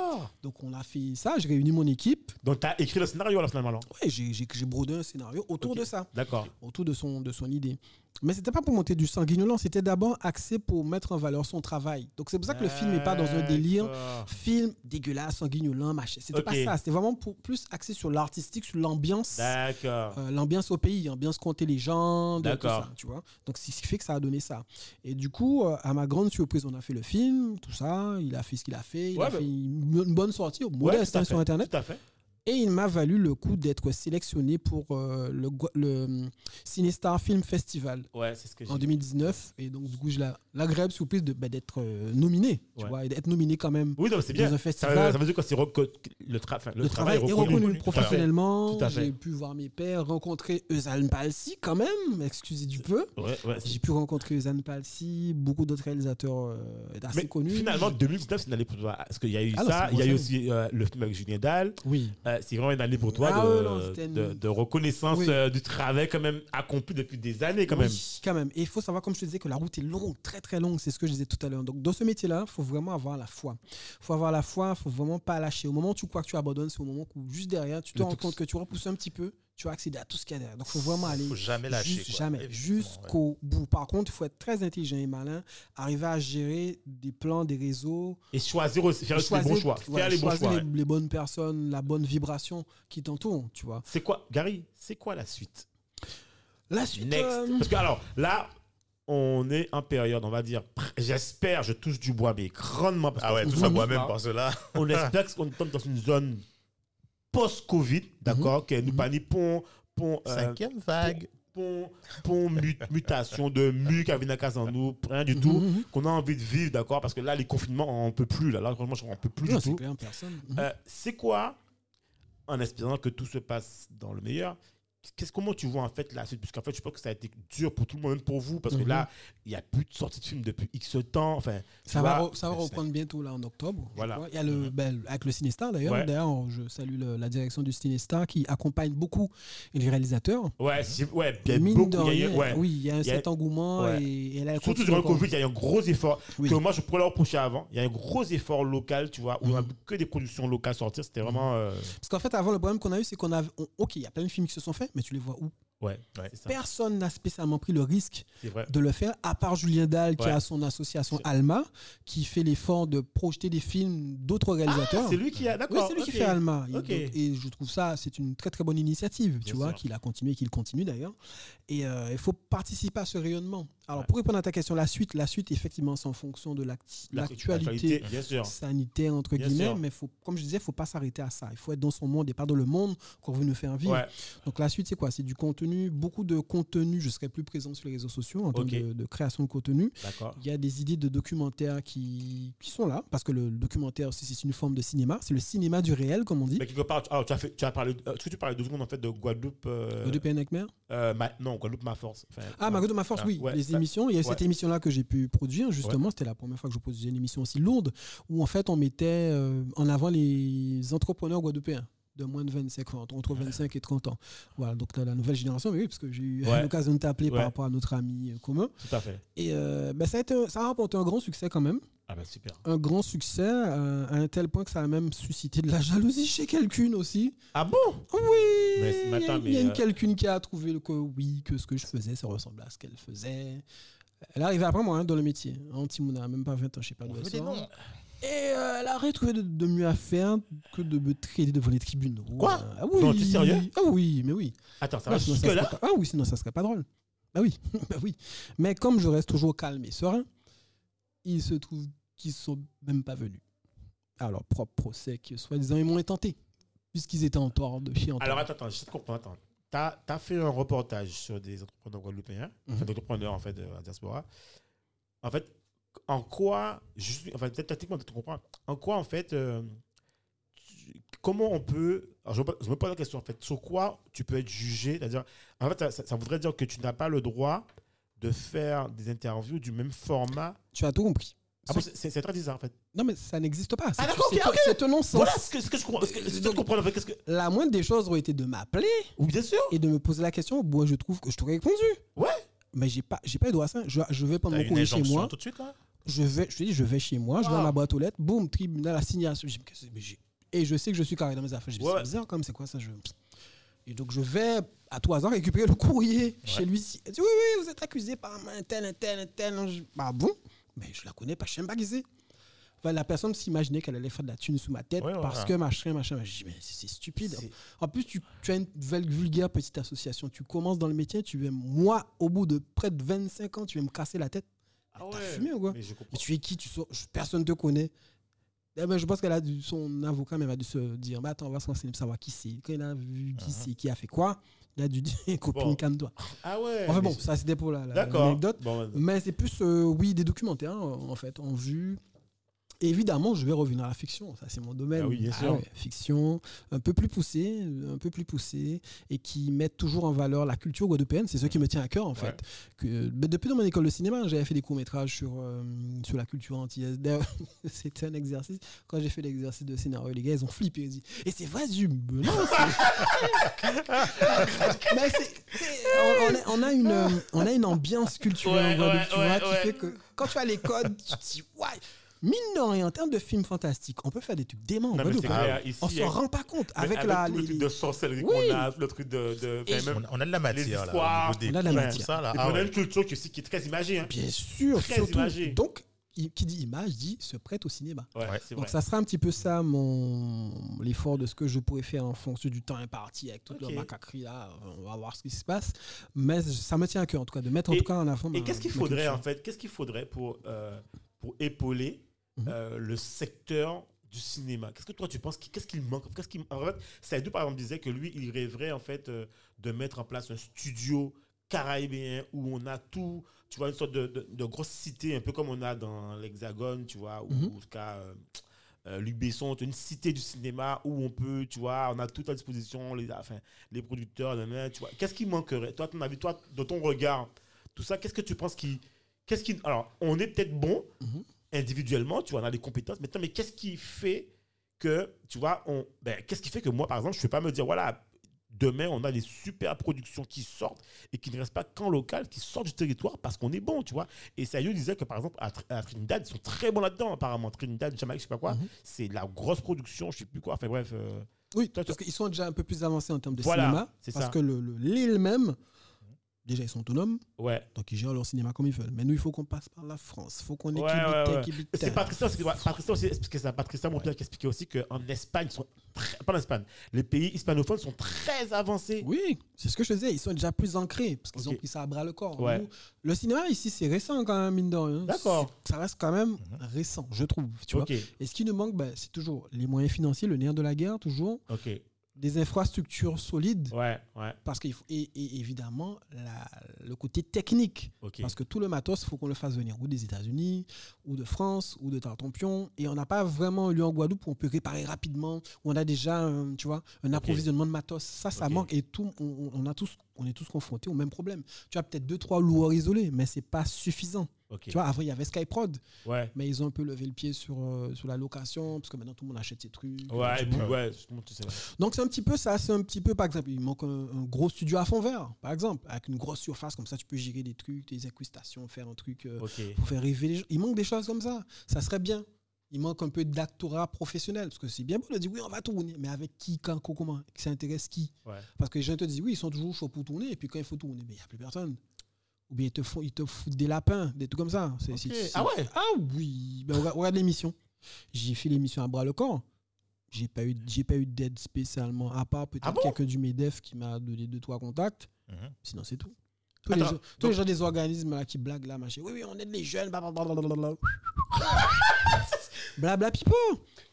Donc on a fait ça, j'ai réuni mon équipe. Donc, tu as écrit le scénario là finalement. Ouais, j'ai j'ai- j'ai brodé un scénario autour de ça. D'accord. autour de son, de son idée. Mais c'était pas pour monter du sanguignolant, c'était d'abord axé pour mettre en valeur son travail. Donc c'est pour ça que le film n'est pas dans un délire film dégueulasse, sanguignolant, machin. C'était pas Ok. ça, c'était vraiment pour, plus axé sur l'artistique, sur l'ambiance. D'accord. euh, l'ambiance au pays, ambiance compter les gens, tout ça, tu vois. Donc c'est ce qui fait que ça a donné ça. Et du coup, euh, à ma grande surprise, on a fait le film, tout ça, il a fait ce qu'il a fait, il Ouais, a bah- fait une, bonne sortie, Ouais, modeste à hein, sur internet. Tout à fait. Et il m'a valu le coup d'être sélectionné pour euh, le, le Cinestar Film Festival Ouais, c'est ce que j'ai en 2019. Et donc, du coup, je la- l'agréable surprise de, bah, d'être euh, nominé, tu Ouais. vois, et d'être nominé quand même. Oui, non, c'est dans bien. un festival. ça veut dire que c'est reco- le, tra- enfin, le Le, travail, est reconnu, professionnellement. J'ai pu voir mes pères, rencontrer Eusanne Palsy quand même, excusez du peu. J'ai pu rencontrer Eusanne Palsy, beaucoup d'autres réalisateurs euh, assez Mais connus. finalement, 2019, c'est une année pour toi. Parce qu'il y a eu Ah ça, il y a eu aussi euh, le film avec Julien Dahl. Oui. Euh, c'est vraiment une année pour toi Ah de, ouais, non, c'était une- de, de reconnaissance Oui. euh, du travail quand même accompli depuis des années quand même. Oui, quand même. Et il faut savoir, comme je te disais, que la route est longue, très très longue. C'est ce que je disais tout à l'heure. Donc, dans ce métier-là, il faut vraiment avoir la foi. Il faut avoir la foi, il faut vraiment pas lâcher. Au moment où tu crois que tu abandonnes, c'est au moment où juste derrière, tu te rends compte que tu repousses un petit peu, tu vas accéder à tout ce qu'il y a derrière. Donc, il faut vraiment aller. faut jamais lâcher. Juste- quoi. jamais, ouais. jusqu'au bout. Par contre, il faut être très intelligent et malin, arriver à gérer des plans, des réseaux, Et choisir aussi, faire aussi les choisir- bons choix. ouais, faire les bons choisir choix. les, ouais. les bonnes personnes, la bonne vibration qui t'entoure, tu vois. C'est quoi, Gary, c'est quoi la suite? La suite. Next. euh, Parce que alors, là, on est en période, on va dire, j'espère, je touche du bois, mais grandement. Parce Ah ouais, touche du moi-même bois. parce que là. On espère qu'on tombe dans une zone post-Covid, d'accord, que nous pas ni pont, pont, euh, Cinquième vague. pont, pont mu- mutation de mu qui a venu à nous, rien du tout, mhm, mhm. qu'on a envie de vivre, d'accord, parce que là, les confinements, on peut plus, là, là, franchement, on peut plus Non, du tout. Mhm. Euh, c'est quoi, en espérant que tout se passe dans le meilleur, qu'est-ce, comment tu vois en fait la suite? Puisqu'en fait, je pense que ça a été dur pour tout le monde, même pour vous, parce que Mhm. là, il n'y a plus de sortie de film depuis X temps. Enfin, Ça va, re- ça va reprendre bientôt là en octobre. Voilà. Il y a le ben, avec le Cinestar d'ailleurs. Ouais. D'ailleurs, je salue le- la direction du Cinestar qui accompagne beaucoup les réalisateurs. Ouais, ouais, a Mine beaucoup. de il y a- rien, ouais. oui, il y a un y a- certain engouement ouais. et, et Surtout durant le. Covid, il y a eu un gros effort Oui. que moi je pourrais leur reprocher avant. Il y a un gros effort local, tu vois, où on a Mhm. que des productions locales sortir. C'était vraiment. euh, Parce qu'en fait, avant, le problème qu'on a eu, c'est qu'on a. on- ok, il y a plein de films qui se sont faits, mais tu les vois où? Ouais, Ouais. c'est ça. Personne n'a spécialement pris le risque de le faire, à part Julien Dahl qui a son association Alma, qui fait l'effort de projeter des films d'autres réalisateurs. Ah, c'est lui qui a. Oui, D'accord. c'est lui qui fait Alma. Et, et je trouve ça, c'est une très très bonne initiative, Bien tu vois, qu'il a continué, qu'il continue d'ailleurs. Et euh, il faut participer à ce rayonnement. Alors Ouais. pour répondre à ta question, la suite, la suite effectivement, c'est en fonction de l'actualité sanitaire entre Bien guillemets, sûr. mais faut, comme je disais, il faut pas s'arrêter à ça. Il faut être dans son monde et pas dans le monde qu'on veut nous faire vivre. Ouais. Donc la suite, c'est quoi? C'est du contenu, beaucoup de contenu. Je serai plus présent sur les réseaux sociaux en termes Ok. de, de création de contenu. Il y a des idées de documentaires qui, qui sont là, parce que le documentaire, c'est c'est une forme de cinéma. C'est le cinéma du réel, comme on dit. Mais quelque part, tu, alors, tu as, fait, tu as parlé. euh, Est-ce que tu parlais deux secondes en fait de Guadeloupe euh, de PNECMER euh, ma- Non, Guadeloupe, ma force. Enfin, Ah, Margot de ma force, Ah, oui. ouais, les ça- émissions. Il y a eu ouais. cette émission-là que j'ai pu produire, justement. C'était la première fois que je produisais une émission aussi lourde, où en fait, on mettait euh, en avant les entrepreneurs guadeloupéens de moins de 25 ans, entre 25 et 30 ans. Voilà, donc la, la nouvelle génération, mais oui, parce que j'ai eu Ouais. l'occasion de t'appeler Ouais. par rapport à notre ami euh, commun. Tout à fait. Et euh, ben, ça, a été un- ça a rapporté un grand succès quand même. Ah bah super. Un grand succès, euh, à un tel point que ça a même suscité de la jalousie chez quelqu'un aussi. Ah bon? Oui, il y a- une euh, quelqu'une qui a trouvé que oui, que ce que je faisais, ça ressemblait à ce qu'elle faisait. Elle est arrivée après moi hein, dans le métier. Antimouna, même pas 20 ans, je sais pas On d'où elle sort. Et euh, elle a retrouvé de, de mieux à faire que de me traiter devant les tribunaux. Quoi Euh, ah oui. Non, t'es sérieux Ah oui, mais oui. Attends, ça va sinon, ça jusque serait là pas- Ah oui, sinon ça serait pas drôle. Bah oui, bah oui. Mais comme je reste toujours calme et serein, il se trouve qu'ils sont même pas venus. Leur propre procès, que soi-disant ils m'ont intenté, puisqu'ils étaient en tort de chier en Alors attends, attends, je te comprends. Attends. T'as as fait un reportage sur des entrepreneurs guadeloupéens, enfin Mhm. des entrepreneurs en fait de la diaspora. En fait, en quoi, juste, enfin peut-être tactiquement, en quoi en fait, euh, tu- comment on peut, alors je, me pose- la question en fait, sur quoi tu peux être jugé, c'est-à-dire, en fait, ça, ça- ça voudrait dire que tu n'as pas le droit de faire des interviews du même format. Tu as tout compris. Ah bon, c'est- très bizarre en fait. Non, mais ça n'existe pas. Ah, d'accord, c'est- ok, ok. c'est un non-sens. Voilà ce que, ce que je comprends. Ce que, ce que je comprends en fait, que. La moindre des choses aurait été de m'appeler Oui, bien sûr. et de me poser la question. Moi, je trouve que je t'aurais répondu. Ouais. Mais j'ai pas, j'ai pas eu droit à ça. Je, je vais prendre mon courrier chez moi. tout de suite là? Je vais, je te dis, je vais chez moi, je vais dans ma boîte aux lettres, boum, tribunal, assignation. J'ai- Et je sais que je suis carré dans mes affaires. Ouais. c'est bizarre même, c'est quoi ça je... Et donc je vais à tout hasard récupérer le courrier chez lui. Il dit, oui, oui, vous êtes accusé par un tel, un tel, un tel. Je- Bah bon? Mais je la connais pas, je sais pas qui c'est. Enfin, la personne s'imaginait qu'elle allait faire de la thune sous ma tête parce que machin, machin. Je dis, mais c'est stupide. En plus, tu, tu as une vul- vulgaire petite association. Tu commences dans le métier, tu veux, moi, au bout de près de 25 ans, tu veux me casser la tête. Ah T'as fumé ou quoi Mais je comprends. mais tu es qui? Tu sors, je- Personne ne te connaît. Eh ben, je pense qu'elle a dû, son avocat même a dû se dire, bah, attends, on va se renseigner pour savoir qui c'est. Quand il a vu qui Mhm. c'est, qui a fait quoi, il a dû dire, copine, Bon. calme-toi. Ah ouais. Enfin bon, ça c'était pour la, la- l'anecdote. Bon, Mais c'est plus, euh, oui, des documentaires, en fait, en vue. Évidemment, je vais revenir à la fiction. Ça, c'est mon domaine. Ah oui, bien sûr. fiction, un peu plus poussée, un peu plus poussée, et qui mettent toujours en valeur la culture guadeloupéenne. C'est ce qui me tient à cœur, en Ouais. fait. Que, ben, depuis dans mon école de cinéma, j'avais fait des courts-métrages sur, euh, sur la culture antillaise. C'était un exercice. Quand j'ai fait l'exercice de scénario, les gars, ils ont flippé. Ils ont dit Et c'est vrai, Non, Mais c'est- c'est- on, on a, on a une, on a une ambiance culturelle Ouais, en Guadeloupe, tu vois, qui fait que quand tu as les codes, tu te dis Ouais, mine de rien, en termes de films fantastiques, on peut faire des trucs déments en Non, Guadeloupe. hein. ici, On s'en a- rend pas compte. Avec, la. tout le truc de sorcellerie Oui. qu'on a, le truc de. de enfin, même, On, a de la matière là. des on a de la matière. ça, là. et Ah on a ouais. une culture qui, aussi, qui est très imagée. Hein. Bien sûr, Très surtout. imagé. Donc, qui dit image dit se prête au cinéma. Ouais, Donc vrai. ça sera un petit peu ça mon l'effort de ce que je pourrais faire en fonction du temps imparti avec toute Ok. la macaquerie là. On va voir ce qui se passe. Mais ça me tient à cœur en tout cas de mettre en Et- tout cas en avant. Et qu'est-ce qu'il faudrait en fait Qu'est-ce qu'il faudrait pour, euh, pour épauler. Euh, le secteur du cinéma Qu'est-ce que toi tu penses Qu'est-ce qu'il manque? Qu'est-ce qu'il en fait Saïdou par exemple disait que lui il rêverait en fait euh, de mettre en place un studio caribéen où on a tout, tu vois une sorte de, de, de grosse cité un peu comme on a dans l'Hexagone, tu vois, ou Mhm. en tout cas euh, euh, Luc Besson, une cité du cinéma où on peut, tu vois, on a tout à disposition, les, enfin, les producteurs, tu vois. Qu'est-ce qui manquerait? Toi, ton avis, toi, de ton regard, tout ça, qu'est-ce que tu penses qui. Qu'est-ce qui. Alors, on est peut-être bon Mhm. Individuellement, tu vois, on a des compétences, maintenant, mais qu'est-ce qui fait que, tu vois, on. Ben, qu'est-ce qui fait que moi, par exemple, je ne vais pas me dire, voilà, demain, on a des super productions qui sortent et qui ne restent pas qu'en local, qui sortent du territoire parce qu'on est bon, tu vois. Et Sayo disait que, par exemple, à, Tr- à Trinidad, ils sont très bons là-dedans, apparemment. Trinidad, Jamaïque, je sais pas quoi, Mhm. c'est la grosse production, je sais plus quoi. Enfin, bref. euh, Oui, Toi, parce qu'ils sont déjà un peu plus avancés en termes de Voilà, cinéma. c'est Parce ça. que le- le- l'île même, déjà ils sont autonomes, ouais. donc ils gèrent leur cinéma comme ils veulent. Mais nous, il faut qu'on passe par la France. Il faut qu'on ait Ouais, C'est Patricia, Patricia aussi expliquait ça. Patricia qui expliquait aussi qu'en Espagne, ils sont très- pas en Espagne, les pays hispanophones sont très avancés. Oui, c'est ce que je disais. Ils sont déjà plus ancrés parce qu'ils ont pris ça à bras le corps. Nous, le cinéma ici, c'est récent quand même, mine de rien. D'accord. Ça reste quand même récent, je trouve. Tu vois Et ce qui nous manque, ben, c'est toujours les moyens financiers, le nerf de la guerre, toujours. ok. Des infrastructures solides. Ouais, ouais, Parce qu'il faut, et, et évidemment, la- le côté technique. Parce que tout le matos, il faut qu'on le fasse venir ou des États-Unis, ou de France, ou de Tartampion. Et on n'a pas vraiment un lieu en Guadeloupe où on peut réparer rapidement, où on a déjà un, tu vois, un approvisionnement de matos. Ça, ça manque. Et tout, on, on- on a tous, on est tous confrontés au même problème. Tu as peut-être deux, trois loueurs isolés, mais c'est pas suffisant. Tu vois, avant, il y avait Skyprod, Ouais, mais ils ont un peu levé le pied sur, euh, sur la location, parce que maintenant, tout le monde achète ses trucs. ouais, et puis, ouais. Donc c'est un petit peu ça, c'est un petit peu par exemple, il manque un, un gros studio à fond vert, par exemple, avec une grosse surface comme ça, tu peux gérer des trucs, des incrustations, faire un truc euh, pour faire rêver les gens. Il manque des choses comme ça, ça serait bien. Il manque un peu d'actorat professionnel parce que c'est bien beau de dire oui on va tourner, mais avec qui, quand, co- comment, qui s'intéresse qui? Ouais. Parce que les gens te disent oui ils sont toujours chauds pour tourner et puis quand il faut tourner, mais il n'y a plus personne. Ou bien ils te font, ils te foutent des lapins, des trucs comme ça. Ah ouais? Ah oui. Ben, regarde, regarde l'émission. J'ai fait l'émission à bras le corps. J'ai pas eu, j'ai pas eu d'aide spécialement, à part peut-être Ah bon? quelqu'un du MEDEF qui m'a donné deux, trois contacts. Mhm. Sinon, c'est tout. Tous, les, gens, tous donc- les gens des organismes là, qui blaguent là, machin. Oui, oui, on aide les jeunes, blablabla. Blabla pipo.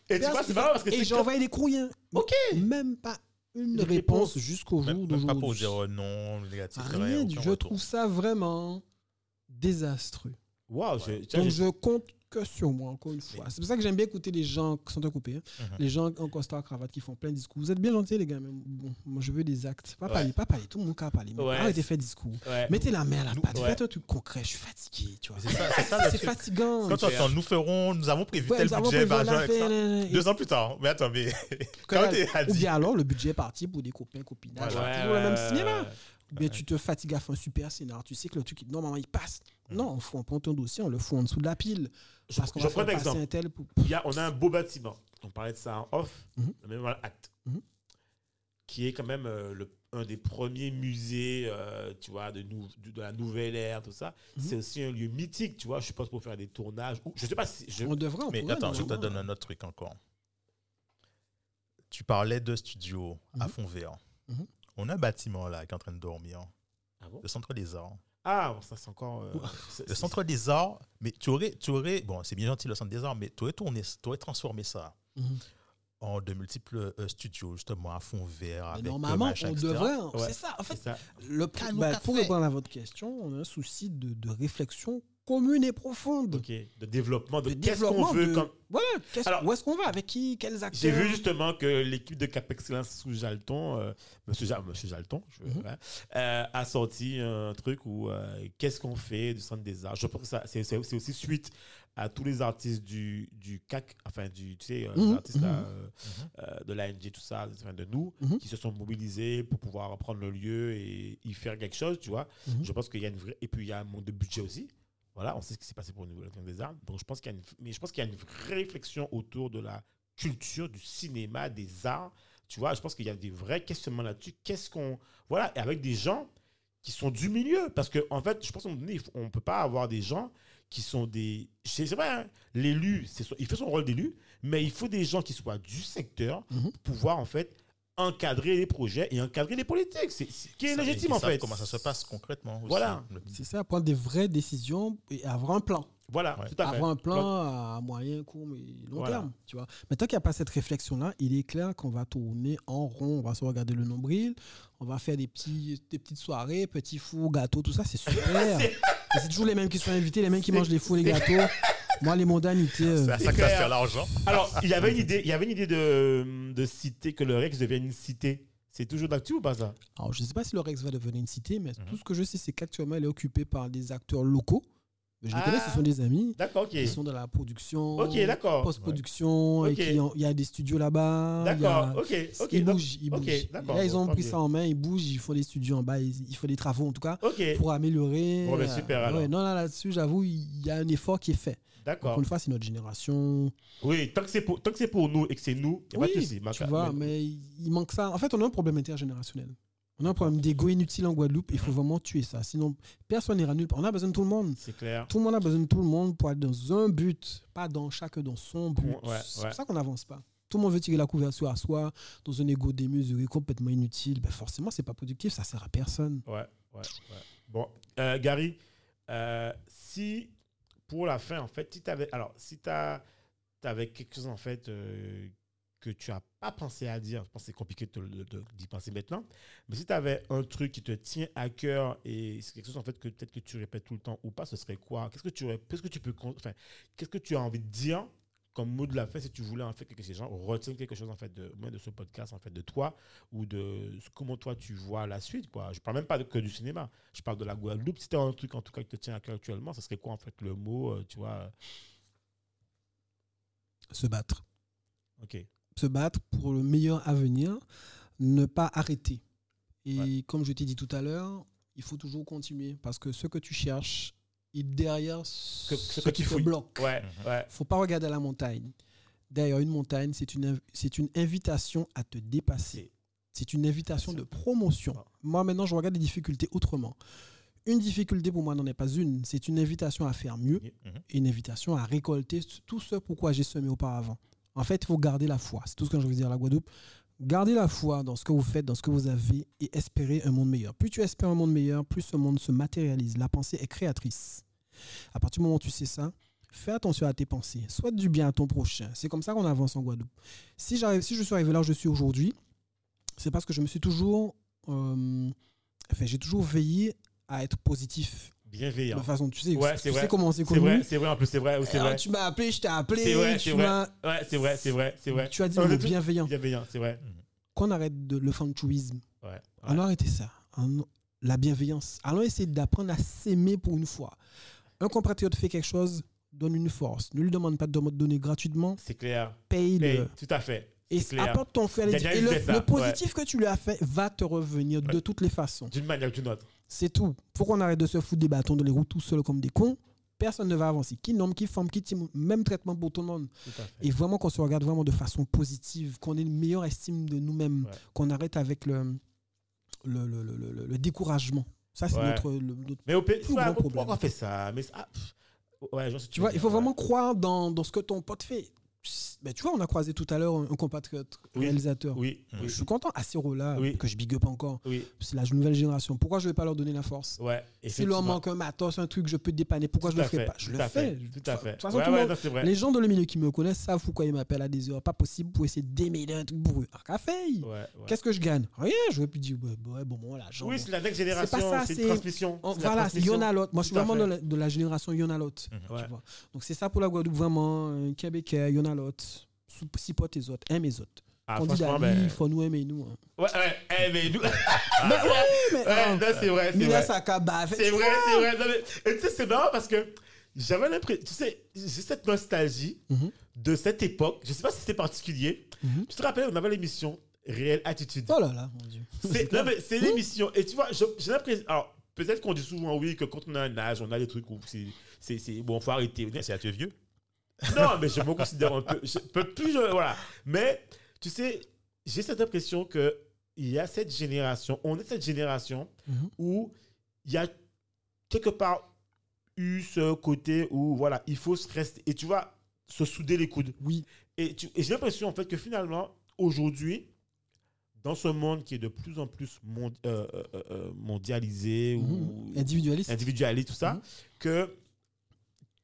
Et tu vois, c'est marrant parce que Et j'ai envoyé des courriers. Ok. Même pas une réponse, réponse. jusqu'au jour même pas d'aujourd'hui. pour dire euh, non, négatif. Rien, du- je retour. trouve ça vraiment désastreux. Waouh, j'ai- tiens, Donc je compte que sur moi, encore une fois. C'est pour ça que j'aime bien écouter les gens qui sont occupés. hein. Mhm. Les gens en costard, cravate, qui font plein de discours. Vous êtes bien gentils, les gars, mais bon, moi je veux des actes. Pas Ouais. parler, pas parler. Tout le monde a parlé. Ouais. Arrêtez de faire discours. Ouais. Mettez la main à la pâte. Faites un truc concret. Je suis fatigué, tu vois. C'est fatigant. Quand tu entends, nous ferons, nous avons prévu tel budget, Deux ans plus tard. Mais attends, mais quand Ou bien alors, le budget est parti pour des copains, copinages. Toujours le même cinéma. Bien tu te fatigues à faire un super scénar. Tu sais que le truc, normalement, il passe. Mhm. Non, on, fout- on prend ton dossier, on le fout en dessous de la pile. Je, Parce qu'on je va prends un exemple. un tel pour... Il y a, on a un beau bâtiment. On parlait de ça en off, Mhm. le Act, Mhm. qui est quand même euh, le, un des premiers musées, euh, tu vois, de, nou- de, de la nouvelle ère, tout ça. Mhm. C'est aussi un lieu mythique, tu vois. Je suppose pour faire des tournages. Ou, je sais pas si. Je, On devrait, on Mais pourrait, attends, je te donne un autre truc encore. Tu parlais de studio à Mhm. fond vert. On a un bâtiment là qui est en train de dormir, Ah bon? Le centre des arts. Ah, bon, ça c'est encore. euh, Le centre des arts, mais tu aurais, tu aurais bon, c'est bien gentil le centre des arts, mais tu aurais tourné, tu aurais transformé ça Mhm. en de multiples euh, studios, justement, à fond vert, Mais avec normalement, machin, on etc. devrait. Ouais. C'est ça. En fait, ça. le, bah, pour répondre à votre question, on a un souci de, de réflexion commune et profonde. Ok. De développement, de, De qu'est-ce qu'on veut de- comme. Voilà. qu'est-ce- Alors, où est-ce qu'on va Avec qui Quels acteurs J'ai vu justement que l'équipe de Cap Excellence sous Jalton, euh, Monsieur, Ja- Monsieur Jalton, je- Mhm. ouais, euh, a sorti un truc où euh, qu'est-ce qu'on fait du Centre des Arts? Je pense que c'est, aussi suite à tous les artistes du, du CAC, enfin du, tu sais, euh, les Mhm, artistes mhm. de l'ANG, tout ça, enfin, de nous, qui se sont mobilisés pour pouvoir prendre le lieu et y faire quelque chose, tu vois. Je pense qu'il y a une vraie, et puis il y a un manque de budget aussi. Voilà, on sait ce qui s'est passé pour Centre des Arts. Donc je pense qu'il y a une, mais je pense qu'il y a une vraie réflexion autour de la culture du cinéma, des arts. Tu vois, je pense qu'il y a des vrais questionnements là-dessus. Qu'est-ce qu'on. Voilà, et avec des gens qui sont du milieu. Parce qu'en en fait, je pense qu'on ne peut pas avoir des gens qui sont des. C'est vrai, hein, l'élu, il fait son rôle d'élu, mais il faut des gens qui soient du secteur Mhm. pour pouvoir, en fait, encadrer les projets et encadrer les politiques. C'est c'est- qui est légitime, en fait. Comment ça se passe concrètement aussi. Voilà. C'est ça, prendre des vraies décisions et avoir un plan. Voilà, Ouais. tout à fait. Avoir un plan à moyen, court et long Voilà. terme. Tu vois. Mais tant qu'il n'y a pas cette réflexion-là, il est clair qu'on va tourner en rond. On va se regarder le nombril. On va faire des, petits, des petites soirées, petits fours, gâteaux, tout ça. C'est super. C'est toujours les mêmes qui sont invités, les mêmes qui mangent les fours, les gâteaux. Moi, les mondanités. euh, C'est à ça que ça sert l'argent. Alors, il y avait une idée, il y avait une idée de, de citer, que le Rex devienne une cité. C'est toujours d'actu ou pas ça? Alors, je ne sais pas si le Rex va devenir une cité, mais Mhm. tout ce que je sais, c'est qu'actuellement, elle est occupée par des acteurs locaux. Je les Ah. connais, ce sont des amis. D'accord, ok. Ils sont dans la production, Ok, d'accord. post-production, ont- il y a des studios là-bas. D'accord, ok, ok. ils bougent, ils bougent. d'accord, Là, ils ont pris ça en main, ils bougent, ils font des studios en bas, ils, ils font des travaux en tout cas Ok, pour améliorer. Bon, ben, super, alors. ouais, non, là, là-dessus, j'avoue, il y a un effort qui est fait. D'accord. Encore une fois, c'est notre génération. Oui, tant que c'est pour, tant que c'est pour nous et que c'est nous, il n'y a pas de souci. tu vois, mais il manque ça. En fait, on a un problème intergénérationnel. On a un problème d'ego inutile en Guadeloupe. Il faut vraiment tuer ça. Sinon, personne n'ira nulle part. On a besoin de tout le monde. C'est clair. Tout le monde a besoin de tout le monde pour aller dans un but, pas dans chacun dans son but. Ouais, ouais. C'est pour ça qu'on n'avance pas. Tout le monde veut tirer la couverture à soi dans un ego démesuré complètement inutile. Ben forcément, c'est pas productif, ça sert à personne. Ouais, ouais, ouais. Bon, euh, Gary, euh, si pour la fin, en fait, si tu avais, alors, si quelque chose, en fait, euh, que tu n'as pas pensé à dire, je pense que c'est compliqué d'y penser maintenant, mais si tu avais un truc qui te tient à cœur et c'est quelque chose, en fait, que peut-être que tu répètes tout le temps ou pas, ce serait quoi? Qu'est-ce que tu qu'est-ce que tu peux, enfin, qu'est-ce que tu as envie de dire comme mot de la fin si tu voulais en fait que ces gens retiennent quelque chose en fait de de ce podcast en fait de toi ou de ce- comment toi tu vois la suite quoi. Je parle même pas de- que du cinéma. Je parle de la Guadeloupe. Si tu un truc en tout cas qui te tient à cœur actuellement ça serait quoi en fait le mot euh, tu vois? Se battre. ok. Se battre pour le meilleur avenir, ne pas arrêter. Et comme je t'ai dit tout à l'heure, il faut toujours continuer parce que ce que tu cherches derrière ce, tu te ouais Mhm. ouais faut pas regarder la montagne. Derrière une montagne, c'est une, c'est une invitation à te dépasser. C'est une invitation de promotion. Ah. Moi, maintenant, je regarde les difficultés autrement. Une difficulté, pour moi, n'en est pas une. C'est une invitation à faire mieux Mhm. et une invitation à récolter tout ce pourquoi j'ai semé auparavant. En fait, il faut garder la foi. C'est tout ce que je veux dire à la Guadeloupe. Gardez la foi dans ce que vous faites, dans ce que vous avez et espérez un monde meilleur. Plus tu espères un monde meilleur, plus ce monde se matérialise. La pensée est créatrice. À partir du moment où tu sais ça, fais attention à tes pensées. Souhaite du bien à ton prochain. C'est comme ça qu'on avance en Guadeloupe. Si, je suis arrivé là où je suis aujourd'hui, c'est parce que je me suis toujours. euh, enfin, j'ai toujours veillé à être positif. Bienveillant De toute façon, tu sais, Ouais, tu c'est sais comment c'est c'est vrai connu. c'est vrai en plus c'est vrai c'est Alors, vrai tu m'as appelé, je t'ai appelé. C'est vrai, c'est vrai. ouais c'est vrai c'est vrai c'est vrai Tu as dit le bienveillant. bienveillant c'est vrai Qu'on arrête de, le fanchouisme. ouais, On a arrêté ça. La bienveillance. Allons essayer d'apprendre à s'aimer pour une fois. Un compatriote fait quelque chose, donne une force. Ne lui demande pas de me donner gratuitement, c'est clair paye-le. Tout à fait Et apporte ton frère. Et le, positif que tu lui as fait va te revenir de toutes les façons. d'une manière ou d'une autre C'est tout. Faut qu'on arrête de se foutre des bâtons dans les roues tout seul comme des cons. Personne ne va avancer. Qui nomme, qui forme, qui team, même traitement pour tout le monde. tout Et vraiment qu'on se regarde vraiment de façon positive, qu'on ait une meilleure estime de nous-mêmes, Ouais. qu'on arrête avec le, le, le, le- découragement. Ça, c'est Ouais. notre, le- notre- mais au Plus ouais, gros pourquoi problème. on fait ça mais ça- ah, ouais, que Tu vois, il faut vraiment croire dans, dans ce que ton pote fait. Ben, tu vois, on a croisé tout à l'heure un, compatriote Oui. réalisateur. Oui, Je suis content. À ces rôles-là, Oui. que je big up encore. oui. C'est la nouvelle génération. Pourquoi je ne vais pas leur donner la force? Ouais, Si leur manque un matos, un truc, je peux te dépanner. Pourquoi Tout je le à ferai fait, pas? Je tout le fais. Tout à fait. De toute façon, Ouais, tout le ouais, monde- non. Les gens dans le milieu qui me connaissent savent pourquoi ils m'appellent à des heures. Pas possible pour essayer de démêler un truc pour eux. Un café. Qu'est-ce que je gagne? Rien. Je vais plus dire, ouais, ouais, bon, bon, là, genre, Oui, c'est la next génération, c'est une transmission. voilà, c'est. Yonalot. Moi, je suis vraiment de la, génération Yonalot. Vois. Donc, c'est ça pour la Guadeloupe, vraiment. Un Québécois, Yonalot. Sou- Supporte les autres, aime les autres. Ah, Candidat, franchement, il ben... faut nous aimer, nous. hein. Ouais, ouais, mais nous... Mais ouais, mais. Ouais, non, c'est vrai, c'est vrai. Fait- C'est vrai, c'est vrai. Non, mais- Et tu sais, c'est marrant parce que j'avais l'impression, tu sais, j'ai cette nostalgie Mhm. de cette époque. Je sais pas si c'était particulier. Mhm. Tu te rappelles, on avait l'émission Réelle Attitude. Oh là là, mon Dieu. C'est non, mais c'est l'émission. Et tu vois, j'ai l'impression. Alors, peut-être qu'on dit souvent, oui, que quand on a un âge, on a des trucs où c'est. c'est- Bon, faut arrêter. C'est à es vieux. Non, mais je me considère un peu. Je peux plus. je- voilà. Mais, tu sais, j'ai cette impression que il y a cette génération, on est cette génération Mhm. où il y a quelque part eu ce côté où, voilà, il faut se rester. Et tu vois, se souder les coudes. Oui. Et, tu- et j'ai l'impression, en fait, que finalement, aujourd'hui, dans ce monde qui est de plus en plus mond- euh, euh, euh, mondialisé Mhm. ou Individualiste. individualiste, tout ça, Mhm. que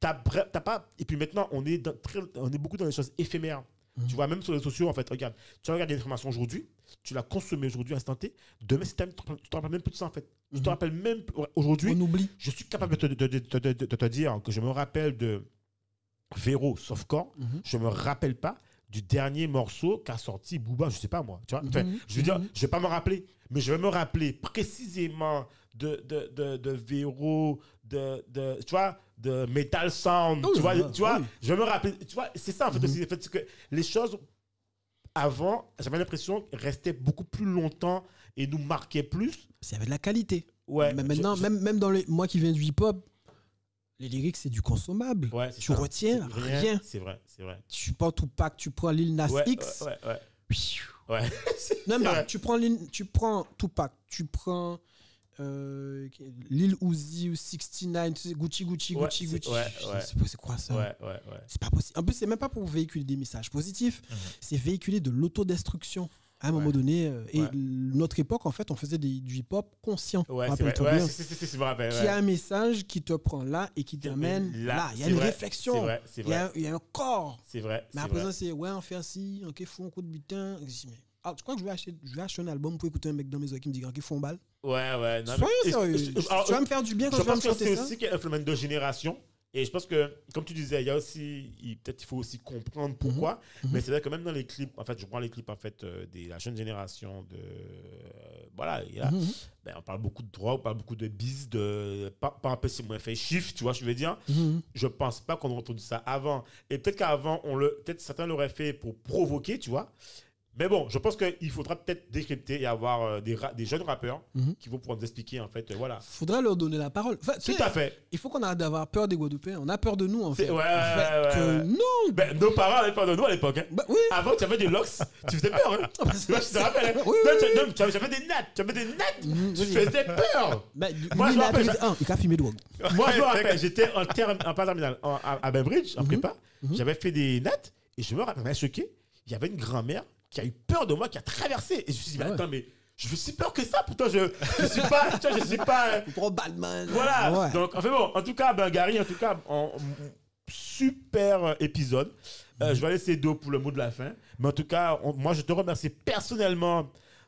t'as t'as pas. Et puis maintenant, on est, dans très- on est beaucoup dans des choses éphémères. Mhm. Tu vois, même sur les réseaux sociaux, en fait, regarde, tu regardes l'information aujourd'hui, tu l'as consommée aujourd'hui, instant T, demain, c'est terminé, tu te rappelles- même plus de ça, en fait. Tu te rappelles même. Aujourd'hui, On oublie. je suis capable de te, de- de- de- te dire que je me rappelle de Véro Softcore, Mhm. je me rappelle pas du dernier morceau qu'a sorti Booba, je sais pas moi. Tu vois Enfin, Mhm. je veux dire, Mhm. je vais pas me rappeler, mais je vais me rappeler précisément de, de, de, de Véro, de, de, tu vois, de Metal Sound, tu vois, là, tu vois je me rappeler, tu vois, c'est ça en fait Mhm. aussi, fait, c'est que les choses avant, j'avais l'impression restaient beaucoup plus longtemps et nous marquaient plus. C'est avec de la qualité. Ouais. Mais maintenant, je- même, même dans les, moi qui viens du hip-hop, les lyrics, c'est du consommable. ouais, tu ça. retiens rien. C'est vrai, c'est vrai. Tu prends Tupac, tu prends Lil Nas Ouais, X. ouais, ouais, ouais. Ouais. Non, tu prends, tu prends Tupac, tu prends euh, Lil Uzi ou 69, tu sais, Gucci, Gucci, Ouais, Gucci, Gucci. ouais, ouais. C'est quoi- ça? C'est pas possible. En plus, c'est même pas pour véhiculer des messages positifs, Mhm. c'est véhiculer de l'autodestruction. À un moment Ouais. donné, euh, et Ouais. notre époque, en fait, on faisait des- du hip-hop conscient. Ouais, c'est vrai. Rappelle-toi bien. Qui a un message qui te prend là et qui t'amène là. Il y a une vrai, réflexion. C'est vrai, c'est Il y, a, vrai. il y a un corps. C'est vrai. Mais à présent, c'est ouais, on fait ainsi, ok, font un coup de butin. Mais- Ah, tu crois que je vais, acheter, je vais acheter un album pour écouter un mec dans mes oreilles qui me dit, ok, font balle Ouais, ouais. non, Soyons mais- sérieux. je- je- alors, tu vas me faire du bien quand je je vais me pense que chanter c'est ça aussi qu'il y a un phénomène de génération. Et je pense que, comme tu disais, il y a aussi, il- peut-être il faut aussi comprendre pourquoi. Mhm. Mais c'est vrai que même dans les clips, en fait, je prends les clips en fait euh, de la jeune génération de, euh, voilà, il y a- Mhm. ben, on parle beaucoup de droits, on parle beaucoup de bis, de pas, pas un peu c'est moins fait chiffre, tu vois, ce que je veux dire? Mhm. Je pense pas qu'on aurait entendu ça avant. Et peut-être qu'avant, on le, peut-être certains l'auraient fait pour provoquer, tu vois. Mais bon, je pense qu'il faudra peut-être décrypter et avoir euh, des, ra- des jeunes rappeurs Mhm. qui vont pouvoir nous expliquer, en fait, euh, voilà. Faudra leur donner la parole. Enfin, tu Tout sais, à fait. Il faut qu'on arrête d'avoir peur des Guadeloupéens. On a peur de nous, en C'est- fait. ouais, En fait, ouais, que ouais. Non Ben, nos parents avaient peur de nous à l'époque. hein. Bah oui Avant, tu avais des locks, tu faisais peur. Hein. Tu vois, je te rappelle. hein. Oui, Non, oui, tu- non, tu avais- tu avais des nattes, tu avais des nattes. Mhm, Tu oui. faisais peur. Bah, Moi, lui, je il a me rappelle, appris- Ah, il a fumé drogue. Moi, je me rappelle, j'étais en, terme, en pas terminale, en- à, à Bainbridge, en Mhm. prépa. J'avais fait des nattes et je me rappelle, ça m'a choqué. Il y avait une grand-mère qui a eu peur de moi, qui a traversé. Et je me suis dit, mais Ah ouais. attends, mais je suis si peur que ça. Pourtant, je je suis pas. tu vois, je suis pas. Gros Batman. Voilà. Ouais. Donc, enfin bon, en tout cas, ben, Gary, en tout cas, en, super euh, épisode. Euh, je vais laisser Do pour le mot de la fin. Mais en tout cas, on- moi, je te remercie personnellement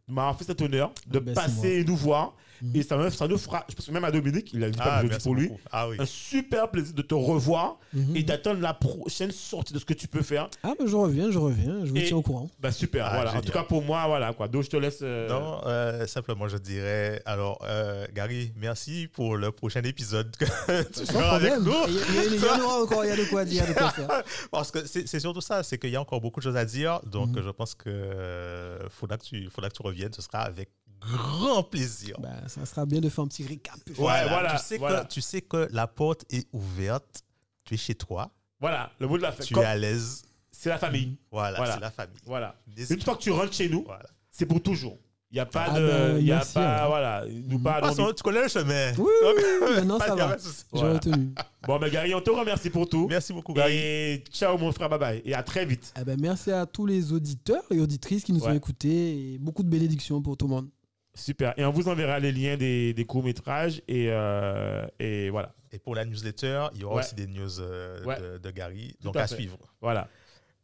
de m'avoir fait cet honneur de Ben, c'est passer nous voir. Mhm. Et ça, me- ça nous fera, je pense que même à Dominique, il a dit pas Ah, que je merci pour lui. Ah oui. un super plaisir de te revoir Mhm. et d'attendre la prochaine sortie de ce que tu peux faire. Ah, mais je reviens, je reviens. Je vous Et- tiens au courant. Bah super, Ah, voilà. En tout cas, pour moi, voilà quoi. Donc, je te laisse. euh, Non, euh, simplement, je dirais. Alors, euh, Gary, merci pour le prochain épisode que tu Sans feras avec problème. nous. Il y, en aura encore, il y a de quoi dire, de quoi faire. Parce que c'est c'est surtout ça, c'est qu'il y a encore beaucoup de choses à dire. Donc, Mhm. je pense que euh, faudra que tu faudra que tu reviennes. Ce sera avec grand plaisir. Bah, ça sera bien de faire un petit récap. voilà, Tu sais, voilà. Que, tu sais que la porte est ouverte. Tu es chez toi. Voilà, le mot de la fin. Tu Comme- es à l'aise. C'est la famille. Voilà, Voilà. c'est la famille. Voilà. Une fois que tu rentres chez nous, Voilà. c'est pour toujours. Il n'y a pas Ah de. ben, Il y a merci, pas. hein. Voilà. Nous pas. Ah, non, ça, tu connais le chemin. Oui, oui, oui, maintenant Pas ça va. J'ai Voilà. retenu. Bon, mais Gary, on te remercie pour tout. Merci beaucoup, Gary. Et ciao, mon frère. Bye bye. Et à très vite. Eh ben, merci à tous les auditeurs et auditrices qui nous ont Ouais. écoutés et beaucoup de bénédictions pour tout le monde. Super. Et on vous enverra les liens des, des courts-métrages. Et, euh, et voilà. Et pour la newsletter, il y aura Ouais. aussi des news euh, Ouais. de, de Gary. Tout Donc à à suivre. Voilà.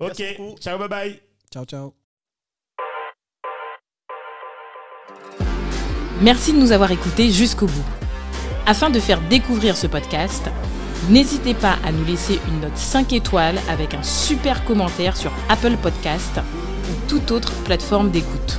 Ok. Ciao, bye bye. Ciao, ciao. Merci de nous avoir écoutés jusqu'au bout. Afin de faire découvrir ce podcast, n'hésitez pas à nous laisser une note 5 étoiles avec un super commentaire sur Apple Podcast ou toute autre plateforme d'écoute.